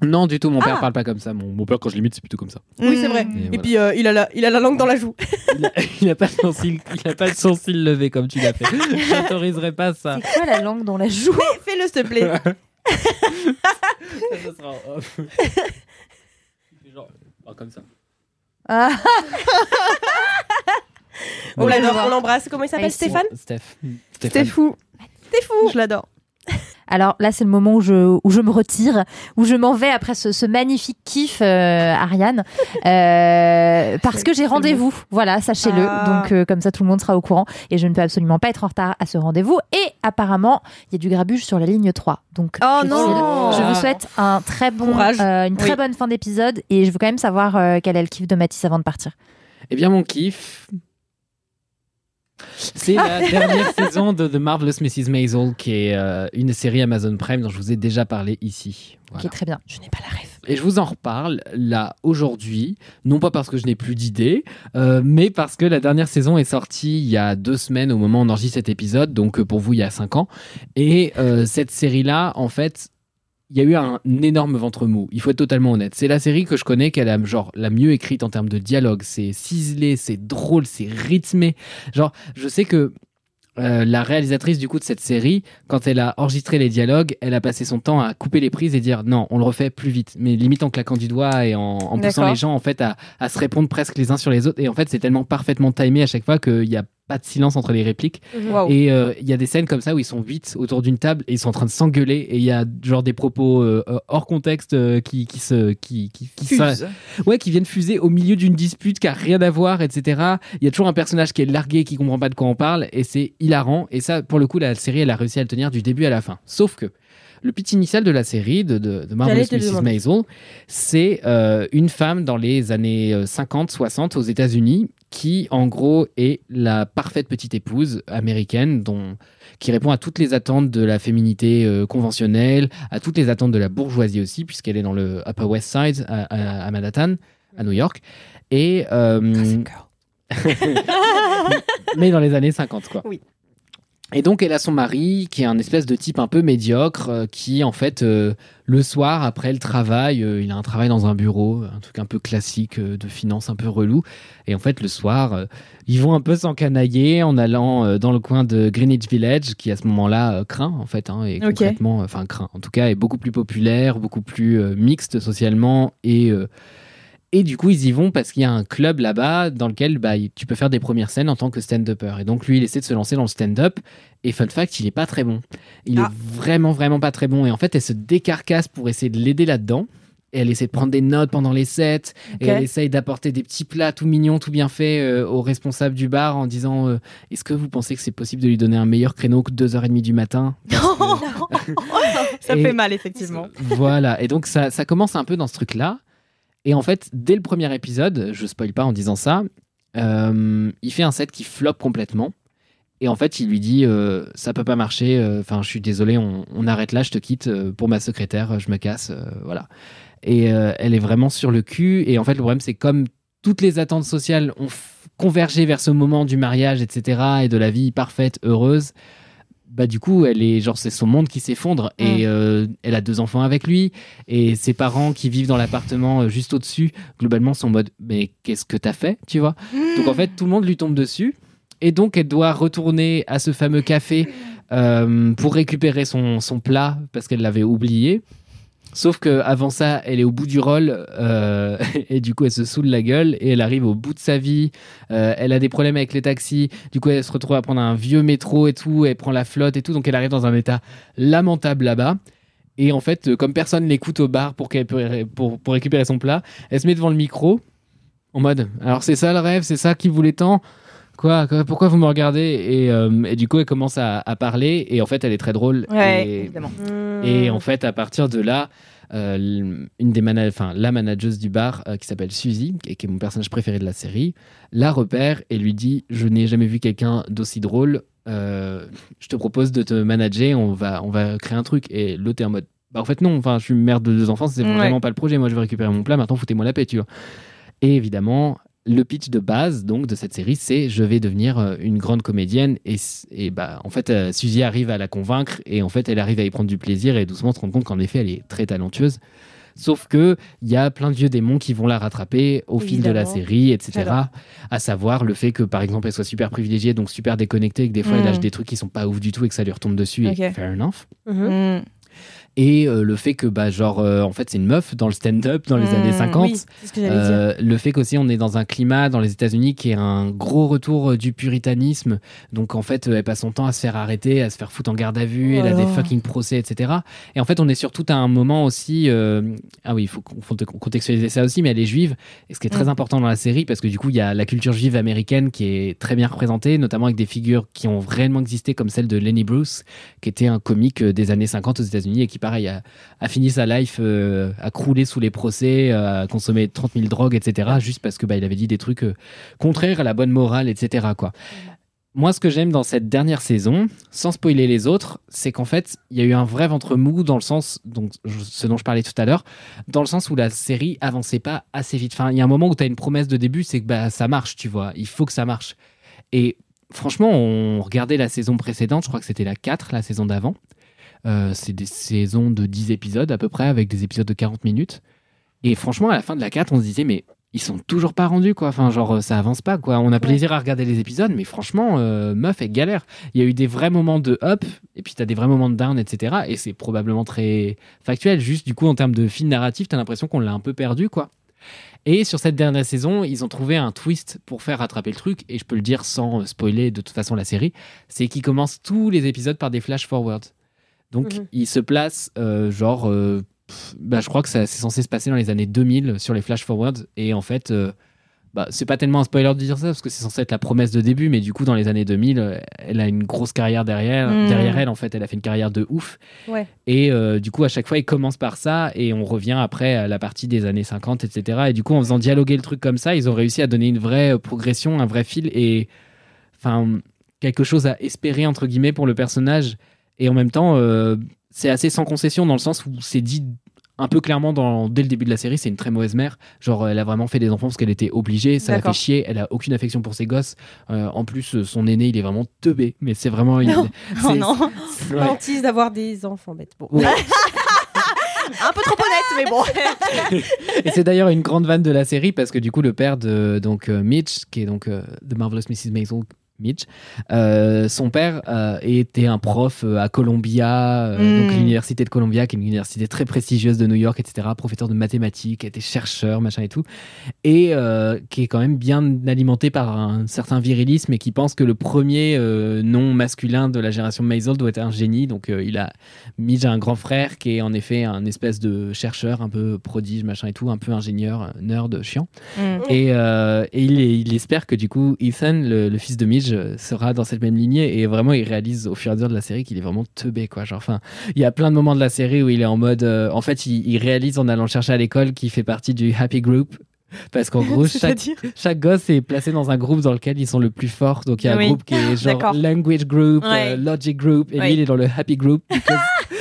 Speaker 2: Non, du tout, mon père
Speaker 4: Ah.
Speaker 2: parle pas comme ça. Mon, mon père, quand je l'imite, c'est plutôt comme ça.
Speaker 4: Oui, c'est vrai.
Speaker 2: Et
Speaker 4: Et
Speaker 2: voilà.
Speaker 4: puis euh, il, a la, il a la langue dans la joue.
Speaker 2: Il a, [laughs] il a pas de sourcil, il a pas de sourcil levé comme tu l'as fait. [laughs] J'autoriserai pas ça.
Speaker 3: C'est quoi la langue dans la joue?
Speaker 4: Fais-le s'il te plaît.
Speaker 2: Ça, sera en off. [laughs] Il fait genre, oh, comme ça.
Speaker 3: Ah,
Speaker 4: On l'adore, on l'embrasse. Comment il s'appelle Stéphane
Speaker 2: Steph. Stéphane.
Speaker 5: fou.
Speaker 4: T'es fou.
Speaker 5: Je l'adore.
Speaker 3: Alors là, c'est le moment où je, où je me retire, où je m'en vais après ce, ce magnifique kiff, euh, Ariane, Euh, [laughs] parce que j'ai rendez-vous. Voilà, sachez-le.
Speaker 4: Ah.
Speaker 3: Donc euh, comme ça, tout le monde sera au courant et je ne peux absolument pas être en retard à ce rendez-vous. Et apparemment, il y a du grabuge sur la ligne 3. Donc
Speaker 5: Oh
Speaker 3: je
Speaker 5: non
Speaker 3: Je vous souhaite un très bon,
Speaker 4: Courage.
Speaker 3: euh, une très
Speaker 4: Oui.
Speaker 3: bonne fin d'épisode et je veux quand même savoir euh, quel est le kiff de Mathis avant de partir.
Speaker 2: Eh bien, mon kiff. C'est la [laughs] dernière saison de The Marvelous Mrs. Maisel, qui est euh, une série Amazon Prime dont je vous ai déjà parlé ici. Voilà.
Speaker 3: Qui est très bien.
Speaker 4: Je n'ai pas la rêve.
Speaker 2: Et je vous en reparle là aujourd'hui, non pas parce que je n'ai plus d'idées, euh, mais parce que la dernière saison est sortie il y a deux semaines au moment où on enregistre cet épisode, donc euh, pour vous il y a cinq ans. Et euh, cette série-là, en fait, il y a eu un énorme ventre mou. Il faut être totalement honnête. C'est la série que je connais qu'elle a genre la mieux écrite en termes de dialogue. C'est ciselé, c'est drôle, c'est rythmé. Genre, je sais que euh, la réalisatrice du coup de cette série, quand elle a enregistré les dialogues, elle a passé son temps à couper les prises et dire non, on le refait plus vite, mais limite en claquant du doigt et en, en poussant les gens en fait à, à se répondre presque les uns sur les autres. Et en fait, c'est tellement parfaitement timé à chaque fois qu'il n'y a pas de silence entre les répliques.
Speaker 5: Waouh.
Speaker 2: Et euh, il y a des scènes comme ça où ils sont huit autour d'une table et ils sont en train de s'engueuler et il y a genre des propos euh, euh, hors contexte euh, qui, qui se qui, qui, qui se-
Speaker 5: Fuse.
Speaker 2: ouais qui viennent fuser au milieu d'une dispute qui a rien à voir etc il y a toujours un personnage qui est largué qui comprend pas de quoi on parle et c'est hilarant et ça pour le coup la série elle a réussi à le tenir du début à la fin sauf que le pitch initial de la série de, de, de Marvelous Mrs. Maisel, c'est euh, une femme dans les années 50-60 aux États-Unis qui, en gros, est la parfaite petite épouse américaine dont, qui répond à toutes les attentes de la féminité euh, conventionnelle, à toutes les attentes de la bourgeoisie aussi, puisqu'elle est dans le Upper West Side à, à- à Manhattan, à New York. Et, euh, [laughs] mais dans les années 50, quoi.
Speaker 4: Oui.
Speaker 2: Et donc, elle a son mari, qui est un espèce de type un peu médiocre, euh, qui, en fait, euh, le soir, après le travail, euh, il a un travail dans un bureau, un truc un peu classique de finance, un peu relou. Et en fait, le soir, ils vont un peu s'encanailler en allant dans le coin de Greenwich Village, qui à ce moment-là craint, en fait, hein, et
Speaker 5: Ok.
Speaker 2: concrètement, enfin, craint, en tout cas, est beaucoup plus populaire, beaucoup plus mixte socialement et. Et du coup, ils y vont parce qu'il y a un club là-bas dans lequel bah, tu peux faire des premières scènes en tant que stand-upper. Et donc, lui, il essaie de se lancer dans le stand-up. Et fun fact, il est pas très bon. Il
Speaker 4: Ah.
Speaker 2: est vraiment, vraiment pas très bon. Et en fait, elle se décarcasse pour essayer de l'aider là-dedans. Et elle essaie de prendre des notes pendant les sets. Et elle essaye d'apporter des petits plats tout mignons, tout bien faits euh, au responsable du bar en disant euh, Est-ce que vous pensez que c'est possible de lui donner un meilleur créneau que 2h30 du matin? [laughs]
Speaker 5: Ça
Speaker 2: Et-
Speaker 5: fait mal, effectivement.
Speaker 2: voilà, et donc ça, ça commence un peu dans ce truc-là. Et en fait, dès le premier épisode, je spoil pas en disant ça, euh, il fait un set qui flop complètement. Et en fait, il lui dit euh, ça peut pas marcher. euh, Enfin, je suis désolé, on, on arrête là, je te quitte euh, pour ma secrétaire, je me casse, voilà. Et elle est vraiment sur le cul. Et en fait, le problème, c'est comme toutes les attentes sociales ont convergé vers ce moment du mariage, etc., et de la vie parfaite, heureuse. Bah du coup, elle est genre c'est son monde qui s'effondre et euh, elle a deux enfants avec lui et ses parents qui vivent dans l'appartement euh, juste au-dessus, globalement sont en mode mais qu'est-ce que t'as fait, tu vois? Donc en fait, tout le monde lui tombe dessus et donc elle doit retourner à ce fameux café euh, pour récupérer son, son plat parce qu'elle l'avait oublié. Sauf que avant ça, elle est au bout du rôle euh, [laughs] et du coup, elle se saoule la gueule et elle arrive au bout de sa vie. Euh, elle a des problèmes avec les taxis. Du coup, elle se retrouve à prendre un vieux métro et tout. Elle prend la flotte et tout. Donc, elle arrive dans un état lamentable là-bas. Et en fait, comme personne l'écoute au bar pour, pour récupérer son plat, elle se met devant le micro en mode Alors, c'est ça le rêve C'est ça qui voulait tant Quoi, quoi Pourquoi vous me regardez et, euh, et du coup, elle commence à, à parler. Et en fait, elle est très drôle.
Speaker 5: Ouais,
Speaker 2: et,
Speaker 5: évidemment.
Speaker 2: et en fait, à partir de là, euh, une des la manageuse du bar euh, qui s'appelle Suzy, et qui est mon personnage préféré de la série, la repère et lui dit Je n'ai jamais vu quelqu'un d'aussi drôle. euh, je te propose de te manager. On va, on va créer un truc. Et l'autre est en mode Bah, en fait, non. Enfin, je suis mère de deux enfants. C'est
Speaker 5: Ouais.
Speaker 2: vraiment pas le projet. Moi, je vais récupérer mon plat. Maintenant, foutez-moi la paix, tu vois. Et évidemment, le pitch de base donc de cette série, c'est je vais devenir euh, une grande comédienne et, et bah en fait euh, Suzy arrive à la convaincre et en fait elle arrive à y prendre du plaisir et doucement se rendre compte qu'en effet elle est très talentueuse. Sauf que il y a plein de vieux démons qui vont la rattraper au fil de la série, etc. À savoir le fait que par exemple elle soit super privilégiée, donc super déconnectée, et que des fois elle
Speaker 5: Mm.
Speaker 2: lâche des trucs qui sont pas ouf du tout et que ça lui retombe dessus. Et fair enough.
Speaker 4: Mhm.
Speaker 2: Et euh, le fait que bah genre euh, en fait c'est une meuf dans le stand-up dans les
Speaker 5: Mm,
Speaker 2: années 50.
Speaker 4: Oui, c'est ce que j'allais dire.
Speaker 2: Euh, le fait qu'aussi on est dans un climat dans les États-Unis qui est un gros retour du puritanisme. Donc en fait, elle passe son temps à se faire arrêter, à se faire foutre en garde à vue, elle a des
Speaker 5: Oh.
Speaker 2: fucking procès, etc. Et en fait, on est surtout à un moment aussi. Ah oui, il faut contextualiser ça aussi, mais elle est juive. Et ce qui est très
Speaker 5: Mm.
Speaker 2: important dans la série, parce que du coup, il y a la culture juive américaine qui est très bien représentée, notamment avec des figures qui ont réellement existé, comme celle de Lenny Bruce, qui était un comique des années 50 aux États-Unis et qui, pareil, a, fini sa life euh, à crouler sous les procès, euh, à consommer 30 000 drogues, etc., juste parce que bah, il avait dit des trucs euh, contraires à la bonne morale, etc. Quoi. Moi, ce que j'aime dans cette dernière saison, sans spoiler les autres, c'est qu'en fait, il y a eu un vrai ventre mou dans le sens, donc ce dont je parlais tout à l'heure, dans le sens où la série avançait pas assez vite. Enfin, il y a un moment où tu as une promesse de début, c'est que bah, ça marche, tu vois. Il faut que ça marche. Et franchement, on regardait la saison précédente, je crois que c'était la 4, la saison d'avant. Euh, c'est des saisons de 10 épisodes à peu près, avec des épisodes de 40 minutes. Et franchement, à la fin de la 4, on se disait, mais ils sont toujours pas rendus, quoi. Enfin, genre, euh, ça avance pas, quoi. On a plaisir à regarder les épisodes, mais franchement, euh, meuf, elle galère. Il y a eu des vrais moments de up, et puis t'as des vrais moments de down, etc. Et c'est probablement très factuel. Juste, du coup, en termes de fil narratif, t'as l'impression qu'on l'a un peu perdu, quoi. Et sur cette dernière saison, ils ont trouvé un twist pour faire rattraper le truc, et je peux le dire sans euh, spoiler de toute façon la série, c'est qu'ils commencent tous les épisodes par des flash forwards. Donc,
Speaker 4: Mhm.
Speaker 2: ils se placent, euh, genre, euh, pff, bah, je crois que ça- c'est censé se passer dans les années 2000 sur les flash forwards, et en fait, euh, bah, c'est pas tellement un spoiler de dire ça, parce que c'est censé être la promesse de début, mais du coup, dans les années 2000, euh, elle a une grosse carrière derrière,
Speaker 5: Mhm.
Speaker 2: derrière elle, en fait, elle a fait une carrière de ouf.
Speaker 4: Ouais.
Speaker 2: Et euh, du coup, à chaque fois, il commence par ça et on revient après à la partie des années 50, etc. Et du coup, en faisant dialoguer le truc comme ça, ils ont réussi à donner une vraie progression, un vrai fil et enfin quelque chose à espérer entre guillemets pour le personnage. Et en même temps, euh, c'est assez sans concession dans le sens où c'est dit un peu clairement dans, dès le début de la série, c'est une très mauvaise mère. Genre, elle a vraiment fait des enfants parce qu'elle était obligée, ça la fait chier, elle a aucune affection pour ses gosses. Euh, en plus, euh, son aîné, il est vraiment teubé, mais c'est vraiment.
Speaker 5: Non. [laughs]
Speaker 2: c'est-
Speaker 5: Oh non,
Speaker 2: c'est- ouais.
Speaker 4: D'avoir des enfants bêtes. Bon.
Speaker 2: Ouais. [laughs]
Speaker 5: un peu trop honnête, mais bon. [laughs]
Speaker 2: Et c'est d'ailleurs une grande vanne de la série parce que du coup le père de donc euh, Mitch, qui est donc euh, The Marvelous Mrs. Maisel, Mitch, euh, son père euh, était un prof euh, à Columbia, euh,
Speaker 5: Mm.
Speaker 2: donc l'université de Columbia, qui est une université très prestigieuse de New York, etc. Professeur de mathématiques, qui était chercheur, machin et tout, et qui est quand même bien alimenté par un certain virilisme et qui pense que le premier nom masculin de la génération Maisel doit être un génie. Donc il a Mitch a un grand frère qui est en effet un espèce de chercheur un peu prodige, machin et tout, un peu ingénieur, nerd, chiant.
Speaker 5: Mm.
Speaker 2: Et, et il, il espère que du coup, Ethan, le, le fils de Midge, euh, sera dans cette même lignée. Et vraiment, il réalise au fur et à mesure de la série qu'il est vraiment teubé, quoi. Genre, enfin, il y a plein de moments de la série où il est en mode. euh, en fait, il, il réalise en allant le chercher à l'école qu'il fait partie du Happy Group. Parce qu'en [laughs] gros, chaque, gosse est placé dans un groupe dans lequel ils sont le plus forts. Donc il y a un
Speaker 5: Oui.
Speaker 2: groupe qui est [laughs] genre. Language Group,
Speaker 5: Ouais.
Speaker 2: euh, Logic Group, et lui il est dans le Happy Group. because- [laughs]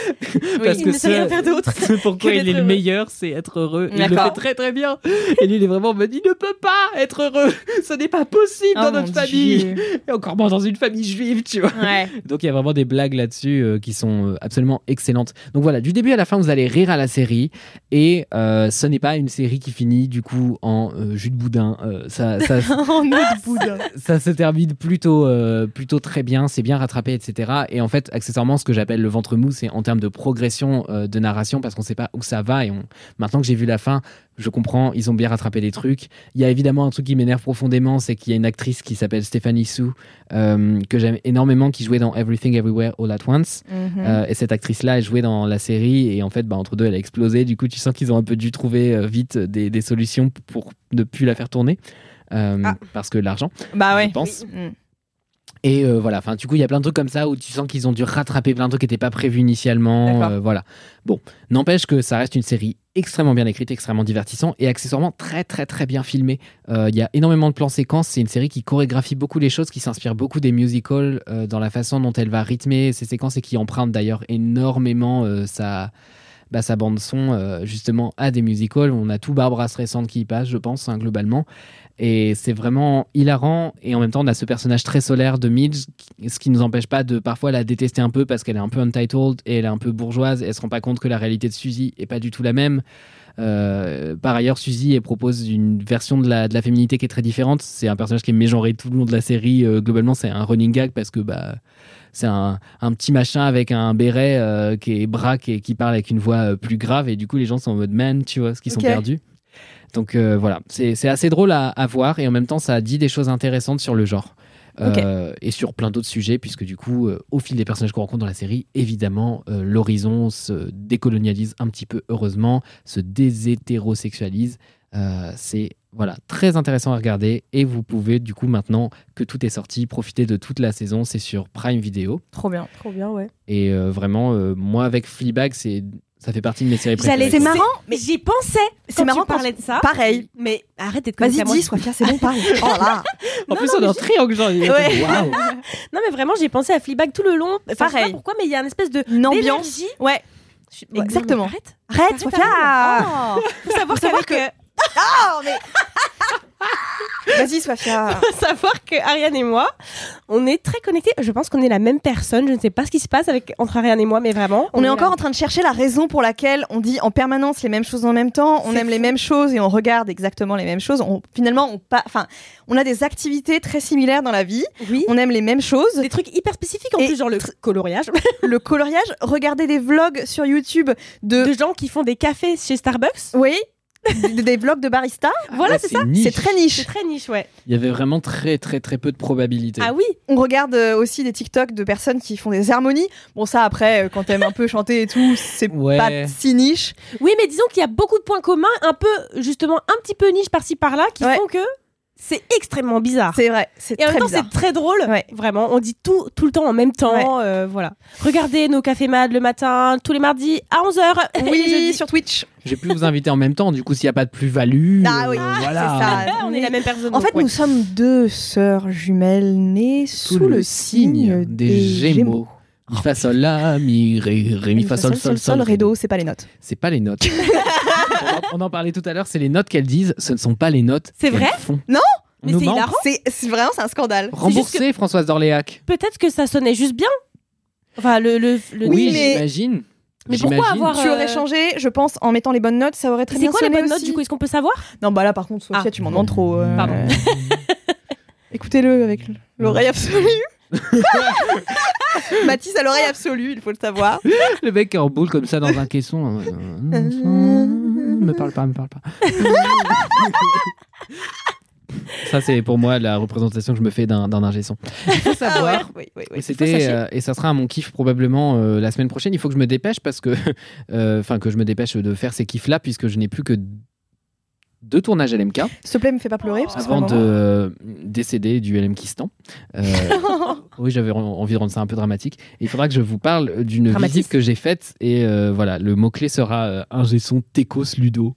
Speaker 2: parce
Speaker 4: il
Speaker 2: que
Speaker 4: ne sait rien
Speaker 2: ce-
Speaker 4: faire d'autre. [laughs]
Speaker 2: pourquoi il est le
Speaker 4: heureux.
Speaker 2: meilleur, c'est être heureux. Il le fait très très bien. Et lui il est vraiment en mode il ne peut pas être heureux. Ce n'est pas possible
Speaker 5: Oh
Speaker 2: dans notre famille.
Speaker 5: Dieu.
Speaker 2: Et encore moins dans une famille juive, tu vois.
Speaker 5: Ouais.
Speaker 2: Donc il y a vraiment des blagues là-dessus euh, qui sont euh, absolument excellentes. Donc voilà, du début à la fin, vous allez rire à la série. Et euh, ce n'est pas une série qui finit du coup en euh, jus de boudin. Ça, ça, [laughs]
Speaker 5: En eau de boudin.
Speaker 2: ça se termine plutôt, plutôt très bien, c'est bien rattrapé, etc. Et en fait, accessoirement, ce que j'appelle le ventre mou, c'est en termes de progression euh, de narration, parce qu'on sait pas où ça va. Et on... maintenant que j'ai vu la fin, je comprends, ils ont bien rattrapé les trucs. Il y a évidemment un truc qui m'énerve profondément, c'est qu'il y a une actrice qui s'appelle Stéphanie Sue, euh, que j'aime énormément, qui jouait dans Everything Everywhere All at Once.
Speaker 5: Mhm.
Speaker 2: Euh, et cette actrice-là, elle jouait dans la série et en fait, bah, entre deux, elle a explosé. Du coup, tu sens qu'ils ont un peu dû trouver euh, vite des, des solutions pour ne plus la faire tourner.
Speaker 4: Ah.
Speaker 2: Parce que l'argent,
Speaker 5: Bah ouais.
Speaker 2: je pense.
Speaker 5: Mm.
Speaker 2: Et euh, voilà, enfin, du coup, il y a plein de trucs comme ça où tu sens qu'ils ont dû rattraper plein de trucs qui n'étaient pas prévus initialement. Euh, voilà. Bon, n'empêche que ça reste une série extrêmement bien écrite, extrêmement divertissante et accessoirement très, très, très bien filmée. Euh, Il y a énormément de plans séquences. C'est une série qui chorégraphie beaucoup les choses, qui s'inspire beaucoup des musicals dans la façon dont elle va rythmer ses séquences et qui emprunte d'ailleurs énormément sa. bah, sa bande son justement à des musicals. On a tout Barbara Streisand qui y passe, je pense, hein, globalement. Et c'est vraiment hilarant. Et en même temps, on a ce personnage très solaire de Midge, ce qui nous empêche pas de parfois la détester un peu parce qu'elle est un peu untitled et elle est un peu bourgeoise. Et elle se rend pas compte que la réalité de Suzy est pas du tout la même. Euh, par ailleurs, Suzy elle propose une version de la, de la féminité qui est très différente. C'est un personnage qui est mégenré tout le long de la série. Euh, globalement, c'est un running gag parce que bah, c'est un, un petit machin avec un béret euh, qui est braque et qui parle avec une voix plus grave. Et du coup, les gens sont en mode man, tu vois, ce qu'ils sont perdus. Donc euh, voilà, c'est assez drôle à, à voir et en même temps, ça dit des choses intéressantes sur le genre. Euh, et sur plein d'autres sujets, puisque du coup, euh, au fil des personnages qu'on rencontre dans la série, évidemment, euh, l'horizon se décolonialise un petit peu, heureusement, se déshétérosexualise. C'est voilà très intéressant à regarder et vous pouvez du coup maintenant que tout est sorti profiter de toute la saison. C'est sur Prime Video
Speaker 5: Trop bien.
Speaker 4: Trop bien, ouais.
Speaker 2: et vraiment moi avec Fleabag c'est ça fait partie de mes séries préférées.
Speaker 5: C'est marrant,
Speaker 4: mais j'y pensais.
Speaker 5: C'est marrant
Speaker 4: tu parlais de ça.
Speaker 5: Pareil.
Speaker 4: Mais arrête d'être
Speaker 5: Vas-y,
Speaker 4: comme ça.
Speaker 5: dis, sois fier, c'est [laughs] bon, parle. Oh là.
Speaker 2: En plus on est en triangle genre.
Speaker 5: Ouais. [laughs]
Speaker 4: Non, mais vraiment, j'ai pensé à Fleabag tout le long. Enfin, Je sais
Speaker 5: Pareil.
Speaker 4: pas pourquoi, mais il y a une espèce de
Speaker 5: Une ambiance. Ouais,
Speaker 4: ouais,
Speaker 5: Exactement.
Speaker 4: non, mais Arrête.
Speaker 5: arrête, sois fier.
Speaker 4: Arrête, Faut savoir,
Speaker 5: savoir
Speaker 4: qu'avec, euh, [laughs]
Speaker 5: Oh, mais. Vas-y, sois [laughs] fier.
Speaker 4: faut savoir que Ariane et moi, on est très connectés. Je pense qu'on est la même personne. Je ne sais pas ce qui se passe avec entre Ariane et moi, mais vraiment.
Speaker 5: On est encore en train de chercher la raison pour laquelle on dit en permanence les mêmes choses en même temps, on aime les mêmes choses et on regarde exactement les mêmes choses. On, finalement, on, enfin, on a des activités très similaires dans la vie,
Speaker 4: Oui.
Speaker 5: on aime les mêmes choses.
Speaker 4: Des trucs hyper spécifiques en
Speaker 5: Et
Speaker 4: plus, genre le coloriage. [laughs]
Speaker 5: Le coloriage, regarder des vlogs sur YouTube de...
Speaker 4: de gens qui font des cafés chez Starbucks.
Speaker 5: Oui, des, des vlogs de barista.
Speaker 4: Voilà,
Speaker 2: Ouais,
Speaker 4: c'est ça.
Speaker 2: niche.
Speaker 5: C'est très niche.
Speaker 4: C'est très niche, ouais.
Speaker 2: Il y avait vraiment très très très peu de probabilités.
Speaker 4: Ah oui.
Speaker 5: On regarde euh, aussi des TikTok de personnes qui font des harmonies. Bon, ça, après, euh, quand t'aimes un peu chanter et tout, c'est
Speaker 2: Ouais.
Speaker 5: pas si niche.
Speaker 4: Oui, mais disons qu'il y a beaucoup de points communs, un peu, justement, un petit peu niche par-ci par-là, qui
Speaker 5: Ouais.
Speaker 4: font que c'est extrêmement bizarre.
Speaker 5: C'est vrai, c'est
Speaker 4: Et en
Speaker 5: très
Speaker 4: même temps,
Speaker 5: bizarre.
Speaker 4: c'est très drôle.
Speaker 5: Ouais.
Speaker 4: Vraiment, on dit tout, tout le temps en même temps. euh, voilà. Regardez nos cafés mad le matin, tous les mardis à 11h.
Speaker 5: Oui, [laughs] [laughs] sur Twitch.
Speaker 2: J'ai pu vous inviter en même temps, du coup s'il n'y a pas de plus-value.
Speaker 5: Ah oui,
Speaker 2: euh,
Speaker 5: c'est
Speaker 2: voilà.
Speaker 5: ça.
Speaker 4: on est la même personne.
Speaker 5: En fait,
Speaker 4: ouais.
Speaker 5: nous sommes deux sœurs jumelles nées sous, le, signe
Speaker 2: des, Gémeaux. Mi fa sol la mi ré ré mi fa sol sol sol
Speaker 5: ré do, c'est pas les notes.
Speaker 2: C'est pas les notes. [laughs] on, en, on en parlait tout à l'heure, c'est les notes qu'elles disent, ce ne sont pas les notes.
Speaker 4: C'est vrai
Speaker 2: font.
Speaker 5: Non
Speaker 2: On
Speaker 4: Mais c'est hilarant.
Speaker 5: C'est c'est vraiment c'est un scandale.
Speaker 2: Remboursé, Françoise d'Orléac.
Speaker 4: Peut-être que ça sonnait juste bien. Enfin, le. le, le
Speaker 2: Oui,
Speaker 5: mais-
Speaker 2: j'imagine.
Speaker 4: Mais pourquoi avoir-
Speaker 5: Tu
Speaker 4: euh,
Speaker 5: aurais changé, je pense, en mettant les bonnes notes, ça aurait très
Speaker 4: C'est
Speaker 5: bien
Speaker 4: quoi les bonnes notes du coup Est-ce qu'on peut savoir
Speaker 5: Non, bah là par contre, Sophia,
Speaker 4: Ah.
Speaker 5: tu m'en demandes trop. euh,
Speaker 4: Pardon. [laughs]
Speaker 5: Écoutez-le avec l'oreille absolue. [laughs] Mathis a l'oreille absolue, il faut le savoir.
Speaker 2: Le mec qui est en boule comme ça dans un caisson. euh, me parle pas, me parle pas. [laughs] Ça, c'est pour moi la représentation que je me fais d'un ingé son. Il faut savoir.
Speaker 5: oui, oui, oui.
Speaker 2: C'était euh, et ça sera à mon kiff probablement euh, la semaine prochaine. Il faut que je me dépêche parce que [laughs] euh, enfin que je me dépêche de faire ces kiffs là puisque je n'ai plus que deux tournages LMK
Speaker 5: S'il te plaît, me fais pas pleurer. Parce
Speaker 2: avant de euh, décéder du LMKistan. Euh, [laughs] oui, j'avais en- envie de rendre ça un peu dramatique. Et il faudra que je vous parle d'une visite que j'ai faite et euh, voilà, le mot clé sera euh, ingé son Tecos Ludo.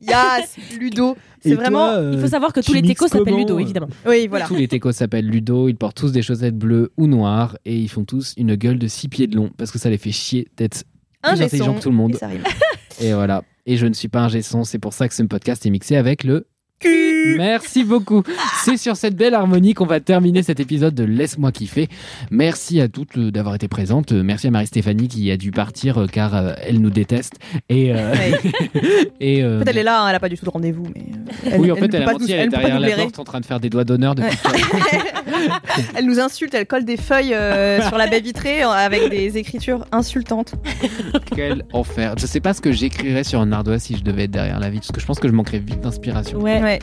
Speaker 5: Yes, Ludo. [laughs] C'est vraiment.
Speaker 2: toi, euh,
Speaker 4: Il faut savoir que tous les techos s'appellent Ludo, évidemment.
Speaker 5: Oui, voilà.
Speaker 2: Tous les Tecos s'appellent Ludo, ils portent tous des chaussettes bleues ou noires et ils font tous une gueule de six pieds de long parce que ça les fait chier d'être
Speaker 5: Un
Speaker 2: plus intelligents
Speaker 5: gesson,
Speaker 2: que tout le monde.
Speaker 5: et ça rime.
Speaker 2: Et voilà. Et je ne suis pas un gesson, c'est pour ça que ce podcast est mixé avec le
Speaker 5: Cul.
Speaker 2: Merci beaucoup. C'est sur cette belle harmonie qu'on va terminer cet épisode de Laisse-moi kiffer. Merci à toutes euh, d'avoir été présentes. Euh, Merci à Marie-Stéphanie qui a dû partir euh, car elle nous déteste. Et, euh, [laughs] et euh,
Speaker 5: En fait, elle est là, hein, elle a pas du tout de rendez-vous. Mais
Speaker 2: oui, en
Speaker 5: ne
Speaker 2: fait, elle a
Speaker 5: pas
Speaker 2: menti,
Speaker 5: nous-
Speaker 2: elle est
Speaker 5: ne
Speaker 2: derrière la porte en train de faire des doigts d'honneur depuis. [laughs]
Speaker 5: Elle nous insulte, elle colle des feuilles euh, [laughs] sur la baie vitrée avec des écritures insultantes.
Speaker 2: Quel enfer. Je sais pas ce que j'écrirais sur un ardoise si je devais être derrière la vitre, parce que je pense que je manquerais vite d'inspiration.
Speaker 4: Ouais.
Speaker 5: Ouais.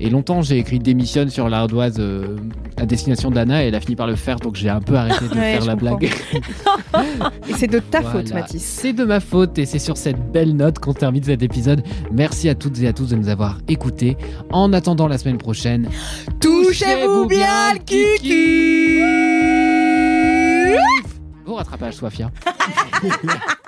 Speaker 2: Et longtemps, j'ai écrit démissionne sur l'ardoise euh, à destination d'Anna et elle a fini par le faire, donc j'ai un peu arrêté de [laughs]
Speaker 5: Ouais,
Speaker 2: faire la
Speaker 5: comprends.
Speaker 2: blague. [laughs]
Speaker 5: Et c'est de ta
Speaker 2: Voilà.
Speaker 5: faute, Mathis.
Speaker 2: C'est de ma faute et c'est sur cette belle note qu'on termine cet épisode. Merci à toutes et à tous de nous avoir écoutés. En attendant la semaine prochaine,
Speaker 5: Touchez-vous bien le kiki
Speaker 2: rattrapage, Sofia. [laughs]